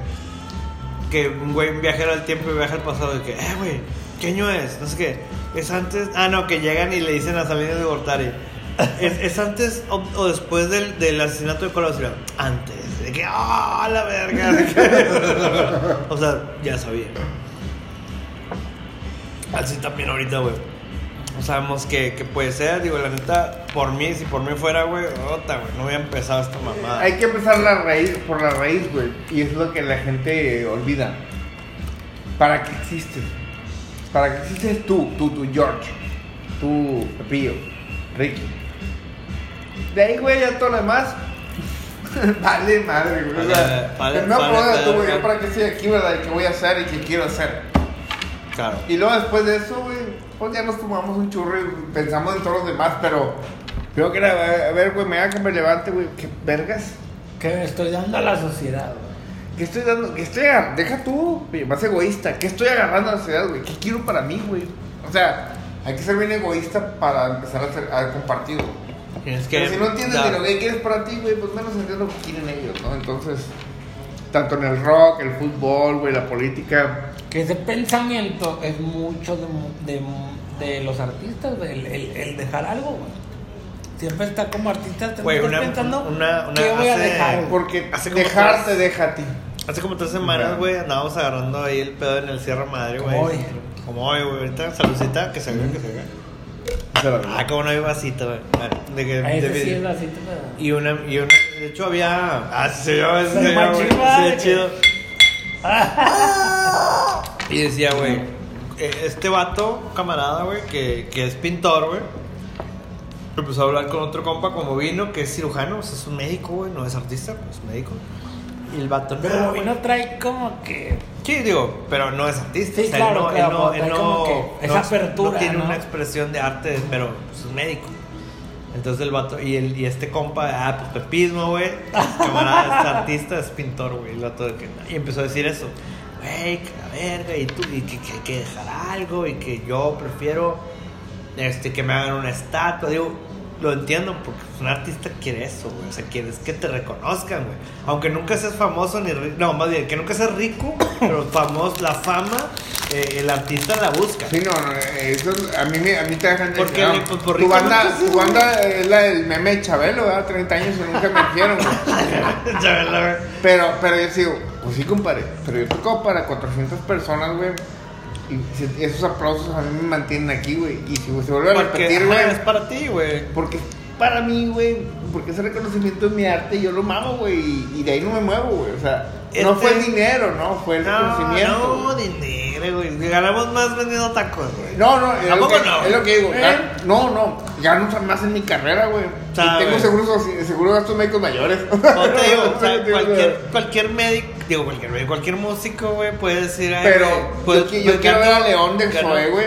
A: Que un güey viajera al tiempo y viaja al pasado. De que, eh, güey, ¿qué año es? No sé qué. Es antes. Ah, no, que llegan y le dicen a Salinas de Gortari. ¿Es, es antes o, después del, del asesinato de Colosio? Antes. De que, ¡ah, la verga! O sea, ya sabía. Así también ahorita, güey. no sabemos qué, qué puede ser. Digo, la neta, por mí, si por mí fuera, güey, otra, güey, no hubiera empezado esta mamada.
C: Hay que empezar la raíz, por la raíz, güey. Y es lo que la gente olvida. ¿Para qué existes? ¿Para qué existes tú, tú, tú, George? Tú, Pepillo, Ricky. De ahí, güey, ya todo lo demás. vale, madre, güey. O sea,
A: Vale, vale,
C: tú, güey. yo ¿Para qué estoy aquí, verdad? ¿Y qué voy a hacer y qué quiero hacer?
A: Claro.
C: Y luego después de eso, güey, pues ya nos tomamos un churro y pensamos en todos los demás, pero creo que era, a ver, güey, me haga que me levante, güey, qué vergas.
B: Que me estoy dando a la sociedad, güey.
C: ¿Qué estoy dando? ¿Qué estoy agarrando? Deja tú, güey, más egoísta. ¿Qué estoy agarrando a la sociedad, güey? ¿Qué quiero para mí, güey? O sea, hay que ser bien egoísta para empezar a, hacer, a compartir, güey.
A: Tienes que
C: Pero si no entiendes de lo que quieres para ti, güey, pues menos entiendes lo que quieren ellos, ¿no? Entonces, tanto en el rock, el fútbol, güey, la política,
B: Que ese pensamiento es mucho de, de, de los artistas, güey, el, el, el dejar algo, güey. Siempre está como artista te estás
A: una-
B: pensando
A: una- una-
B: qué voy a dejar.
C: porque
A: Hace como
C: dejar
A: tres-
C: te deja a ti.
A: Hace como tres semanas, güey, andábamos agarrando ahí el pedo en el Sierra Madre, güey.
B: Como hoy.
A: Como hoy, güey. Ahorita, saludcita, que se vea, que se vea. Ah, como no hay vasito, güey. De que,
B: Ah, ese
A: de-
B: sí es así, te pedo.
A: Y una, y una, de hecho había, ah, sí, se llama,
B: Pero
A: se güey, chido. Y decía, güey, eh, este vato, camarada, güey, que, que es pintor, güey, empezó a hablar con otro compa como vino, que es cirujano, o sea, es un médico, güey, no es artista, pues es médico. Y el vato,
B: Pero
A: no,
B: trae como que.
A: Sí, digo, pero no es artista.
B: Sí,
A: o sea,
B: claro,
A: él no,
B: claro,
A: él no, él no-
B: que esa apertura,
A: no tiene una expresión de arte, pero pues, es médico. Entonces el vato, y, el, y este compa, ah, pues pepismo, güey, camarada, es artista, es pintor, güey, el vato de que, y empezó a decir eso, güey, que la verga, y tú, y que, que hay que dejar algo, y que yo prefiero, este, que me hagan una estatua, digo, lo entiendo, porque pues, un artista quiere eso, güey, o sea, quieres que te reconozcan, güey, aunque nunca seas famoso ni rico, no, más bien, que nunca seas rico, pero famoso, la fama, eh, el artista la busca.
C: Sí, no, no, eh, eso a mí, a mí te dejan de
A: ¿Por qué,
C: no?
A: Pues por
C: tu banda, tu banda es la del meme de Chabelo, ¿verdad? 30 años y nunca me dijeron, güey.
A: Chabela, güey.
C: Pero, pero yo sigo, pues sí, compadre, pero yo toco para 400 personas, güey. Y si- esos aplausos a mí me mantienen aquí, güey. Y si se vuelve a repetir, güey.
A: es para ti, güey.
C: Porque para mí, güey, porque ese reconocimiento es mi arte yo lo mamo, güey. Y, de ahí no me muevo, güey. O sea, no
A: Este-
C: fue el dinero, ¿no? Fue el
A: No,
C: reconocimiento.
A: no, dinero, güey. Ganamos más vendiendo tacos, güey.
C: No, no, es
A: ¿A
C: lo, que,
A: no?
C: es lo que digo.
A: ¿Eh?
C: No, no, gano más en mi carrera, güey. Y tengo seguros, seguro de gastos médicos mayores.
A: O te digo, o sea, cualquier, cualquier médico, digo, cualquier cualquier músico, güey, puede decir,
C: Pero
A: güey,
C: yo,
A: pues,
C: yo quiero ver a León de
A: ganó-
C: Zoe, güey.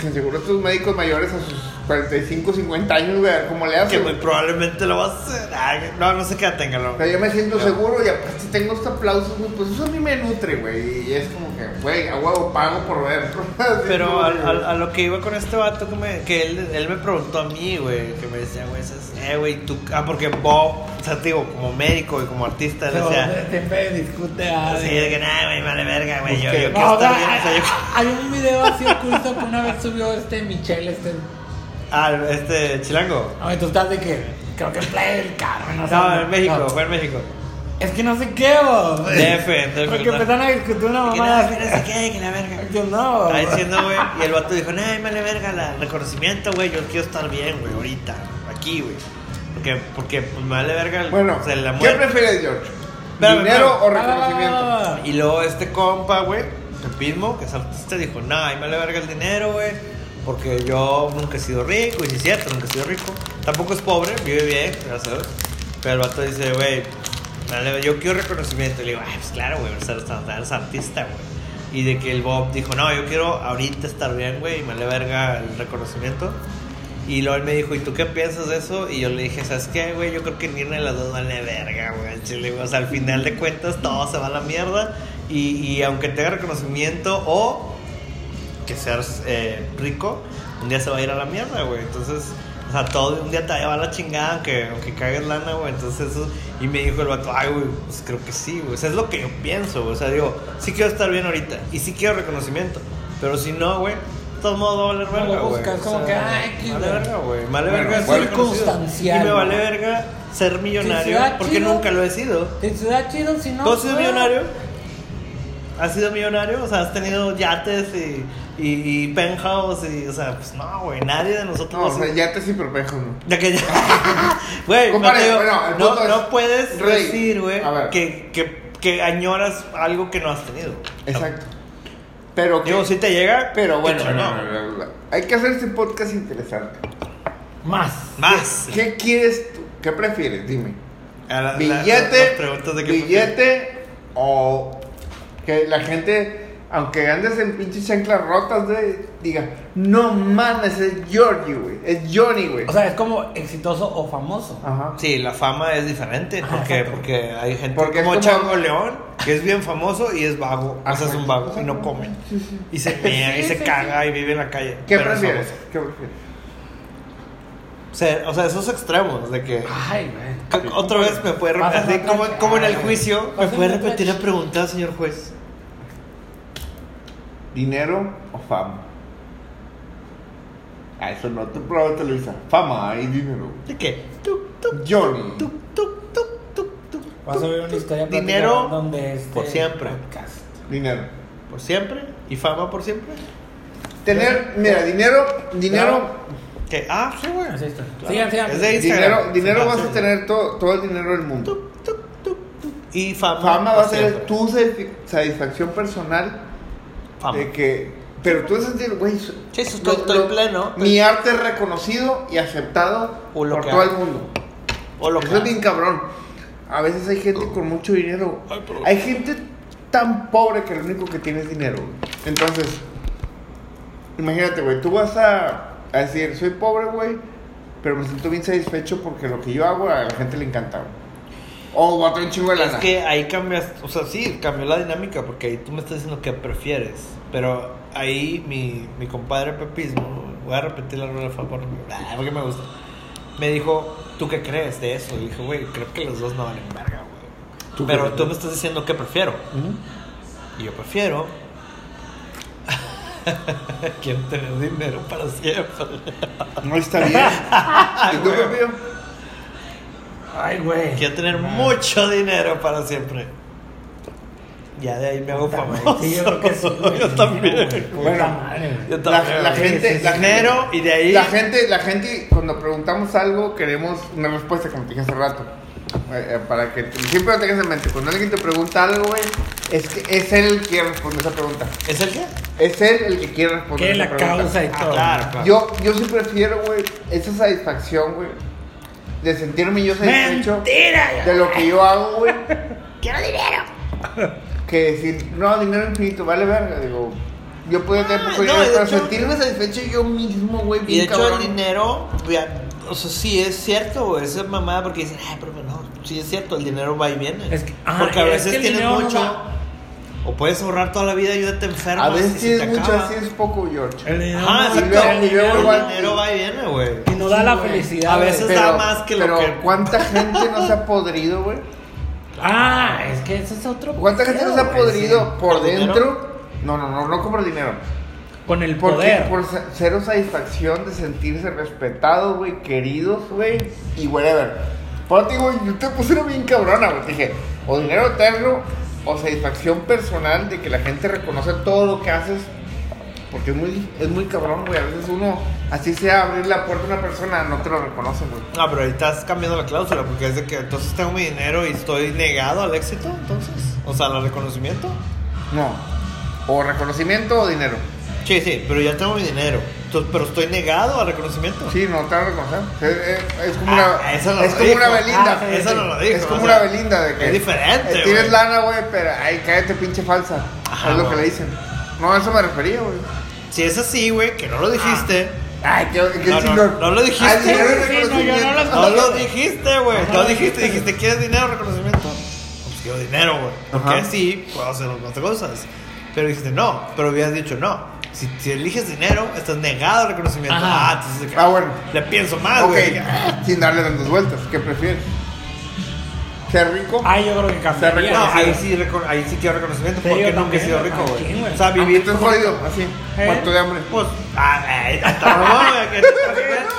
C: Que seguro estos médicos mayores a sus 45, 50 años, güey, a ver cómo le
A: Que
C: hacen.
A: muy probablemente lo vas a hacer. Ay, no, no sé qué tenga,
C: O sea, yo me siento seguro y aparte tengo este aplauso, güey, pues eso a mí me nutre, güey. Y es como que, güey, a huevo pago por ver.
A: Pero a,
C: que-
A: a- a lo que iba con este vato, que, me, que él, él me preguntó a mí, güey, que me decía, güey, eh, güey, tú. Ah, porque Bob, o sea, te digo, como médico y como artista, él
B: Pero
A: decía,
B: siempre discute a.
A: sí, de que nada, güey, vale verga, güey, yo, yo
C: que-
A: quiero
B: No,
A: estar
B: no,
A: bien, o sea, yo.
B: hay un video así oculto que una vez subió este Michelle, este.
A: Ah, este, chilango.
B: No, y tú estás de que. Creo que Playa del Carmen.
A: No,
B: sé,
A: en México,
B: no.
A: fue en México.
B: Es que no sé qué, vos.
A: DF, DF,
B: Porque
A: no.
B: empezaron a discutir una
A: nada, que no sé qué, que la verga.
B: Yo no.
A: Está diciendo, güey, y el vato dijo, nah, vale verga, la, el reconocimiento, güey, yo quiero estar bien, güey, ahorita, aquí, güey. Porque, porque, pues, me vale verga el,
C: Bueno,
A: o sea, la
C: ¿qué prefieres, George? ¿Dinero o reconocimiento?
B: Ah,
A: Y luego este compa, güey, el mismo, que es artista, dijo, nah, ahí me vale verga el dinero, güey. Porque yo nunca he sido rico, y sí es cierto, nunca he sido rico. Tampoco es pobre, vive bien, gracias a Dios. Pero el vato dice, güey, yo quiero reconocimiento. Y le digo, ay, pues claro, güey, eres, artista, güey. Y de que el Bob dijo, no, yo quiero ahorita estar bien, güey, y me vale verga el reconocimiento. Y luego él me dijo, ¿y tú qué piensas de eso? Y yo le dije, ¿sabes qué, güey? Yo creo que ni una de las dos vale verga, güey. O sea, al final de cuentas todo se va a la mierda. Y, y aunque tenga reconocimiento o que seas eh, rico, un día se va a ir a la mierda, güey. Entonces, o sea, todo un día te va a la chingada, aunque, aunque cagues lana, güey. Entonces, eso. Y me dijo el vato, ay, güey, pues creo que sí, güey. O sea, es lo que yo pienso, güey. O sea, digo, sí quiero estar bien ahorita y sí quiero reconocimiento. Pero si no, güey, de todos modos va a valer
B: No
A: verga, güey.
B: buscas,
A: O
B: como
A: sea,
B: que, ay,
A: Vale verga, güey. Vale
C: Bueno,
A: verga ser
B: circunstancial,
A: Y me vale
B: ¿no?
A: verga ser millonario porque
B: chido.
A: nunca lo he sido.
B: Si se da chido, si no.
A: ¿Tú
B: pues,
A: millonario? ¿Has sido millonario? O sea, ¿has tenido yates y, y, y penthouse? Y, o sea, pues no, güey, nadie de nosotros...
C: No, o sea,
A: sido-
C: ya te sin perfejo, ¿no?
A: Ya que ya. Güey, no,
C: bueno,
A: no, puedes
C: Rey,
A: decir, güey, que, que, que añoras algo que no has tenido.
C: Exacto. Pero que-
A: Digo, si te llega,
C: Pero bueno, no, hay que hacer este podcast interesante.
B: Más.
A: Más.
C: ¿Qué quieres tú? ¿Qué prefieres? Dime.
A: La- la-
C: ¿Billete?
A: de qué
C: ¿Billete? O que la gente, aunque andes en pinches chanclas rotas, de, diga, no mames, es Georgie, güey. Es Johnny, güey.
B: O sea, es como exitoso o famoso.
C: Ajá.
A: Sí, la fama es diferente porque,
B: exacto.
A: porque hay gente
C: Porque es
A: como
C: como-
A: Chango León que es bien famoso y es vago, o sea, es un vago y no come y se mea y se caga y vive en la calle.
C: ¿Qué
A: pero es
C: prefieres? ¿Qué prefieres?
A: O sea, o sea, esos extremos de que
B: Ay, güey.
A: otra vez me puede repetir como, como en el juicio me puede repetir la pregunta, señor juez.
C: ¿Dinero o fama? Ah, eso no, tú pruébate, Luisa. Fama y dinero.
A: ¿De qué?
C: Johnny.
B: Vas a ver una historia
A: dinero
B: donde este
A: por siempre.
B: podcast.
C: Dinero.
A: por siempre y fama por siempre.
C: Tener, mira, dinero, dinero,
A: ¿Qué? Ah, sí, güey. Claro.
B: Sigan.
A: Es de Instagram.
C: dinero, dinero
A: Sí,
C: vas
A: sí.
C: a tener todo, todo el dinero del mundo.
A: Y fama.
C: Fama va a ser
A: siempre.
C: tu satisfacción personal
A: Fama.
C: de que, pero tú vas a sentir, güey,
A: Sí, eso estoy- estoy pleno.
C: Mi arte es reconocido y aceptado
A: O lo
C: por
A: que
C: todo el mundo.
A: O lo que
C: Eso es bien cabrón. A veces hay gente con mucho dinero.
A: Ay.
C: Hay gente tan pobre que lo único que tiene es dinero. Entonces, imagínate, güey, tú vas a, a decir, soy pobre, güey, pero me siento bien satisfecho porque lo que yo hago a la gente le encanta. güey. O voy a tener un chingo de
A: Es que ahí cambias, o sea, sí, cambió la dinámica porque ahí tú me estás diciendo que prefieres, pero ahí mi, mi compadre Pepismo, voy a repetir la rueda por, ah, porque me gusta, me dijo, ¿tú qué crees de eso? Y dije, güey, creo que los dos no valen verga,
C: ¿Tú
A: güey. Pero tú me estás diciendo que prefiero, y yo prefiero... Quiero tener dinero para siempre.
C: No está bien. ¿Y tú?
B: Ay, güey.
A: Quiero tener mucho dinero para siempre. Ya de ahí me hago famoso.
B: Sí, yo creo que sí, güey.
A: Yo también.
C: Bueno.
A: Yo
C: La,
A: también.
C: la
A: güey.
C: gente,
A: Sí,
C: la
A: dinero
C: gente-
A: y de ahí.
C: La gente, la gente, cuando preguntamos algo, queremos una respuesta, como te dije hace rato. Eh, eh, para que siempre lo tengas en mente. Cuando alguien te pregunta algo, güey, es que es él el que quiere responder esa pregunta.
A: ¿Es el qué?
C: Es él el que quiere responder
B: Que
C: esa
B: la
C: pregunta.
B: causa y
A: Ah,
B: todo.
A: claro, claro.
C: Yo, yo sí prefiero, güey, esa satisfacción, güey, de sentirme yo satisfecho
B: Mentira.
C: de lo que yo hago, güey. Quiero dinero. Que decir, no, dinero infinito, vale verga. Digo, yo puedo tener
A: Ah,
C: poco
A: no,
C: dinero, pero
A: hecho-
C: sentirme satisfecho yo mismo, güey,
A: Y de
C: bien
A: hecho,
C: cabrón.
A: el dinero. ya, o sea, sí es cierto, güey. Esa mamada porque dicen, ay, pero no. Sí es cierto, el dinero va y viene.
B: Es que- ah,
A: porque a
B: es
A: veces
B: que el
A: tienes
B: no
A: mucho.
B: va.
A: O puedes ahorrar toda la vida y te enfermas.
C: A veces tienes
A: te
C: mucho, así es poco, George.
B: El dinero
A: Ajá, exacto.
C: Luego-
A: el
C: igual-
A: dinero va y viene, güey.
B: Y no da la
C: Sí,
B: felicidad.
A: A veces- da más que lo
C: pero
A: que-
C: ¿cuánta gente no se ha podrido, güey?
B: Ah, es que ese es otro.
C: ¿Cuánta gente no se ha podrido
B: sí.
C: por
A: ¿Por dinero?
C: dentro? No, no, no, no como el dinero.
B: Con el
C: Porque
B: poder.
C: por ce- cero satisfacción de sentirse respetados, güey, queridos, güey, y whatever. Por ti, güey, yo te puse una bien cabrona, güey. Dije, o dinero eterno, o satisfacción personal de que la gente reconoce todo lo que haces. Porque es muy, es muy cabrón, güey. A veces uno, así sea abrir la puerta a una persona, no te lo reconoce, güey.
A: No, pero ahí estás cambiando la cláusula porque es de que entonces tengo mi dinero y estoy negado al éxito, entonces. O sea, al reconocimiento.
C: No. O reconocimiento o dinero.
A: Sí, sí, pero ya tengo mi dinero. Entonces, pero estoy negado al reconocimiento.
C: Sí, no te van a reconocer. Es, es- es como
A: Ah,
C: una,
A: eso no
C: es
A: lo
C: como
A: dijo.
C: una Belinda.
B: Ah,
A: Eso no lo dijo.
C: Es como
A: o
C: una Belinda de que
A: Es diferente,
C: eh,
A: güey.
C: Tienes lana, güey, pero ay, cállate pinche falsa.
A: Ajá,
C: es lo que le dicen. No, a eso me refería, güey.
A: Si es así, güey, que no lo dijiste.
C: Ay, qué, qué
A: No, no,
C: chingón.
A: no lo dijiste,
C: Ay, dinero y
A: güey.
B: Sí, no, yo no lo-
A: No lo dijiste, güey. No dijiste, dijiste, ¿quieres dinero o reconocimiento? Pues quiero dinero, güey. Porque
C: Ajá.
A: así puedo hacer otras cosas. Pero dijiste no, pero hubieras dicho no. Si, si eliges dinero, estás negado al reconocimiento.
B: Ajá.
A: Ah, entonces
C: Ah, bueno.
A: le pienso más, güey.
C: sin darle tantas vueltas. ¿Qué prefieres? ¿Ser rico?
B: Ah, yo creo que cambiaría.
A: No, ahí sí, ahí sí quiero reconocimiento
B: Sí,
A: porque nunca he sido rico,
B: ¿Quién,
A: güey.
B: güey?
A: O sea, vivir
C: Estoy jodido, así,
B: ¿Eh?
C: muerto de hambre.
A: Pues, ah, eh, hasta güey, que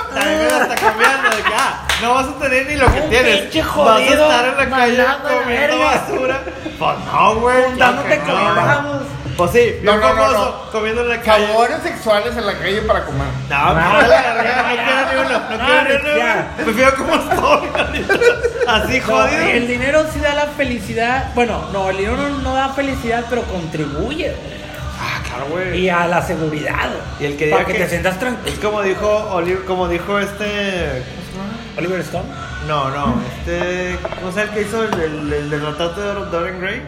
A: también, está cambiando de que, ah, no vas a tener ni lo que
B: Un
A: tienes.
B: pinche
A: vas a
B: jodido,
A: estar en la calle comiendo basura. Pues no, güey.
B: Juntándote con
A: no.
B: vamos.
A: Pues sí,
C: No,
A: bien
C: no, no,
A: famoso,
C: no.
A: comiendo en la calle.
C: Favores sexuales en la calle para comer.
A: No, no, no, quiero ni uno, no quiero ni uno. Prefiero como estoy. Así
B: No,
A: jodido.
B: el dinero sí da la felicidad. Bueno, no, el dinero no, no da felicidad, pero contribuye.
A: Ah, claro, güey.
B: y a la seguridad.
A: Y el que
B: para
A: diga
B: que,
A: que-
B: te sientas tranquilo.
A: Es como dijo Oliver, como dijo este.
B: Oliver Stone.
A: No, no, este. ¿Cómo se el que hizo el, el, el del retrato de Dorian Gray?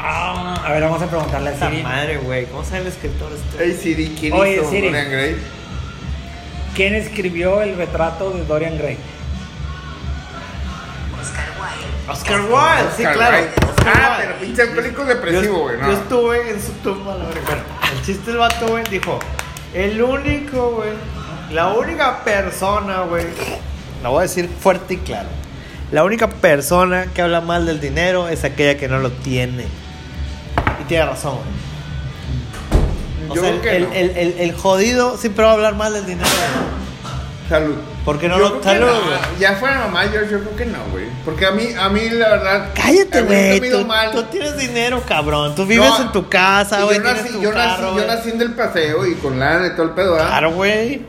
B: Ah, a ver, vamos a preguntarle a
A: Esa
B: Siri.
A: madre, güey. ¿Cómo llama el escritor este?
C: Hey Siri, ¿quién
B: Oye,
C: hizo
B: Siri.
C: Dorian Gray?
B: ¿Quién escribió el retrato de Dorian Gray?
D: Oscar Wilde.
A: Oscar Wilde, sí,
C: Oscar
A: claro.
C: Wilde.
A: Oscar
C: Ah,
A: Wilde.
C: pero pinche alcohólico depresivo, güey.
A: Yo,
C: no.
A: yo estuve en su tumba, la verdad. El chiste del vato, güey, dijo: El único, güey, la única persona, güey, la voy a decir fuerte y claro. La única persona que habla mal del dinero es aquella que no lo tiene. Tiene razón. O
C: Yo
A: sea,
C: creo que
A: el,
C: no.
A: el, el, el jodido siempre va a hablar mal del dinero.
C: Salud.
A: Porque no
C: Yo
A: lo
C: creo que
A: salud,
C: no.
A: güey.
C: Ya fuera mamá, yo, yo creo que no, güey. Porque a mí, a mí la verdad.
A: Cállate,
C: a mí nunca
A: güey.
C: me ha ido
A: Tú,
C: mal.
A: tú tienes dinero, cabrón. Tú vives
C: No,
A: en tu casa,
C: y
A: güey.
C: Yo
A: Tienes
C: nací,
A: tu
C: yo, nací,
A: carro,
C: yo
A: güey.
C: nací en el paseo y con lana y todo el pedo, ¿verdad?
A: Claro, güey.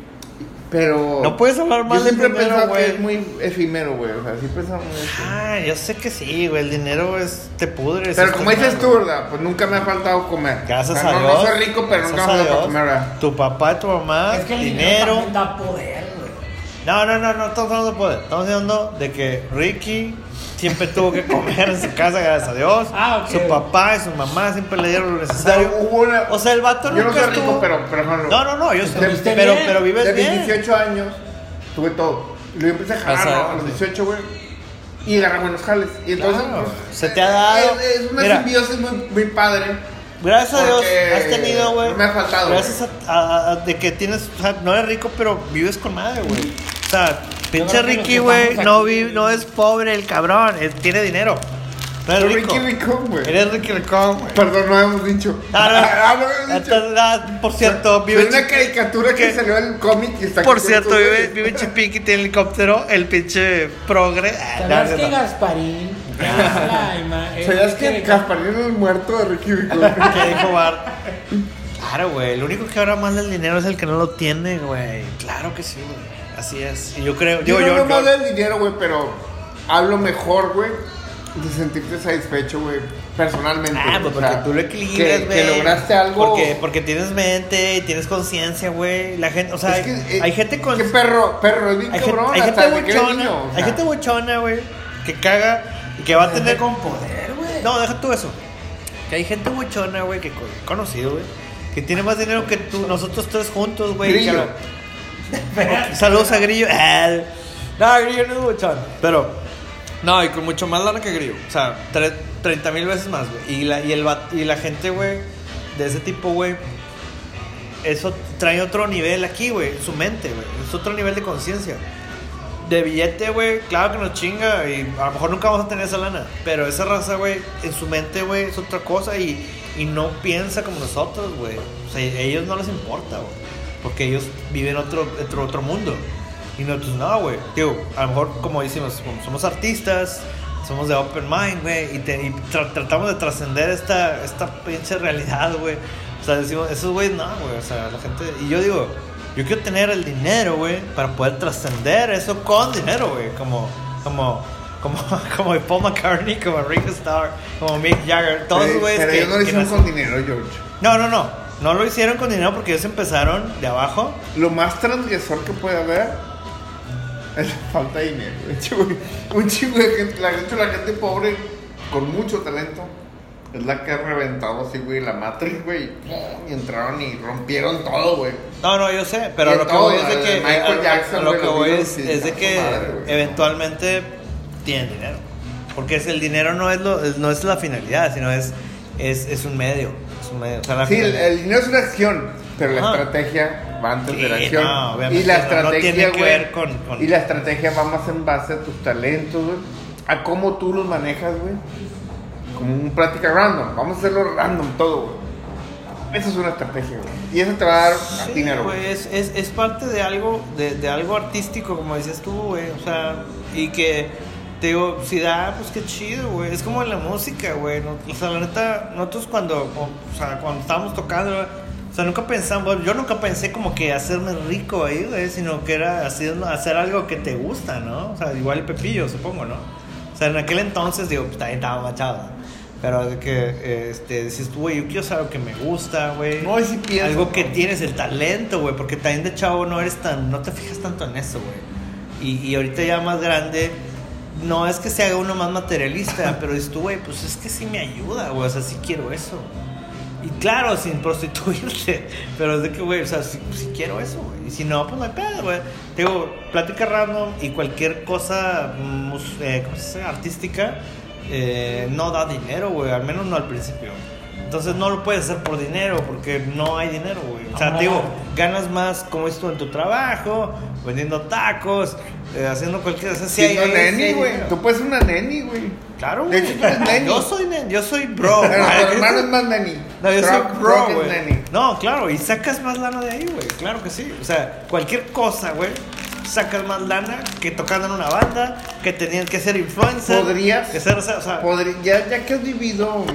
C: Pero.
A: No puedes hablar mal
C: Yo
A: del
C: siempre he
A: dinero,
C: pensado que
A: güey.
C: es muy efímero, güey. O sea, sí pensaba muy efímero.
A: Ah, yo sé que sí, güey. El dinero es. Te pudre.
C: Pero como dices tú, ¿verdad? Pues nunca me ha faltado comer.
A: Gracias
C: O sea,
A: a
C: no,
A: Dios.
C: No soy rico, pero
A: gracias
C: nunca
A: a
C: me ha faltado
A: Dios,
C: comer, ¿verdad?
A: Tu papá y tu mamá,
B: Es que el dinero,
A: dinero.
B: da poder.
A: No, no, no, no estamos hablando de poder. Estamos hablando de que Ricky siempre tuvo que comer en su casa, gracias a Dios.
B: Ah, ok.
A: Su papá y su mamá siempre le dieron lo necesario.
C: hubo una-
A: O sea, el vato
C: Yo no soy rico,
A: estuvo-
C: pero, pero ejemplo,
A: No, no, no, yo.
B: Estuviste
A: Pero,
B: bien.
A: pero vives
C: de
A: bien.
C: 18 años tuve todo. Y luego empecé a jalar ¿no? a los 18, güey. Y agarré buenos jales. Y entonces.
A: Claro,
C: pues,
A: se te ha dado.
C: Es, es una
A: Mira.
C: simbiosis muy, muy padre.
A: Gracias a Dios has tenido, güey.
C: no me ha faltado,
A: Gracias a, a- a- de que tienes, o sea, no eres rico, pero vives con madre, güey. O sea, pinche
B: que
A: Ricky,
B: que
A: güey, no, vi- no es pobre el cabrón, es- tiene dinero. No es rico.
C: Ricky Rico, güey.
A: Eres Ricky Ricón, güey.
C: Perdón, no hemos dicho.
A: Ah, no.
C: Ah, no hemos dicho.
A: Entonces, ah, por cierto, vive
C: una
A: Chi-
C: caricatura que
A: ¿Qué?
C: salió en el cómic y está
A: por
C: aquí
A: cierto, vive, vive en tiene helicóptero, el pinche progre. Ah, no,
B: ¿Sabías
A: no,
B: que
A: no.
B: Gasparín es es
C: ¿Sabías
B: el
C: que Gasparín es el muerto de Ricky Rico?
A: ¿Qué dijo Bart? Claro, güey. El único que habla mal del dinero es el que no lo tiene, güey. Claro que sí, güey. Así es. Y yo creo.
C: Yo
A: Digo,
C: no
A: yo.
C: hablo
A: yo-
C: del dinero, güey, pero hablo mejor, güey, de sentirte satisfecho, güey, personalmente.
A: Ah, pues
C: O
A: porque
C: sea,
A: tú lo equilibras,
C: que,
A: güey.
C: que lograste algo.
A: Porque, porque tienes mente y tienes conciencia, güey. La gente, o sea,
C: Es que,
A: hay,
C: eh,
A: hay gente con.
C: ¿Qué perro? Perro, es bien
A: hay gente,
C: cabrón.
A: hay gente
C: hasta que eres
A: buchona.
C: niño, o
A: hay
C: sea.
A: gente buchona, güey. Que caga y que va a tener.
B: con poder, güey.
A: No, deja tú eso. Que hay gente buchona, güey, que co- conocido, güey. Que tiene más dinero que tú, nosotros tres juntos, güey. Saludos a Grillo. No, Grillo no es buchón. Pero, no, y con mucho más lana que Grillo. O sea, tre- 30 mil veces más, güey. Y la, y, el, y la gente, güey, de ese tipo, güey, eso trae otro nivel aquí, güey, en su mente, güey. Es otro nivel de conciencia. De billete, güey, claro que nos chinga y a lo mejor nunca vamos a tener esa lana. Pero esa raza, güey, en su mente, güey, es otra cosa y, y no piensa como nosotros, güey. O sea, a ellos no les importa, güey. Porque ellos viven otro, otro, otro mundo. Y nosotros no, güey. Digo, a lo mejor, como decimos, como somos artistas, somos de open mind, güey, y, te- y tra- tratamos de trascender esta, esta pinche realidad, güey. O sea, decimos, esos güeyes no, güey. O sea, la gente. Y yo digo, yo quiero tener el dinero, güey, para poder trascender eso con dinero, güey. Como, como, como, como Paul McCartney, como Ringo Starr, como Mick Jagger, todos esos
C: Pero, pero
A: que.
C: ellos no lo hicieron con dinero, George.
A: No, no, no. No lo hicieron con dinero porque ellos empezaron de abajo.
C: Lo más transgresor que puede haber es la falta de dinero. Un chingo, un chingo de gente, la gente, la gente pobre con mucho talento es la que ha reventado así, güey, la Matrix, güey. Y entraron y rompieron todo, güey.
A: No, no, yo sé, pero lo que voy es de que.
C: Michael Jackson,
A: lo voy es, de que eventualmente tienen dinero. Porque es, el dinero no es, lo, no es la finalidad, sino es, es, es un medio. Medio. O sea, la
C: Sí, el, el dinero es una acción, pero la estrategia va antes de la
A: Sí,
C: acción.
A: no, obviamente
C: y la
A: no, no
C: estrategia,
A: tiene que ver con- con-
C: Y la estrategia va más en base a tus talentos, güey. A cómo tú los manejas, güey. Como un práctica random. Vamos a hacerlo random todo, güey. Eso es una estrategia, güey. Y eso te va a dar
A: Sí,
C: dinero,
A: güey,
C: güey.
A: es, es, es parte de algo, de, de algo artístico, como decías tú, güey. O sea, y que, te digo, si da, pues qué chido, güey. Es como en la música, güey. O sea, la neta, nosotros cuando, o sea, cuando estábamos tocando, o sea, nunca pensamos, yo nunca pensé como que hacerme rico ahí, güey, sino que era hacer, hacer algo que te gusta, ¿no? O sea, igual el Pepillo, supongo, ¿no? O sea, en aquel entonces, digo, pues también estaba machado. Pero de que, este, decís tú, güey, yo quiero hacer algo que me gusta, güey.
C: No, sí pienso,
A: Algo que tienes el talento, güey, porque también de chavo no eres tan, no te fijas tanto en eso, güey. Y, y ahorita ya más grande, no es que se haga uno más materialista, pero dices tú, güey, pues es que sí me ayuda, güey, o sea, sí quiero eso. Y claro, sin prostituirte, pero es de que, güey, o sea, sí, sí quiero eso, güey. Y si no, pues no hay pedo, güey. Digo, plática random y cualquier cosa, eh. Artística, eh, no da dinero, güey, al menos no al principio. Entonces no lo puedes hacer por dinero porque no hay dinero, güey. O sea, te digo, ganas más como esto en tu trabajo, vendiendo tacos, eh, haciendo cualquier
C: Siendo
A: hay- sí
C: neni,
A: hay
C: güey.
A: dinero.
C: Tú puedes ser una neni, güey.
A: Claro,
C: De
A: güey.
C: hecho, tú eres neni.
A: Yo soy nen, yo soy bro.
C: Pero
A: güey.
C: tu hermano es más neni.
A: No, yo soy
C: Truck-
A: bro,
C: Truck es
A: güey.
C: neni.
A: No, claro, y sacas más lana de ahí, güey. Claro que sí. O sea, cualquier cosa, güey. Sacas más lana que tocando en una banda, que tenían que ser influencer.
C: Podrías-
A: Que ser, o sea, o sea,
C: ya, ya que has vivido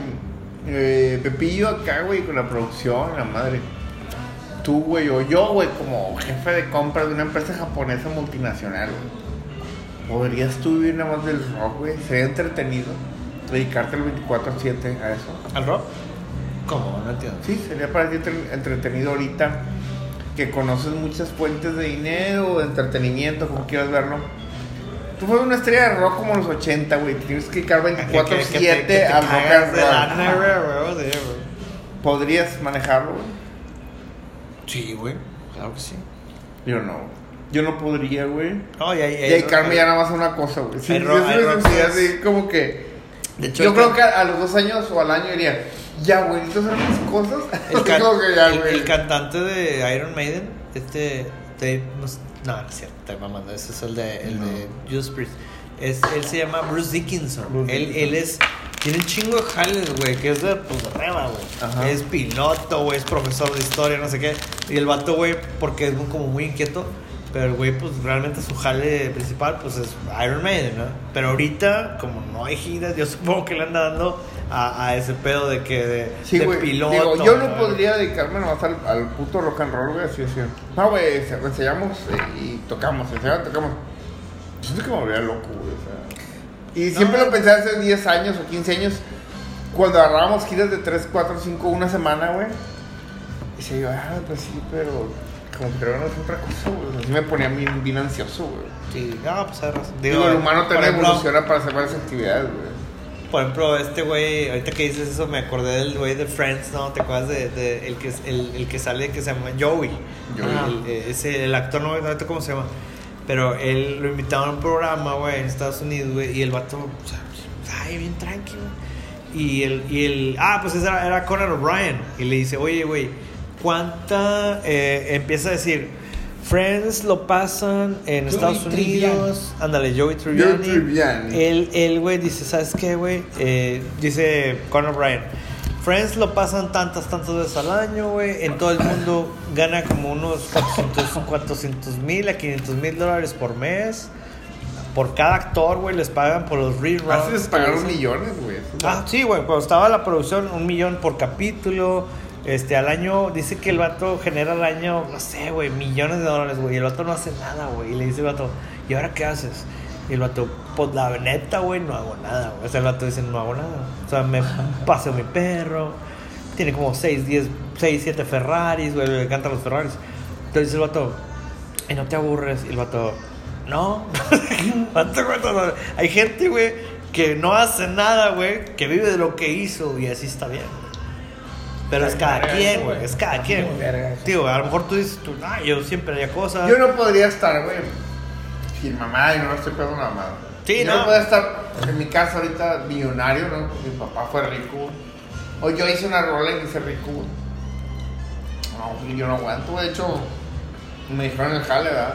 C: eh, Pepillo acá, güey, con la producción, la madre. Tú, güey, o yo, güey, como jefe de compras de una empresa japonesa multinacional, güey. ¿Podrías tú vivir nada más del rock, güey? Sería entretenido. Dedicarte el 24-7 a eso.
A: ¿Al rock? ¿Cómo? No entiendo.
C: Sí, sería para ti entre- entretenido ahorita que conoces muchas fuentes de dinero, de entretenimiento, como quieras verlo. Tú fueras una estrella de rock como en los 80, güey. Tienes que dedicar
A: Que- que- que te- que
C: 24-7
A: te
C: al rock and roll.
A: sí.
C: ¿Podrías manejarlo, güey?
A: Sí, güey. Claro que sí.
C: Yo no. Yo no podría, güey.
A: No, y
C: dedicarme ya nada más a una cosa, güey. Sí, yo así como que...
A: De hecho,
C: yo creo que a los dos años o al año diría, ya, güey, necesito hacer mis cosas.
A: El, can-
C: que ya,
A: el- el cantante de Iron Maiden, este Dave, no, no, no es cierto, estoy mamando, ese es el de, el de Judas Priest. Es, él se llama Bruce Dickinson.
C: Bruce
A: él, él es, tiene un chingo de jales, güey, que es de, pues, de reba, güey.
C: Ajá.
A: Es piloto, güey, es profesor de historia, no sé qué. Y el vato, güey, porque es como muy inquieto, pero el güey, pues realmente su jale principal, pues es Iron Maiden, ¿no? Pero ahorita, como no hay giras, yo supongo que le anda dando a, a ese pedo de que de,
C: Sí,
A: de piloto.
C: Digo, yo no podría dedicarme nomás al, al puto rock and roll, güey, así, así. No, güey, ensayamos eh, y tocamos, ensayamos, tocamos. Siento que me volvería loco, güey, o sea. Y siempre
A: No.
C: lo pensé hace 10 años o 15 años, cuando agarrábamos giras de 3, 4, 5, una semana, güey. Y se yo, ah, pues sí, pero como que no es otra cosa, güey. Así me ponía bien, bien ansioso, güey.
A: Sí, no, pues hay razón.
C: Digo, el humano también evoluciona para hacer varias actividades, güey.
A: Por ejemplo, este güey, ahorita que dices eso, me acordé del güey de Friends, ¿no? ¿Te acuerdas de, de el, que, el, el que sale que se llama Joey?
C: Joey.
A: El, eh, ese, el actor, no sé cómo se llama. Pero él lo invitaron a un programa, güey, en Estados Unidos, güey, y el vato, o sea, ay, bien tranquilo. Y el, y el, ah, pues ese era, era Conan O'Brien. Y le dice, oye, güey, ¿cuánta, eh, empieza a decir, Friends lo pasan en
B: Joey
A: Estados. Unidos, ándale, Joey Tribbiani.
C: Tribbiani.
A: Él, él, güey, dice, ¿sabes qué, güey? Eh, dice Conor Bryan. Friends lo pasan tantas, tantas veces al año, güey. En todo el mundo gana como unos 400 mil a 500 mil dólares por mes. Por cada actor, güey, les pagan por los reruns.
C: Así es pagaron millones, güey.
A: Ah, sí, güey, cuando estaba la producción, un millón por capítulo. Este, al año, dice que el vato genera al año, no sé, güey, millones de dólares, güey. Y el vato no hace nada, güey. Y le dice el vato, ¿y ahora qué haces? Y el vato, pues la neta, güey, no hago nada, güey. O sea, el vato dice, no hago nada. O sea, me paseo mi perro. Tiene como 6, 10, 6, 7 Ferraris, güey. Le encantan los Ferraris. Entonces dice el vato, ¿y no te aburres? Y el vato, no. Vato, vato, no. Hay gente, güey, que no hace nada, güey, que vive de lo que hizo y así está bien. Pero es cada
B: verga
A: quien, güey, es cada quien. güey.
B: verga.
A: Tío, a lo mejor tú dices, tú, ah, yo siempre haría cosas.
C: Yo no podría estar, güey, sin mamá y no estoy pegando nada más.
A: Sí,
C: yo
A: no.
C: no podría estar en mi casa ahorita millonario, ¿no? Porque mi papá fue rico, güey. O yo hice una rola y me hice rico, güey. No, güey, yo no aguanto, güey. De hecho, me dijeron en el jale, ¿verdad?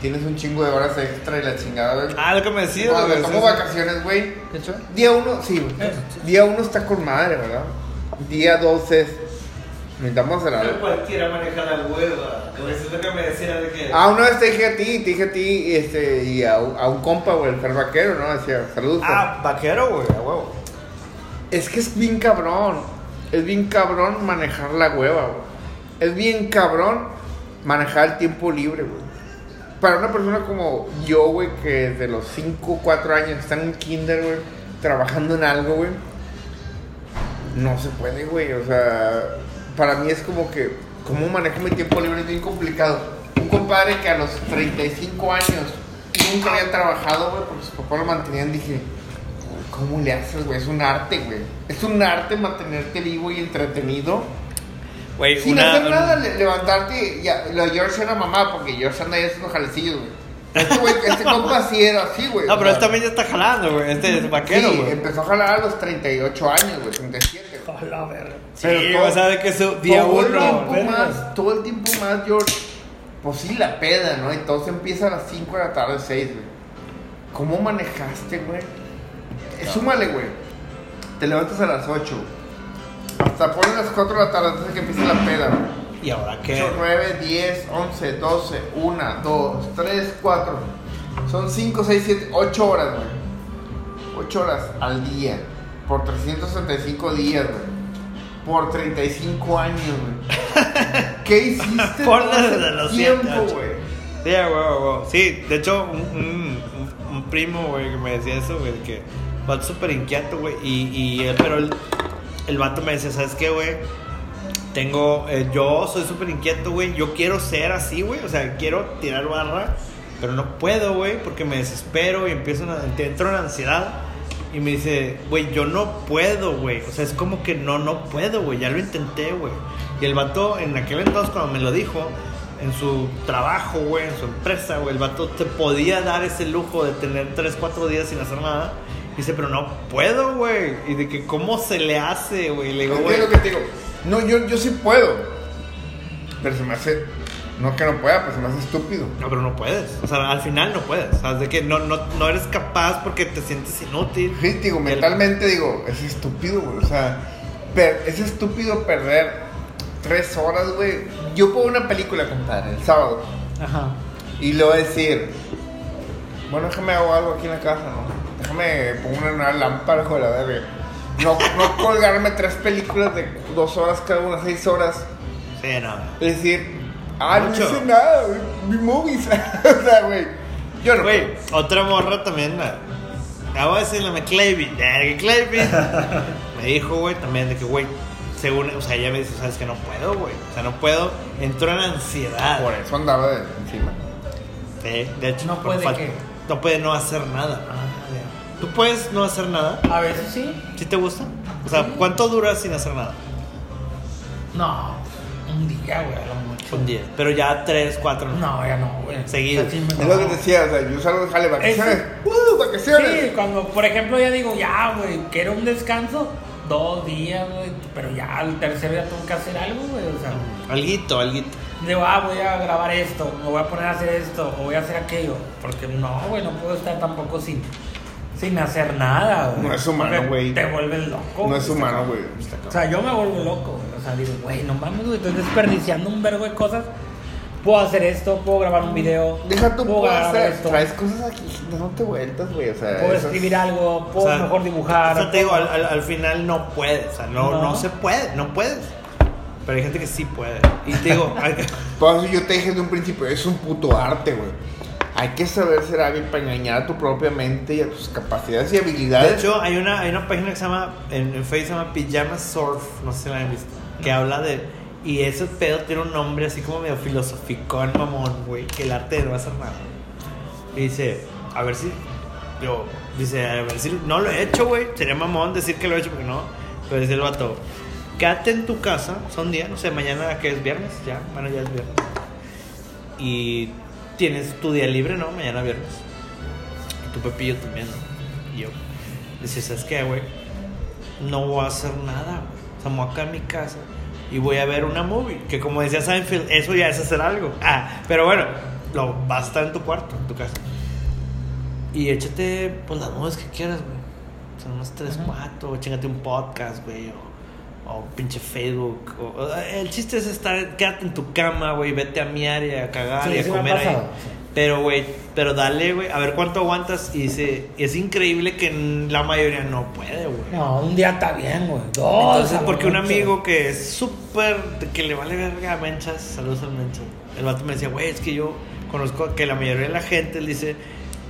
C: Tienes un chingo de horas extra y la chingada, güey.
A: Ah, lo que me decías,
C: Cuando me tomo vacaciones, güey.
B: ¿Qué hecho?
C: Día uno, sí, güey.
B: Eh,
C: Día uno está con madre, ¿verdad? Día dos es Necesitamos hacer algo.
A: cualquiera maneja la hueva. Eso es lo que me decía de que.
C: Ah, una vez te dije a ti, te dije a ti este, y a, un- a un compa, güey, el Fer Vaquero, ¿no? Decía, saludos. Fer".
A: Ah, vaquero, güey, a huevo.
C: Es que es bien cabrón. Es bien cabrón manejar la hueva, güey. Es bien cabrón manejar el tiempo libre, güey. Para una persona como yo, güey, que desde los 5, 4 años está en un kinder, güey, trabajando en algo, güey, no se puede, güey. O sea, para mí es como que, ¿cómo manejo mi tiempo libre? Es bien complicado. Un compadre que a los 35 años nunca había trabajado, güey, porque sus papás lo mantenían, dije, ¿cómo le haces, güey? Es un arte, güey. Es un arte mantenerte vivo y entretenido.
A: Güey,
C: Sin
A: una.
C: hacer nada, le- levantarte. Ya, lo de George era mamá, porque George anda ahí haciendo jalecillos, güey. Este güey, este compa sí era así, güey.
A: No, pero él también ya está jalando, güey. Este es vaquero,
C: sí, empezó a jalar a los 38 años, güey, 37. Güey.
B: Hola, verga.
A: Sí,
C: Pero todo-
A: o sea, de que su día
C: todo el
A: uno.
C: tiempo
A: verga.
C: más, todo el tiempo más, George. Pues sí, la peda, ¿no? Se empieza a las 5 de la tarde, 6, güey. ¿Cómo manejaste, güey? Eh, Súmale, güey. Te levantas a las 8. Hasta pones las 4 de la tarde antes de que empiece la peda, güey.
A: ¿Y ahora qué?
C: 8, 9, 10, 11, 12, 1, 2, 3, 4. Son 5, 6, 7, 8 horas, güey. 8 horas al día. Por 365 días, güey. Por 35 años, güey. ¿Qué hiciste
A: Por desde los
C: tiempo, güey?
A: Sí, a huevo. Sí, de hecho, un, un, un- primo, güey, que me decía eso, güey, que va súper inquieto, güey. Y, y él, pero el, el vato me decía, ¿sabes qué, güey? Tengo, eh, yo soy súper inquieto, güey. Yo quiero ser así, güey. O sea, quiero tirar barra, pero no puedo, güey, porque me desespero y empiezo a, entro en ansiedad. Y me dice, güey, yo no puedo, güey. O sea, es como que no, no puedo, güey. Ya lo intenté, güey. Y el vato, en aquel entonces, cuando me lo dijo, en su trabajo, güey, en su empresa, güey, el vato te podía dar ese lujo de tener 3, 4 días sin hacer nada. Dice, pero no puedo, güey. Y de que, ¿cómo se le hace, güey? Le digo, güey.
C: No, yo, yo sí puedo. Pero se me hace. No que no pueda, pero se me hace estúpido.
A: No, pero no puedes. O sea, al final no puedes. O sea, de que no, no, no eres capaz porque te sientes inútil.
C: Sí, digo, mentalmente digo, es estúpido, güey. O sea, per- es estúpido perder tres horas, güey. Yo pongo una película, compadre, el sábado.
B: Ajá.
C: Y le voy a decir, bueno, déjame hago algo aquí en la casa, ¿no? Déjame pongo una, una lámpara, hijo de la verga. No, no colgarme tres películas de dos horas cada una, seis horas.
A: Sí, no.
C: Es decir, ah,
A: Mucho.
C: no hice nada, güey. Mi movies. o sea, güey. Yo no.
A: Güey, otra morra también. La, la voy a McClavy. McClavy. me dijo, güey, también de que, güey, según. O sea, ella me dice, ¿sabes que No puedo, güey. O sea, no puedo. Entró en ansiedad.
C: Por eso andaba de encima.
A: Sí, de hecho,
B: No puede
A: falta-
B: qué?
A: No puede no hacer nada. ¿Tú puedes no hacer nada?
B: A veces sí.
A: ¿Sí te gusta? O sea,
B: Sí.
A: ¿cuánto duras sin hacer nada?
B: No, un día, güey, a lo mucho.
A: Un día. Pero ya tres, cuatro.
B: No, ya no, güey.
A: Seguido.
B: O sea, sí me-
C: Es lo que te decía, o sea, yo salgo de jale vacaciones. ¡Uh, vacaciones!
B: Sí, cuando, por ejemplo, ya digo, ya, güey, quiero un descanso, dos días, güey, pero ya al tercer día tengo que hacer algo, güey, o sea,
A: Alguito, alguito.
B: digo, ah, voy a grabar esto, me voy a poner a hacer esto, o voy a hacer aquello, porque no, güey, no puedo estar tampoco sin, sin hacer nada, güey.
C: No es humano,
B: Porque
C: güey.
B: Te vuelves loco.
C: No es
B: güey.
C: humano, güey.
B: O sea, yo me vuelvo loco, güey. O sea, digo, güey, no mames, güey, estoy desperdiciando un verbo de cosas. Puedo hacer esto, puedo grabar un video.
C: Deja tú,
B: puedo
C: hacer.
B: esto.
C: Traes cosas aquí, dándote vueltas, güey. O sea,
B: Puedo
C: esas-
B: escribir algo, puedo
A: O sea,
B: mejor dibujar.
A: O sea, te digo, al, al- al final no puedes. O sea, no, no.
B: No.
A: se puede, no puedes. Pero hay gente que sí puede. Y te digo,
C: Por eso yo te dije desde un principio, es un puto arte, güey. Hay que saber ser hábil para engañar a tu propia mente y a tus capacidades y
A: de
C: habilidades.
A: hecho, hay una, hay una página que se llama, en, en Facebook se llama Pijama Surf, no sé si la han visto, que habla de. Y ese pedo tiene un nombre así como medio filosoficón, mamón, güey, que el arte de no hacer nada. Y dice, a ver si. Yo, dice, a ver si. No lo he hecho, güey. Sería mamón decir que lo he hecho porque no. Pero dice el vato, quédate en tu casa, son días, no sé, mañana que es viernes, ya, bueno, ya es viernes. Y tienes tu día libre, ¿no? Mañana viernes. Y tu Pepillo también, ¿no? Y yo, dice, ¿sabes qué, güey? No voy a hacer nada, güey. O sea, me voy en mi casa y voy a ver una movie. Que como decía Seinfeld, eso ya es hacer algo. Ah, pero bueno, lo vas a estar en tu cuarto, en tu casa. Y échate, pues, las movies que quieras, güey. Son unas 3,
B: Ujú.
A: 4, chingate un podcast, güey. O, o pinche Facebook. o- el chiste es estar, quédate en tu cama, güey, vete a miar y a cagar
B: Sí,
A: y a comer ahí.
B: sí.
A: Pero, güey, pero dale, güey, a ver cuánto aguantas. Y se, es increíble que la mayoría no puede, güey.
B: No, un día está bien, güey. Dos.
A: Entonces, porque un amigo que es súper, que le vale verga a Menchas, saludos al Menchas. El vato me decía, güey, es que yo conozco que la mayoría de la gente le dice,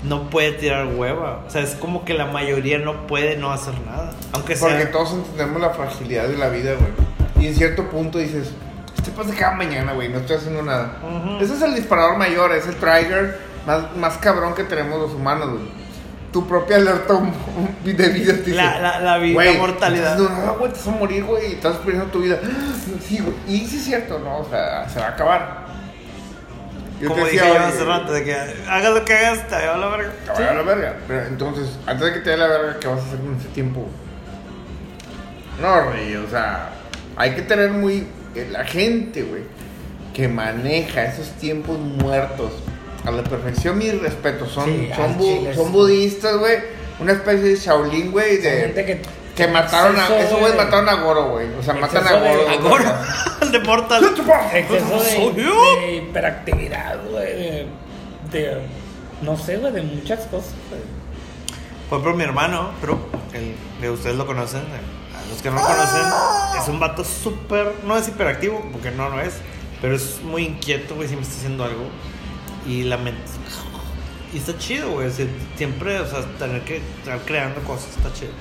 A: no puede tirar hueva. O sea, es como que la mayoría no puede no hacer nada. Aunque sea.
C: Porque todos entendemos la fragilidad de la vida, güey. Y en cierto punto dices, este pasa cada mañana, güey, no estoy haciendo nada.
A: Ujú.
C: Ese es el disparador mayor, es el trigger más, más cabrón que tenemos los humanos, güey. Tu propia alerta de vida te dice,
A: La- la- la vida,
C: "Güey,
A: mortalidad".
C: No, no, güey, te vas a morir, güey, y estás perdiendo tu vida. Sí, güey, y sí es cierto, ¿no? O sea, se va a acabar. Yo
A: como
C: te
A: dije
C: decía,
A: yo
C: oye,
A: hace rato, de que hagas lo que hagas, te va a la verga.
C: te vaya a la verga. Pero entonces, antes de que te dé la verga, ¿qué vas a hacer con ese tiempo? No, rey, o sea, hay que tener muy. La gente, güey, que maneja esos tiempos muertos a la perfección, mi respeto. Son,
B: Sí,
C: son, bu- budistas, güey. Una especie de Shaolin, güey, de.
B: gente que.
C: Que mataron a. Esos güeyes mataron a Goro, güey. O sea, matan a
B: Exceso de-
C: Goro.
A: A Goro.
B: Exceso de, de hiperactividad, güey. De, de- No sé, güey, de muchas cosas, güey.
A: Por mi hermano, pero el, que ustedes lo conocen, los que no lo conocen, es un vato súper, no es hiperactivo, porque no lo es, pero es muy inquieto, güey, siempre está haciendo algo. Y la mente. Y está chido, güey, siempre, o sea, tener que estar creando cosas está chido.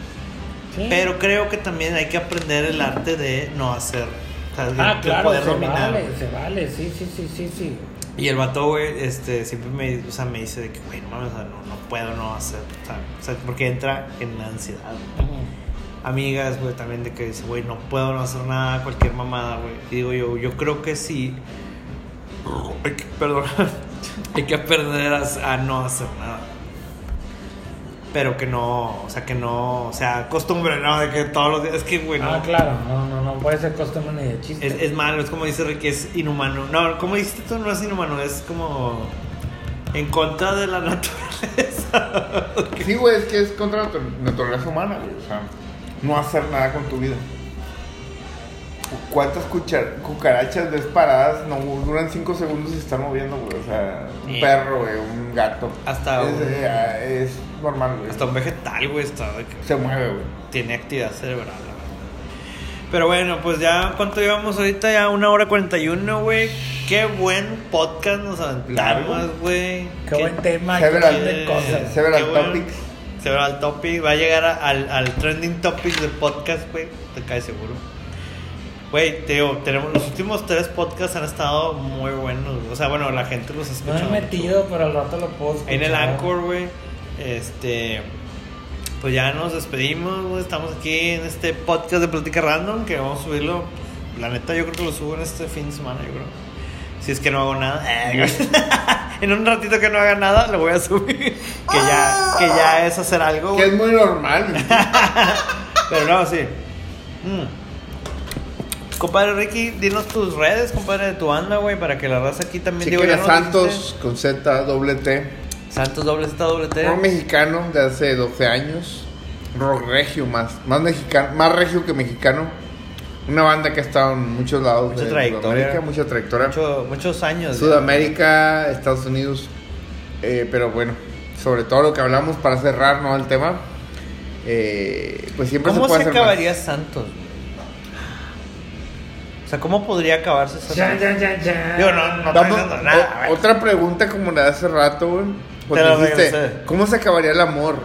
B: Sí.
A: Pero creo que también hay que aprender el arte de no hacer. O sea,
B: Ah, claro,
A: poder
B: se
A: dominar.
B: vale, se vale, sí, sí, sí, sí, sí.
A: Y el vato, güey, este, siempre me, o sea, me dice de que, güey, no mames, o sea, no, no puedo no hacer, o sea, porque entra en ansiedad. güey.
B: Ujú.
A: Amigas, güey, también de que dice, güey, no puedo no hacer nada, cualquier mamada, güey. Y digo yo, yo creo que sí. Hay que, perdón, hay que aprender a, a no hacer nada. Pero que no, o sea, que no, o sea, costumbre, ¿no? De que todos los días, es que, güey, no.
B: Ah, claro, no, no, no puede ser costumbre ni de chiste.
A: Es, es malo, es como dice Ricky, es inhumano. No, como dijiste tú, no es inhumano, es como en contra de la naturaleza.
C: Sí, güey, es que es contra la natu- naturaleza humana, güey. O sea, no hacer nada con tu vida. ¿Cuántas cuchar- cucarachas ves paradas? No duran 5 segundos y se están moviendo, güey. O sea, un
A: Sí.
C: perro, güey, un gato.
A: Hasta
C: es,
A: un-
C: eh, es normal, güey.
A: Hasta un vegetal, güey, está de que
C: Se mueve, güey.
A: tiene actividad cerebral. la verdad. Pero bueno, pues ya, ¿cuánto llevamos ahorita? Ya una hora 41, güey. Qué buen podcast nos aventamos, güey.
B: Qué buen tema,
C: Several-
B: qué de cosas.
C: Several
A: Qué buen-
C: topics.
A: Several topics. Va a llegar a- al, al trending topics del podcast, güey. Te cae seguro. Güey, te digo, tenemos, los últimos tres podcasts han estado muy buenos. O sea, bueno, la gente los
B: No
A: escucha.
B: he metido, pero al rato lo puedo escuchar.
A: En el Anchor, güey. Este. Pues ya nos despedimos, güey. Estamos aquí en este podcast de Plática Random. Que vamos a subirlo. La neta, yo creo que lo subo en este fin de semana, yo creo. Si es que no hago nada. en un ratito que no haga nada, lo voy a subir. que, ya, que ya es hacer algo.
C: Que es muy normal.
A: Pero no, sí. Mm. Compadre Ricky, dinos tus redes, compadre, de tu banda, güey, para que la raza aquí también
C: Chequen
A: ya
C: a
A: nos
C: Santos con Z, doble T.
A: Santos doble Z doble T.
C: Rock mexicano de hace 12 años. Rock regio más. Más mexicano, más regio que mexicano. Una banda que ha estado en muchos lados
A: Mucha
C: de
A: trayectoria.
C: Sudamérica, mucha trayectoria.
A: Mucho- muchos años. ya.
C: Sudamérica, Estados Unidos. Eh, pero bueno, sobre todo lo que hablamos para cerrar, ¿no? El tema. eh, pues siempre
A: ¿Cómo
C: se puede
A: se
C: hacer
A: acabaría
C: más.
A: Santos? O sea, ¿cómo podría acabarse Santos?
B: Ya, ya, ya, ya.
A: Digo, no, no
C: Vamos,
A: nada,
C: o- otra pregunta como la de hace rato, güey. Porque
A: Te la
C: dijiste. ¿cómo se acabaría el amor?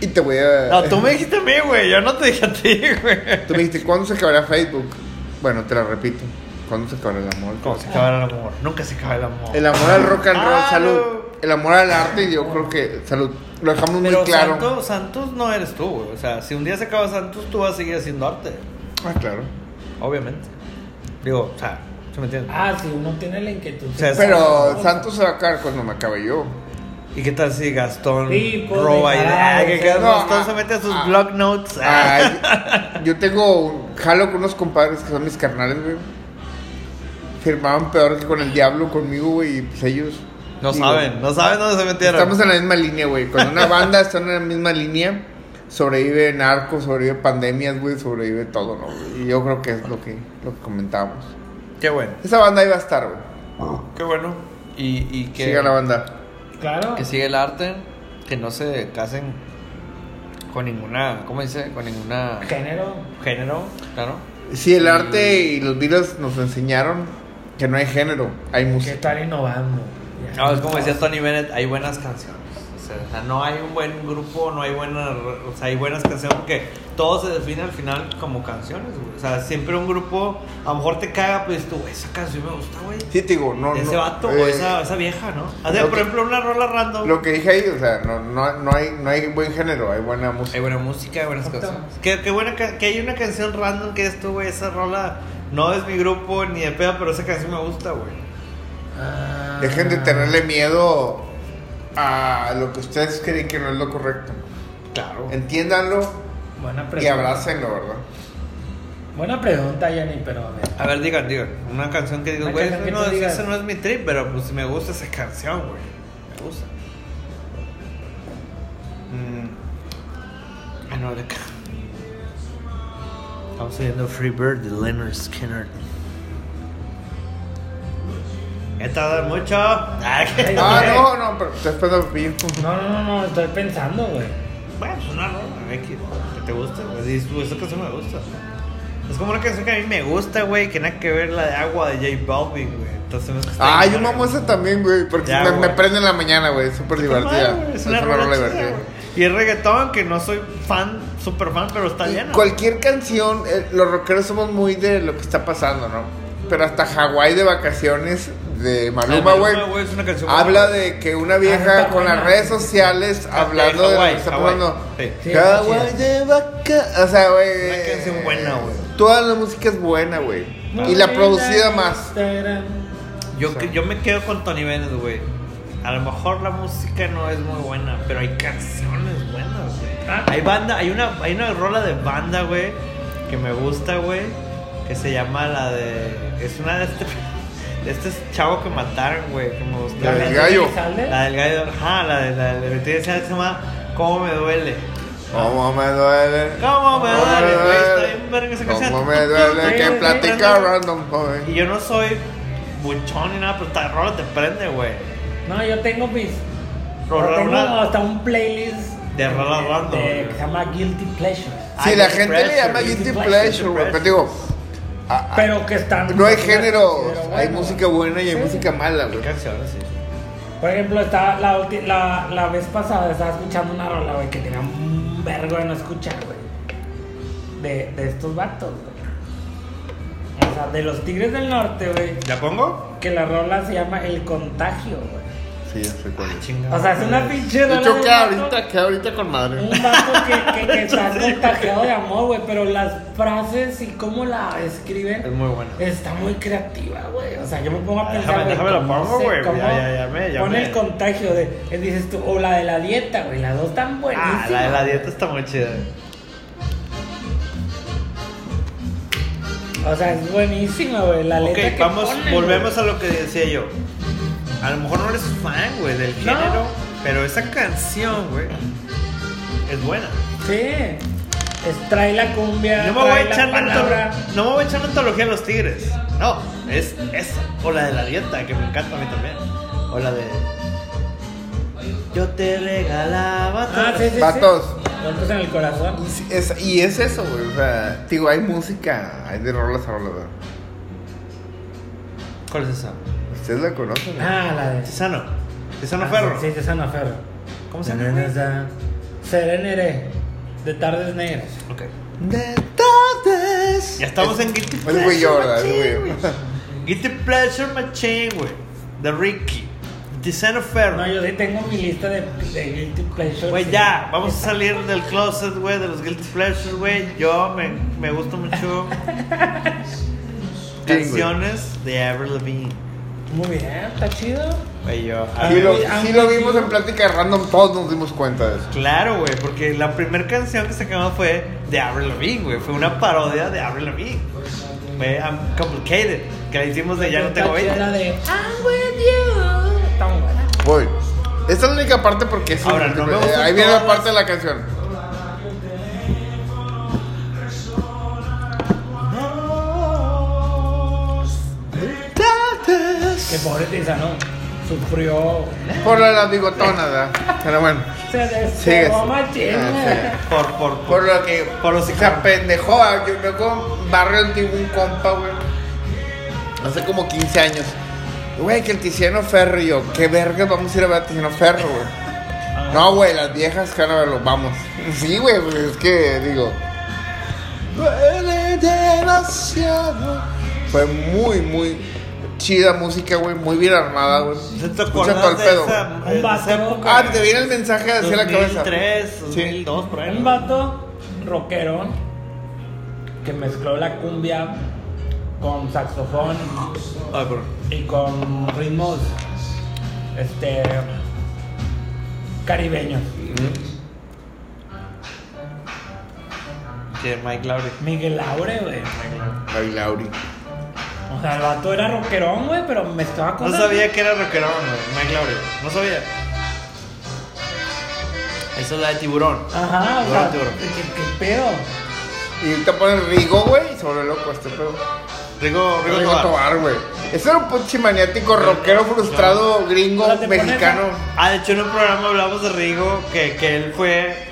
C: Y te voy a...
A: No, tú me dijiste a mí, güey. Yo no te dije a ti, güey.
C: Tú me dijiste, ¿cuándo se acabará Facebook? Bueno, te la repito. ¿Cuándo se acabará el amor?
A: ¿Cómo se acaba el amor? Nunca se acaba el amor.
C: El amor al rock and roll,
A: Ah,
C: salud.
A: no.
C: El amor al arte, yo creo que, salud. Lo dejamos muy claro.
A: Santos, Santos no eres tú, güey. O sea, si un día se acaba Santos, tú vas a seguir haciendo arte.
C: Ah, claro.
A: Obviamente. Digo, o sea, ¿se me entiende?
B: Ah, si uno tiene la inquietud.
A: O sea,
C: Pero Santos se va a acabar cuando me acabe yo.
A: ¿Y qué tal si Gastón
B: Sí, pues,
A: roba ideas? ¿Qué
B: o sea,
A: tal?
C: no,
A: Gastón
C: ah,
A: se mete a sus
C: ah,
A: blog notes.
C: Yo tengo un jalo con unos compadres que son mis carnales, güey. Firmaban peor que con el diablo conmigo, güey, y pues ellos.
A: no
C: digo,
A: saben, no saben dónde se metieron.
C: Estamos en la misma línea, güey. Cuando una banda está en la misma línea, sobrevive narco, sobrevive pandemias, güey, sobrevive todo, ¿no? Y yo creo que es lo que, lo que comentábamos.
A: Qué bueno.
C: Esa banda iba a estar, güey.
A: Qué bueno. Y, y que,
C: Siga la banda.
B: Claro.
A: que sigue el arte, que no se casen con ninguna, ¿cómo dice? Con ninguna
B: Género.
A: género, claro.
C: Sí, el arte y los Beatles nos enseñaron que no hay género, hay
B: Que
C: música.
B: estar innovando. Ya.
A: No, es como decía Tony Bennett, hay buenas canciones. O sea, no hay un buen grupo, no hay buenas, o sea, hay buenas canciones porque todo se define al final como canciones, güey. O sea, siempre un grupo, a lo mejor te caga, pues tú, esa canción me gusta, güey.
C: Sí, te digo, no.
A: Ese
C: no,
A: vato
C: eh,
A: o esa, esa vieja, ¿no? O sea, por
C: que-
A: ejemplo, una rola random.
C: Lo que dije ahí, o sea, no, no, no, hay, no hay buen género, hay buena música.
A: Hay buena música, hay buenas canciones. Que, que, buena, que hay una canción random que esto, güey, esa rola no es mi grupo ni de pedo, pero esa canción me gusta, güey.
B: Ah.
C: Dejen de tenerle miedo a lo que ustedes creen que no es lo correcto.
A: Claro.
C: Entiéndanlo
B: Buena
C: y abrácenlo, ¿verdad?
B: Buena pregunta, Jenny, pero a ver.
A: A ver, digan, digan. Una canción que digo, güey, no,
B: tú
A: es-
B: digas.
A: eso no es mi trip, pero pues me gusta esa canción, güey. Me gusta. Mm. Ah, no, de acá. Estamos oyendo Free Bird de Leonard Skinner. ¿He tardado mucho? Ah, que-
C: Ah, no, no, pero estoy esperando pillo.
B: No, no, no, no, estoy pensando, güey.
A: Bueno, pues una rola, X, que te guste, güey. Esa canción me gusta. Es como una canción que a mí me gusta, güey, que nada que ver la de agua de J Balvin, güey. Entonces, está
C: Ah,
A: bien
C: yo mamo esa también, güey, porque
A: Ya,
C: me, prende en la mañana, güey, es súper divertida.
A: güey, Es una rola chida,
C: divertida.
A: güey. Y el reggaetón, que no soy fan, súper fan, pero está lleno.
C: cualquier canción, eh, los rockeros somos muy de lo que está pasando, ¿no? Pero hasta Hawái de vacaciones de Maluma, güey. Habla de que una
B: Ah,
C: vieja con las redes sociales
A: Ah,
C: hablando
A: de
C: de, lo que está pasando. De vaca. O sea, güey.
A: Una canción buena, güey.
C: Toda la música es buena, güey. Y la producida más.
A: Yo, yo me quedo con Tony Bennett, güey. A lo mejor la música no es muy buena, pero hay canciones buenas, güey.
B: Ah.
A: Hay banda, hay una, hay una rola de banda, güey, que me gusta, güey, que se llama la de. Es una de este, este chavo que mataron, güey, que me gusta.
C: La del
B: de
C: gallo.
A: La del gallo, ajá, la de la de Betty Elizalde se llama ¿Cómo me duele?
C: ¿Cómo me duele?
A: ¿Cómo me
C: ¿Cómo
A: duele, güey? Está bien verga esa canción.
C: ¿Cómo me duele que platica random,
A: Y
C: joven?
A: yo no soy buchón ni nada, pero esta rola te prende, güey.
B: No, yo tengo mis.
A: Rola-
B: tengo
A: una-
B: hasta un playlist.
A: De rolas random,
B: que se llama Guilty Pleasures.
C: Sí, la gente le
A: Pleasure,
C: llama
B: Guilty Pleasure,
C: Pleasure, güey. Pero digo, a- a-
B: Pero que están.
C: no hay género.
B: bueno,
C: Hay música buena y hay
B: Sí.
C: música mala, güey.
A: Canciones, sí.
B: Por ejemplo, estaba la, ulti- la, la vez pasada estaba escuchando una rola, güey, que tenía un vergo de no escuchar, güey. De, de estos vatos, güey. O sea, de los Tigres del Norte, güey.
A: ¿La pongo?
B: Que la rola se llama El Contagio, güey.
C: Sí, ya sé cuál es.
A: Chingada.
B: O sea, es una pinche
C: De
B: rola.
C: hecho,
B: de un
C: queda
B: vato-
C: ahorita, queda ahorita con madre.
B: Un vato que, que, que está contagiado de amor, güey. Pero las frases y cómo la
A: Es
B: escriben
A: muy buena.
B: está muy creativa, güey. O sea, yo me pongo a
A: Ah,
B: pensar.
A: déjame-
B: güey,
A: déjame la
B: ¿cómo
A: pongo,
B: se-
A: güey,
B: cómo
A: ya, ya, ya me- ya
B: Pone
A: me-
B: el contagio de. eh, Dices tú, o la de la dieta, güey. Las dos están buenísimas.
A: Ah, la de la dieta está muy chida.
B: O sea, es buenísima, güey. La letra
A: Ok,
B: que
A: vamos,
B: ponen,
A: volvemos
B: güey.
A: a lo que decía yo. A lo mejor no eres fan, güey, del
B: No.
A: género, pero esa canción, güey, es buena.
B: Sí. Es, trae la cumbia.
A: No me voy a echar la no me voy a echar la antología a los tigres. No, es esa. O la de la dieta, que me encanta a mí también. O la de. Yo te regalaba.
B: Ah, sí, sí. Golpes en el corazón.
C: Y es, y es eso, güey. O sea, digo, hay música, hay de rolas a rolas.
A: ¿Cuál es esa?
C: Ustedes la conocen, ¿no?
B: Ah, la de.
A: Tisano. Tisano
B: Ah,
A: Ferro.
B: Sí, Tisano Ferro.
A: ¿Cómo se llama?
B: Serenere. De tardes negras.
A: Ok.
C: De tardes.
A: Ya estamos en Guilty
C: Es güey yo, ¿verdad? Es güey.
A: güey. Guilty Pleasure Machine, güey. De Ricky. Tisano Ferro.
B: No, yo sí tengo mi lista de, de Guilty Pleasures.
A: Güey, ya, vamos a salir del closet, güey, de los guilty pleasures, güey. Yo me, me gusta mucho canciones de Avril Lavigne.
B: Muy bien, está chido. Ah,
C: Sí lo, sí lo vimos en plática random, todos nos dimos cuenta de eso.
A: Claro, güey, porque la primera canción que sacamos fue de Avril Lavigne, güey. Fue una parodia de Avril Lavigne. Fue I'm Complicated, que la hicimos de Ya no tengo
B: Está chida
A: 20.
B: La de I'm with you. Está muy buena.
C: Voy. Esta es la única parte porque es
A: Ahora, no me gustan
C: Ahí viene la parte de la canción.
B: Que pobre Tizano sufrió.
C: Por lo de las bigotonas, ¿verdad? Pero bueno.
B: Se descerró machín.
C: Ah, sí.
A: Por, por,
C: Por lo que.
A: Por los
C: se apendejó. Yo me con barrio antiguo un compa, güey. Hace como 15 años. Güey, que el Tiziano Ferro y yo, qué verga, vamos a ir a ver a Tiziano Ferro, güey. No, güey, las viejas que van a verlo, vamos. Sí, güey, pues, es que digo. Duele demasiado. Fue muy, muy chida música, güey, muy bien armada, güey.
A: ¿Se te
C: Escucha todo el pedo.
B: Un vato.
C: Ah, te viene el mensaje hacia la cabeza.
A: 2003,
C: Sí.
A: 2002, por ahí.
B: Un vato rockero que mezcló la cumbia con saxofón
A: perdón.
B: y con ritmos este caribeños.
A: Que Mike Lowry.
B: Miguel Laure, güey.
C: Ay, Lauri.
B: O sea, el vato era rockerón, güey, pero mezclaba
A: No
B: cosas.
A: sabía que era rockerón, güey. Mike Lowry. No sabía. Esa es la de tiburón.
B: Ajá, o sea,
A: tiburón.
B: ¿qué, qué pedo?
C: Y te pones Rigo, güey, y sobre loco este pedo.
A: Rigo, Rigo,
C: Rigo
A: Tobar.
C: Güey. Ese era un pinche maniático rockero frustrado, gringo,
B: pones
C: mexicano.
A: Ah, de hecho en un programa hablamos de Rigo, que, que él fue,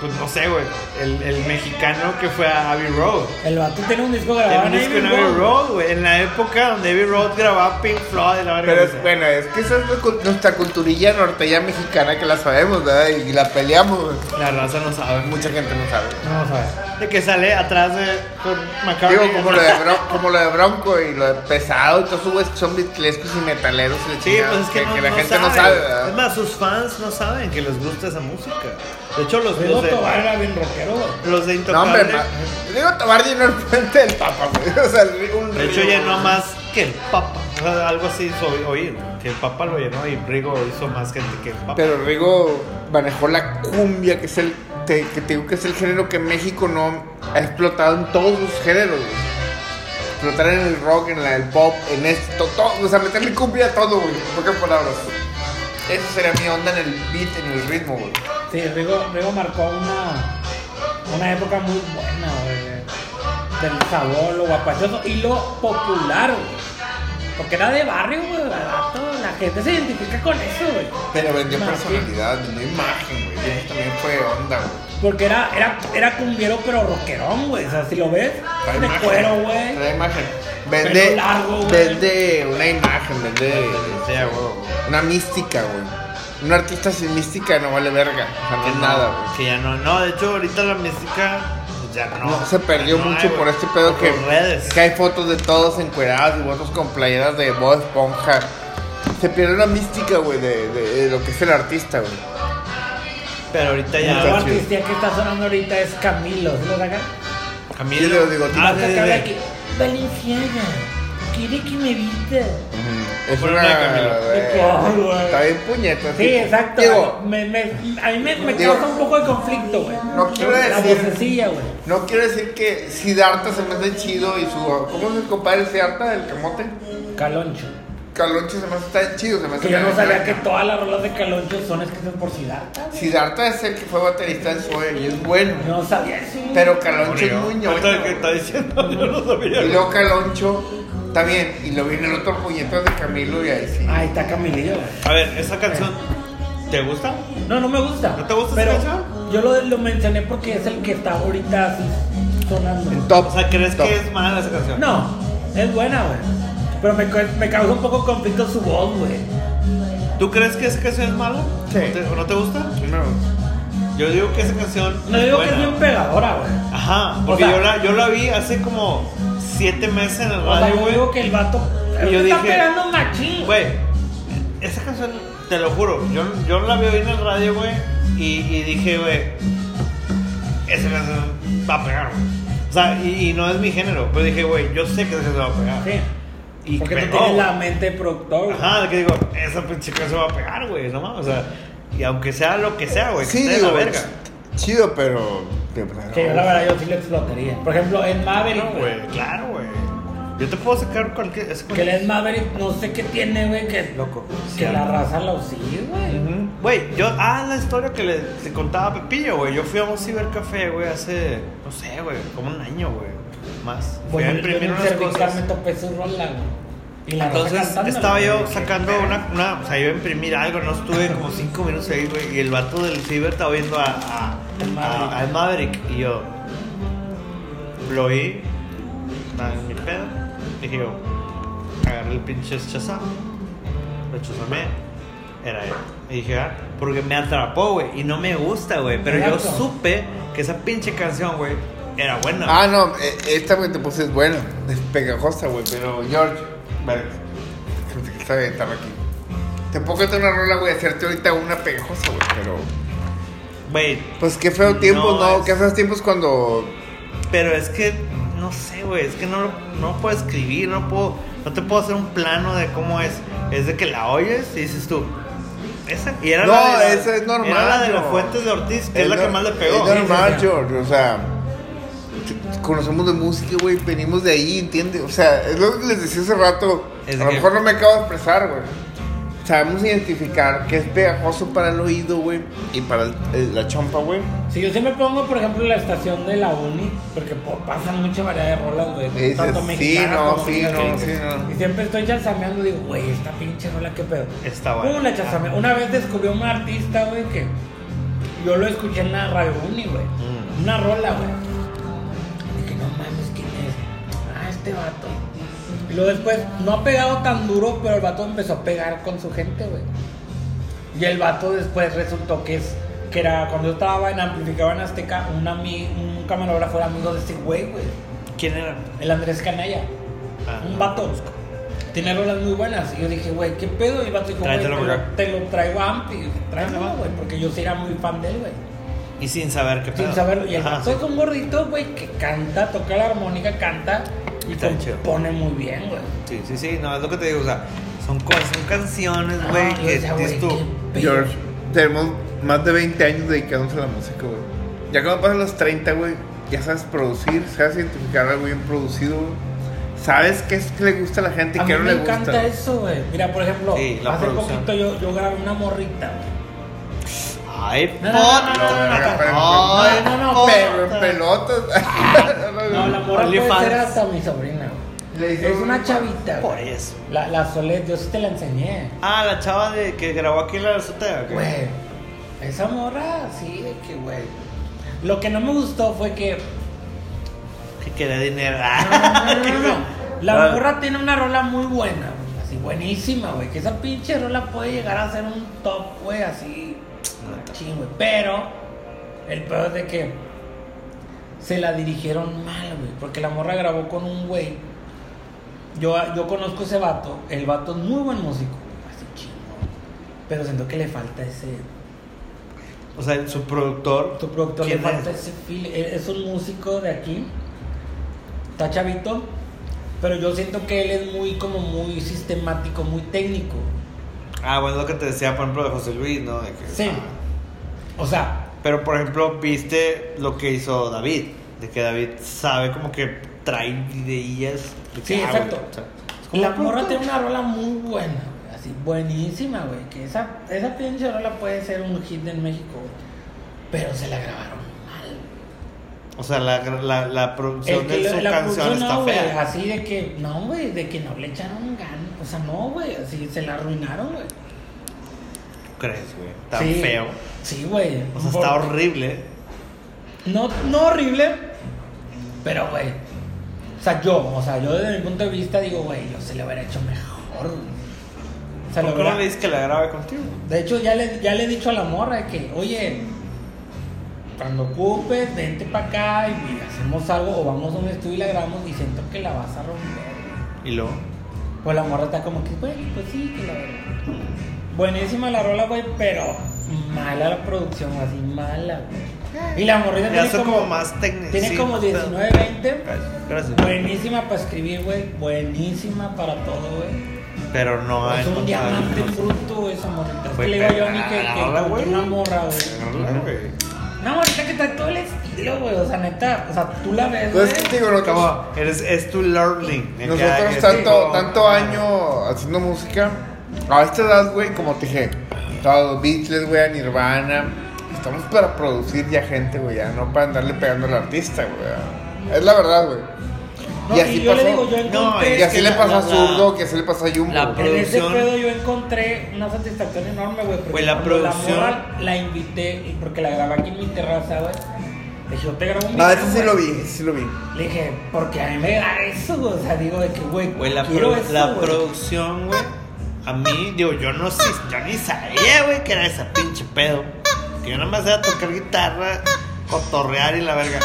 A: pues no sé, güey, el, el mexicano que fue a Abbey Road.
B: El vato tiene un disco
A: Tiene
B: grabado
A: un
B: en
A: disco en
B: Abbey Road.
A: Road, güey. En la época donde Abbey Road grababa Pink Floyd y la.
C: Pero es, bueno, es que esa es nuestra culturilla norteña mexicana que la sabemos, ¿verdad? Y la peleamos, güey.
A: La raza no sabe.
C: Mucha gente no sabe.
B: A ver.
A: De que sale atrás de con McCartney.
C: Digo, como lo, de Bron- como lo de Bronco y lo de pesado y todos esos güeyes que son bitlescos y metaleros. y
A: Sí, pues es que, no,
C: la
A: no
C: gente
A: sabe.
C: no sabe,
A: Es
C: ¿verdad?
A: más, sus fans no saben que les gusta esa música. De hecho, los, de,
B: bien rockero, güey.
A: los de
C: No, hombre, Tobar llenó el puente del Papa, güey. O sea, el- un
A: de hecho, llenó
C: güey.
A: más que el Papa. O sea, algo así hizo oír. Que el Papa lo llenó y Rigo hizo más gente que el Papa.
C: Pero Rigo manejó la cumbia, que es el te- que te digo que es el género que México no ha explotado en todos sus géneros. güey. Explotar en el rock, en la, el pop, en esto, todo, o sea, meterle cumbia a todo, güey. En pocas palabras. Eso sería mi onda en el beat, en el ritmo, güey.
B: Sí, Rigo, Rigo marcó una, una época muy buena, güey. Del sabor, lo guapachoso y lo popular, güey. Porque era de barrio, güey, el vato, La gente se identifica con eso, güey.
C: Pero vendió
B: Más
C: personalidad, vendió imagen, güey. Y eso también fue onda, güey.
B: Porque era, era, era cumbiero, pero rockerón, güey. O sea, si lo ves,
C: Trae
B: de
C: imagen,
B: cuero, güey.
C: Trae imagen. Vende,
B: largo, güey.
C: vende una imagen, vende
A: Sí, a huevo.
C: una mística, güey. Un artista sin mística no vale verga. O sea, no
A: Que
C: es
A: no,
C: nada, güey.
A: Que ya no. No, de hecho, ahorita la música pues, ya no.
C: No, se perdió
A: no
C: mucho
A: hay,
C: por este pedo que,
A: redes.
C: que hay fotos de todos encuerados y fotos con playeras de Bob Esponja. Se pierde la mística, güey, de, de- de lo que es el artista, güey.
A: Pero ahorita ya.
C: chido.
B: artista que está sonando ahorita es Camilo. ¿Sí lo sacan?
A: Camilo.
C: Sí, los bigotitos.
A: Ah,
B: Vas
A: sí, sí.
B: aquí. Quiere que me vista.
C: Es una.
A: una de
B: Ay, güey.
C: Está bien puñeta.
B: Sí, exacto.
C: Digo,
B: me, me, a mí me, me
C: Digo,
B: causa un poco de conflicto, güey.
C: no quiero
B: La
C: decir-
B: vocecilla, güey.
C: no quiero decir que Siddhartha se me hace chido y su. ¿Cómo es el compadre Siddhartha del camote?
B: Caloncho.
C: Caloncho se me hace tan chido. Se me hace
B: Que yo no sabía que todas las rolas de Caloncho son escritas por Siddhartha. güey.
C: Siddhartha es el que fue baterista en Zoe y es bueno.
B: Yo no sabía eso.
C: Pero Caloncho es
A: Murió.
C: muy
A: Ahorita
C: ñoño.
A: que está diciendo, yo no sabía.
C: Y luego Caloncho también. Y lo viene el otro puñetazo de Camilo y ahí sí.
B: Ahí está Camilillo, güey.
A: A ver, esa canción, ¿te gusta?
B: No, no me gusta.
A: ¿No te gusta
B: Pero
A: esa canción?
B: yo lo, lo mencioné porque es el que está ahorita así sonando.
C: En top.
A: O sea, ¿crees
C: top.
A: que es mala esa canción?
B: No, es buena, güey. Pero me, me causa un poco conflicto su voz, güey.
A: ¿Tú crees que esa canción es mala?
C: Sí.
A: ¿O te- ¿O no te gusta?
C: No.
A: Yo digo que esa canción.
B: No digo que es bien pegadora, güey.
A: Ajá, porque
B: O sea-
A: yo, la, yo la vi hace como siete meses en el
B: O
A: radio, güey.
B: digo que el vato
A: Y yo
B: está
A: dije,
B: pegando machín.
A: Güey, esa canción, te lo juro, yo, yo la vi hoy en el radio, güey, y, y dije, güey, esa canción va a pegar, güey. O sea, y, y no es mi género, pero dije, güey, yo sé que esa canción va a pegar.
B: Sí.
A: Y
B: Porque tú
A: pegó,
B: tienes
A: güey.
B: la mente de productor. güey.
A: Ajá, que digo, esa pinche canción va a pegar, güey, no mames, o sea, y aunque sea lo que sea, güey, que
C: Sí,
A: esté
C: digo,
A: la verga.
C: chido, pero. Pero-
B: Que yo la verdad yo sí lo explotaría. Por ejemplo, en Maverick,
A: No,
B: güey.
A: claro, güey. Yo te puedo sacar cualquier. Es
B: Que el Ed Maverick no sé qué tiene, güey, que,
A: Loco.
B: que la raza lo sigue, güey.
A: Güey, yo, ah, la historia que le, le contaba a Pepillo, güey. Yo fui a un cibercafé, güey, hace, no sé, güey, como un año, güey. Más. Fui
B: Bueno,
A: a
B: yo
A: imprimir
B: en
A: unas cosas.
B: me topé su rola, güey. Y la
A: Entonces estaba yo sacando una, una, o sea, iba a imprimir algo, no estuve como cinco minutos ahí, güey, y el vato del ciber estaba viendo a. a- al Maverick, y yo lo oí, estaba en mi pedo, dije yo, agarré el pinche Shazam, lo chazamé, era él. Y dije, ah, porque me atrapó, güey, y no me gusta, güey, pero yo
B: Exacto.
A: supe que esa pinche canción, güey, era buena.
C: Ah, no, eh, esta güey te puse es buena, es pegajosa, güey, pero George, vale, que está bien, estaba aquí. Te puedo cantar una rola, güey, hacerte ahorita una pegajosa, güey, pero.
A: Güey,
C: Pues qué feo tiempos,
A: No,
C: ¿no?
A: es-
C: Qué feos tiempos cuando.
A: Pero es que, no sé, güey, es que no, lo- no puedo escribir, no puedo, no te puedo hacer un plano de cómo es. Es de que la oyes y dices tú, esa. Y era
C: No,
A: la de la-
C: esa es normal,
A: Era la de los
C: George.
A: Fuentes de Ortiz, que es, la que más le pegó.
C: Es normal. George, o sea. Conocemos de música, güey, venimos de ahí, ¿entiendes? O sea, es lo que les decía hace rato.
A: Es
C: a lo mejor no me acabo de expresar, güey. Sabemos identificar qué es pegajoso para el oído, güey, y para el- el- la chompa, güey.
B: Si yo siempre pongo, por ejemplo, la estación de la uni, porque po- pasan mucha variedad de rolas, güey. Tanto
C: sí,
B: mexicanas
C: no,
B: como
C: sí, no, sí, no.
B: Y siempre estoy chasameando, digo, güey, esta pinche rola, qué pedo.
A: Está buena.
B: Pum, la chasameo. Una vez descubrí a un artista, güey, que yo lo escuché en la radio uni, güey.
A: Mm.
B: Una rola, güey. Dije, no mames, ¿quién es? Ah, este vato. Y luego después, no ha pegado tan duro, pero el vato empezó a pegar con su gente, güey. Y el vato después resultó que es que era cuando yo estaba en Amplificador en Azteca, un, ami- un camarógrafo era amigo de este güey, güey.
A: ¿Quién era?
B: El Andrés Canalla.
A: Ah.
B: Un vato. Tiene rolas muy buenas. Y yo dije, güey, ¿qué pedo? Y el vato dijo, güey, te, lo- te traigo a Ampli. Y dije, tráemelo, güey, porque yo sí era muy fan de él, güey.
A: Y sin saber qué pedo.
B: Sin saberlo. Y el vato es un gordito, güey, que canta, toca la armónica, canta y
A: Está chido.
B: compone muy bien, güey.
A: Sí, sí, sí, no, es lo que te digo, o sea, son son canciones,
B: Ah,
A: güey,
B: yo
A: que dices tú.
C: George, tenemos más de 20 años dedicándonos a la música, güey. Ya cuando pasan los 30, güey, ya sabes producir, sabes identificar algo bien producido, güey. Sabes qué es que le gusta a la gente y
B: A
C: qué
B: mí
C: no
B: me
C: le gusta.
B: encanta eso, güey. Mira, por ejemplo,
A: Sí,
B: hace
A: producción.
B: poquito yo, yo grabé una morrita, güey.
A: Ay,
B: No, no, no, no.
C: Pero en pelotas.
B: No, la morra puede ser hasta mi sobrina, Es una
C: un-
B: chavita,
A: Por eso.
B: La, la Solet, yo sí te la enseñé.
A: Ah, la chava de que grabó aquí en la azotea.
B: Güey, esa morra, sí, de que, güey. Lo que no me gustó fue que.
A: Que quería dinero.
B: No, no, no, no, no. La
A: Ah.
B: morra tiene una rola muy buena, güey, así buenísima, güey. Que esa pinche rola puede llegar a ser un top, güey, así. Güey. Pero, el peor es de que se la dirigieron mal, güey. Porque la morra grabó con un güey. Yo, yo conozco ese vato. El vato es muy buen músico, así chingo. Pero siento que le falta ese.
A: O sea, su productor.
B: Tu productor le
A: ¿quién
B: falta
A: es?
B: ese feel. Él Es un músico de aquí. Está chavito. Pero yo siento que él es muy como muy sistemático, muy técnico.
A: Ah, bueno, lo que te decía, por ejemplo, de José Luis, ¿no? De que-
B: Sí.
A: ah.
B: O sea,
A: Pero, por ejemplo, viste lo que hizo David. De que David sabe como que trae ideas. de que,
B: Sí,
A: ah,
B: exacto.
A: o sea,
B: la morra tiene una rola muy buena, güey, así buenísima, güey. Que esa, esa pinche rola puede ser un hit en México, güey, Pero se la grabaron mal.
A: O sea, la, la, la producción de su
B: la
A: canción está
B: no, güey,
A: fea.
B: así de que, no, güey, de que no le echaron ganas. O sea, no, güey, así se la arruinaron, güey.
A: ¿Tú crees, güey? Tan
B: Sí.
A: feo.
B: Sí, güey.
A: O sea, está horrible.
B: No, no horrible, pero, güey. O sea, yo, o sea, yo desde mi punto de vista digo, güey, yo se le hubiera hecho mejor. O sea,
A: ¿Por qué no le dices que la grabe contigo?
B: De hecho, ya le, ya le he dicho a la morra que, oye, cuando ocupes, vente para acá y hacemos algo o vamos a un estudio y la grabamos y siento que la vas a romper.
A: Y luego.
B: Pues la morra está como que, güey, pues sí, que la verdad. Buenísima la rola, güey, pero mala la producción, así mala, güey. Y la morrita
A: Ya
B: tiene
A: son
B: como,
A: como más técnicas.
B: tiene
A: sí,
B: como
A: pero-
B: 19, 20.
A: Gracias.
B: Buenísima para escribir, güey. Buenísima para todo, güey.
A: Pero no hay.
B: es un
A: no
B: diamante bruto, güey, esa morrita. Es que le digo yo a Johnny que, que una morra, güey. Una morrita que trae todo el estilo, güey. O sea, neta, o sea, tú la ves,
C: Entonces. Pues, digo, nosotros,
A: Como, eres, es tu learning. que-
C: nosotros
A: que
C: tanto,
A: sí,
C: tanto año haciendo música, a esta edad, güey, como te dije, los Beatles, güey, a Nirvana, estamos para producir ya gente, güey, ya no para andarle pegando al artista, güey. Es la verdad, güey.
B: No,
C: y así
B: y yo
C: pasó.
B: le digo, yo encontré.
C: y así le pasó a Zurdo, que así le pasó a Jumbo.
A: la.
B: En ese pedo yo encontré una satisfacción enorme, güey. porque
A: la producción-
B: la invité, porque la grabé aquí en mi terraza, güey. Le dije, yo te grabo un video.
C: Ah, ese sí lo vi, ese sí lo vi.
B: Le dije, porque a mí me da eso, güey. O sea, digo de que, güey,
A: la,
B: eso,
A: la producción, güey. A mí, digo, yo no sé, yo ni sabía, güey, que era esa pinche pedo. Que yo nada más era tocar guitarra, cotorrear y la verga.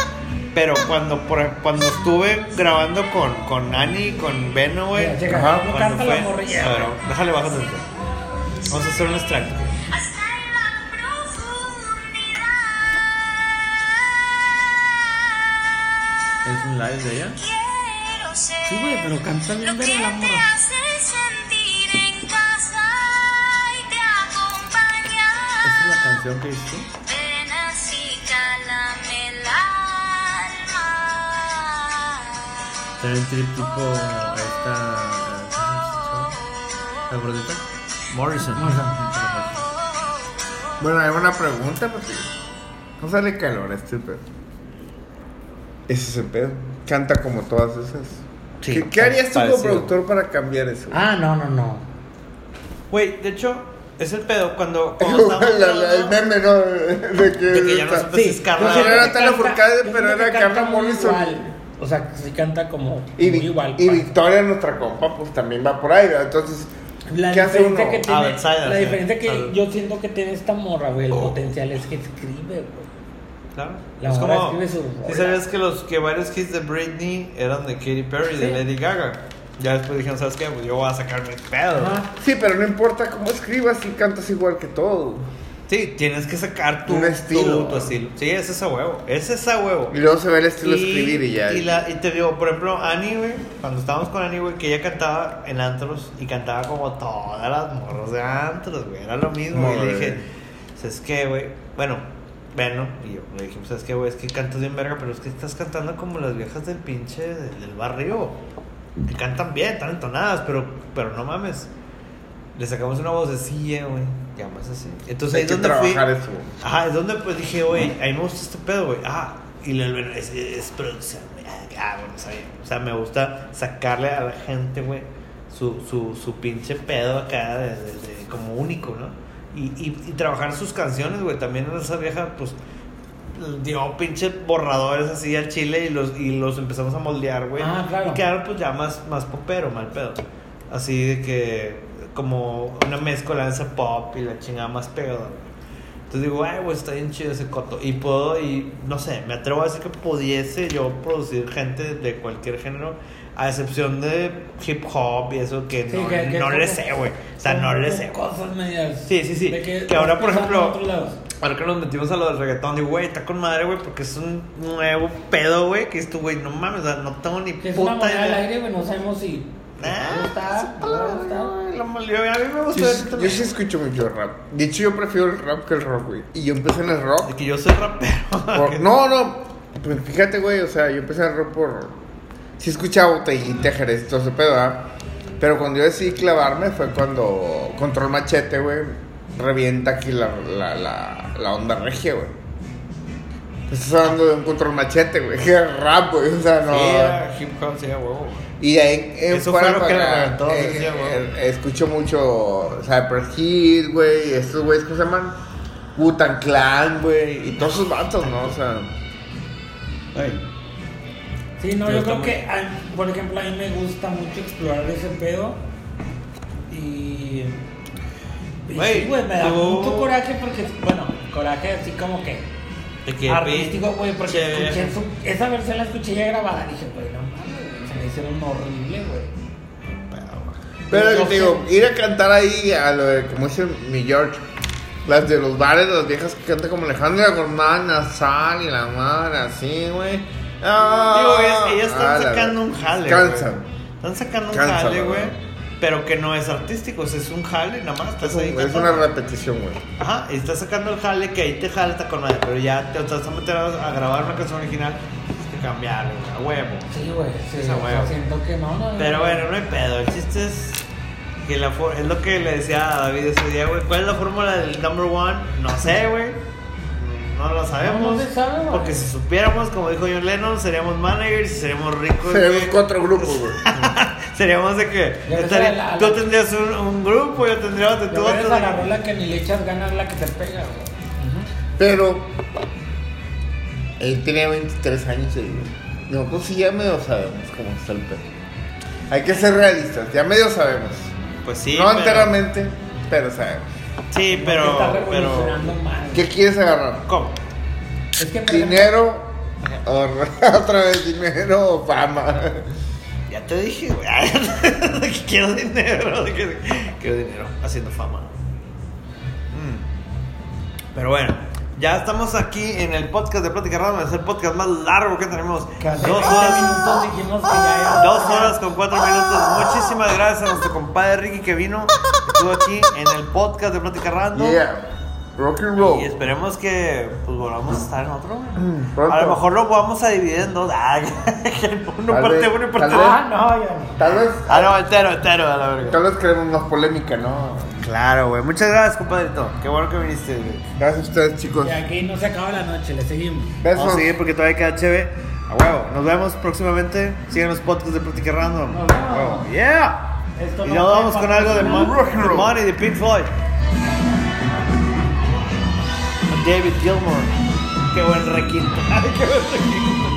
A: Pero cuando, por, cuando estuve grabando con, con Ani y con Beno, güey.
C: Ajá.
B: canta la morrilla.
A: Ver, déjale bajar tantito. Vamos a hacer un extracto.
D: hasta en la profundidad.
E: ¿Es un live de ella?
B: Sí, güey, pero canta bien
D: lo que
B: verga
E: es la canción que hizo?
D: Ven así, cálame el alma.
E: También trip tipo esta. ¿cómo se llama? ¿La gordita?
A: Morrison.
C: Bueno, hay una pregunta, porque no sale calor este pedo. Ese es el pedo. Canta como todas esas.
A: Sí,
C: ¿Qué, qué harías tú como productor para cambiar eso?
B: Ah, no, no, no.
A: Güey, de hecho, es el pedo cuando, cuando
C: La- la- el meme, ¿no? De que,
A: De que ya no supe si es Carla
C: yo
A: o-
C: siento- era
B: canta-
C: Furcade, pero era
B: que
C: Carla Morrison.
B: igual. O sea, sí canta como
C: Y,
B: muy igual.
C: y. Victoria, nuestra compa, pues también va por ahí, ¿verdad? Entonces,
B: La
C: ¿qué hace
B: diferencia
C: uno?
B: que tiene,
A: Outsider,
B: la
A: sí.
B: diferencia que
A: Salud.
B: yo siento que tiene esta morra, güey, el
C: Oh.
B: potencial es que escribe, güey.
A: Claro.
B: La
A: es
B: morra
A: como.
B: escribe sus rolas.
A: sabías que los que varios hits de Britney eran de Katy Perry, de
B: Sí.
A: Lady Gaga. Ya después dijeron, ¿sabes qué? Pues yo voy a sacar mi pedo.
C: Sí, pero no importa cómo escribas, si cantas igual que todo.
A: Sí, tienes que sacar tu
C: Un estilo.
A: Tu, tu estilo. Sí, es esa huevo. Es esa huevo.
C: Y luego se ve el estilo de escribir y ya.
A: Y, la- y te digo, por ejemplo, Annie, güey, cuando estábamos con Annie, güey, que ella cantaba en antros y cantaba como todas las morros de antros, güey, era lo mismo. Y le dije, ¿sabes qué, güey? Bueno, bueno, y yo le dije, ¿sabes qué, güey? Es que cantas bien verga, pero es que estás cantando como las viejas del pinche del, del barrio. Que cantan bien, están entonadas, pero, pero no mames. Le sacamos una vocecilla, güey. Ya más así. Entonces
C: Hay
A: ahí
C: que
A: es donde fui.
C: trabajar eso.
A: Ajá, es donde pues dije, güey, a mí me gusta este pedo, güey. Ah, y le bueno, es, es producción, güey. Ah, Ah, bueno, está bien. O sea, me gusta sacarle a la gente, güey, su, su, su pinche pedo acá de, de- de- como único, ¿no? Y, y, y trabajar sus canciones, güey. También esa vieja, pues, dio pinches borradores así al chile y los, y los empezamos a moldear, güey.
B: Ah, claro.
A: Y quedaron pues ya más, más popero, mal pedo. Así de que, como una mezcolanza pop y la chingada más pegada. Entonces digo, ay, güey, está bien chido ese coto. Y puedo, y no sé, me atrevo a decir que pudiese yo producir gente de cualquier género, a excepción de hip hop y eso que
B: Sí,
A: no,
B: que- que
A: no le sé, güey. O sea, no le sé.
B: Cosas medias.
A: Sí, sí, sí.
B: de
A: Que ahora, por ejemplo. Ahora que nos metimos a lo del reggaetón, digo, güey, está con madre, güey, porque es un nuevo pedo, güey, que esto, güey, no mames, o sea, no tengo ni
B: es una
A: puta
B: al
A: idea.
B: aire, güey, no sabemos si.
A: Ah, a mí me gustó
C: Yo, yo sí escucho mucho rap. De hecho, yo prefiero el rap que el rock, güey. Y yo empecé en el
A: De
C: rock.
A: que yo soy rapero.
C: por- no, no. Pues fíjate, güey. O sea, yo empecé en el rock por. Sí escuchaba Botellita, Jerez y todo ese pedo, ¿verdad? Pero cuando yo decidí clavarme fue cuando Control Machete, güey, revienta aquí la, la, la, la onda regia, güey. Estás hablando de un Control Machete, güey. Que rap, güey. O sea, no.
A: Sí, era hip hop, sí, huevo.
C: Y de ahí en
A: Eso
C: fuera
A: fue lo que
C: eh, eh, escucho mucho Cypress Hill, güey, estos güeyes que se llaman Wu-Tang Clan, güey, y todos esos vatos, ¿no? O sea,
B: Sí, no,
A: Pero
B: yo creo
A: muy-
B: que, por ejemplo, a mí me gusta mucho explorar ese pedo. Y.
A: Güey,
B: sí, güey, me da mucho coraje porque, bueno, coraje así como que. Artístico, güey, porque escuché su- esa versión la escuché ya grabada. Dije, güey, no mames, güey, se me hicieron horrible, güey.
C: pero
B: Yo
C: digo,
B: sé.
C: ir a cantar ahí a lo de, como dice mi George, las de los bares, las viejas que cantan como Alejandra Guzmán, Nasal y la madre, así, güey. Ah,
A: Digo, ellas, ellas están
C: ah, la-
A: sacando un jale.
C: Cansan.
A: Están sacando un
C: Cansa,
A: jale, güey. Pero que no es artístico, o sea, es un jale, nada más. Estás
C: Es,
A: ahí
C: es una repetición, güey.
A: Ajá, y estás sacando el jale que ahí te jala está con madre, pero ya te vas a meter a, a grabar una canción original, tienes que cambiarle, a huevo.
B: Sí, güey, sí, sea,
A: huevo.
B: siento que no, no.
A: Pero
B: no.
A: bueno, no hay pedo. El chiste es que la for- es lo que le decía a David ese día, güey. ¿Cuál es la fórmula del number one? No sé, güey. no lo sabemos.
B: No se sabe, güey.
A: porque si supiéramos, como dijo John Lennon, seríamos managers y seríamos ricos. Güey.
C: cuatro grupos, güey.
A: Seríamos de que estaría-
B: la-
A: tú tendrías un, un grupo, yo tendría otro, tú otro.
B: la rola que ni le echas ganas la que te pega, güey.
C: Pero él tenía 23 años y güey. nosotros sí ya medio sabemos cómo está el pedo. Hay que ser realistas, ya medio sabemos.
A: Pues sí.
C: no
A: pero-
C: enteramente, pero sabemos.
A: Sí, pero.
B: Está
A: pero.
C: ¿Qué quieres agarrar?
A: ¿Cómo?
B: Es que ejemplo,
C: ¿Dinero? O otra vez dinero o fama.
A: Ya te dije, güey. que quiero dinero. de que quiero dinero. Haciendo fama. Mm. Pero bueno, ya estamos aquí en el podcast de Plática Random. Es el podcast más largo que tenemos.
B: hace
A: Dos
B: 20
A: horas.
B: minutos dijimos que ya era-
A: Dos horas con cuatro minutos. Muchísimas gracias a nuestro compadre Ricky que vino. Estuvo aquí en el podcast de Plática Random.
C: Yeah. Rock and roll.
A: Y esperemos que pues volvamos a estar en otro. güey.
C: Mm.
A: A lo mejor lo vamos a dividir en dos. Ah, uno
C: Tal
A: parte
C: vez,
A: uno y parte dos.
B: Ah, no, ya no.
C: Tal vez,
A: Ah, no, entero, entero, a la verga.
C: tal vez queremos más polémica, ¿no?
A: Claro, güey. Muchas gracias, compadrito. Qué bueno que viniste, güey.
C: Gracias a ustedes, chicos.
B: Y aquí no se acaba la noche, le seguimos.
C: Besos.
A: Vamos a seguir porque todavía queda chévere. A huevo. Nos vemos próximamente. Sigan los podcasts de Plática Random.
B: Nos vemos.
A: A huevo. Yeah.
B: Esto
A: Y
B: no
A: nos
B: fue
A: vamos con algo de. Money de Pink Floyd. David Gilmour. Qué buen requinto. Qué buen requinto.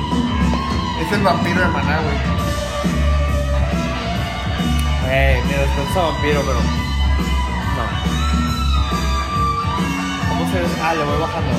C: Es el vampiro de Maná, güey.
A: Ey, mira, después vampiro, pero. No. ¿Cómo se.? Ah, le voy bajando.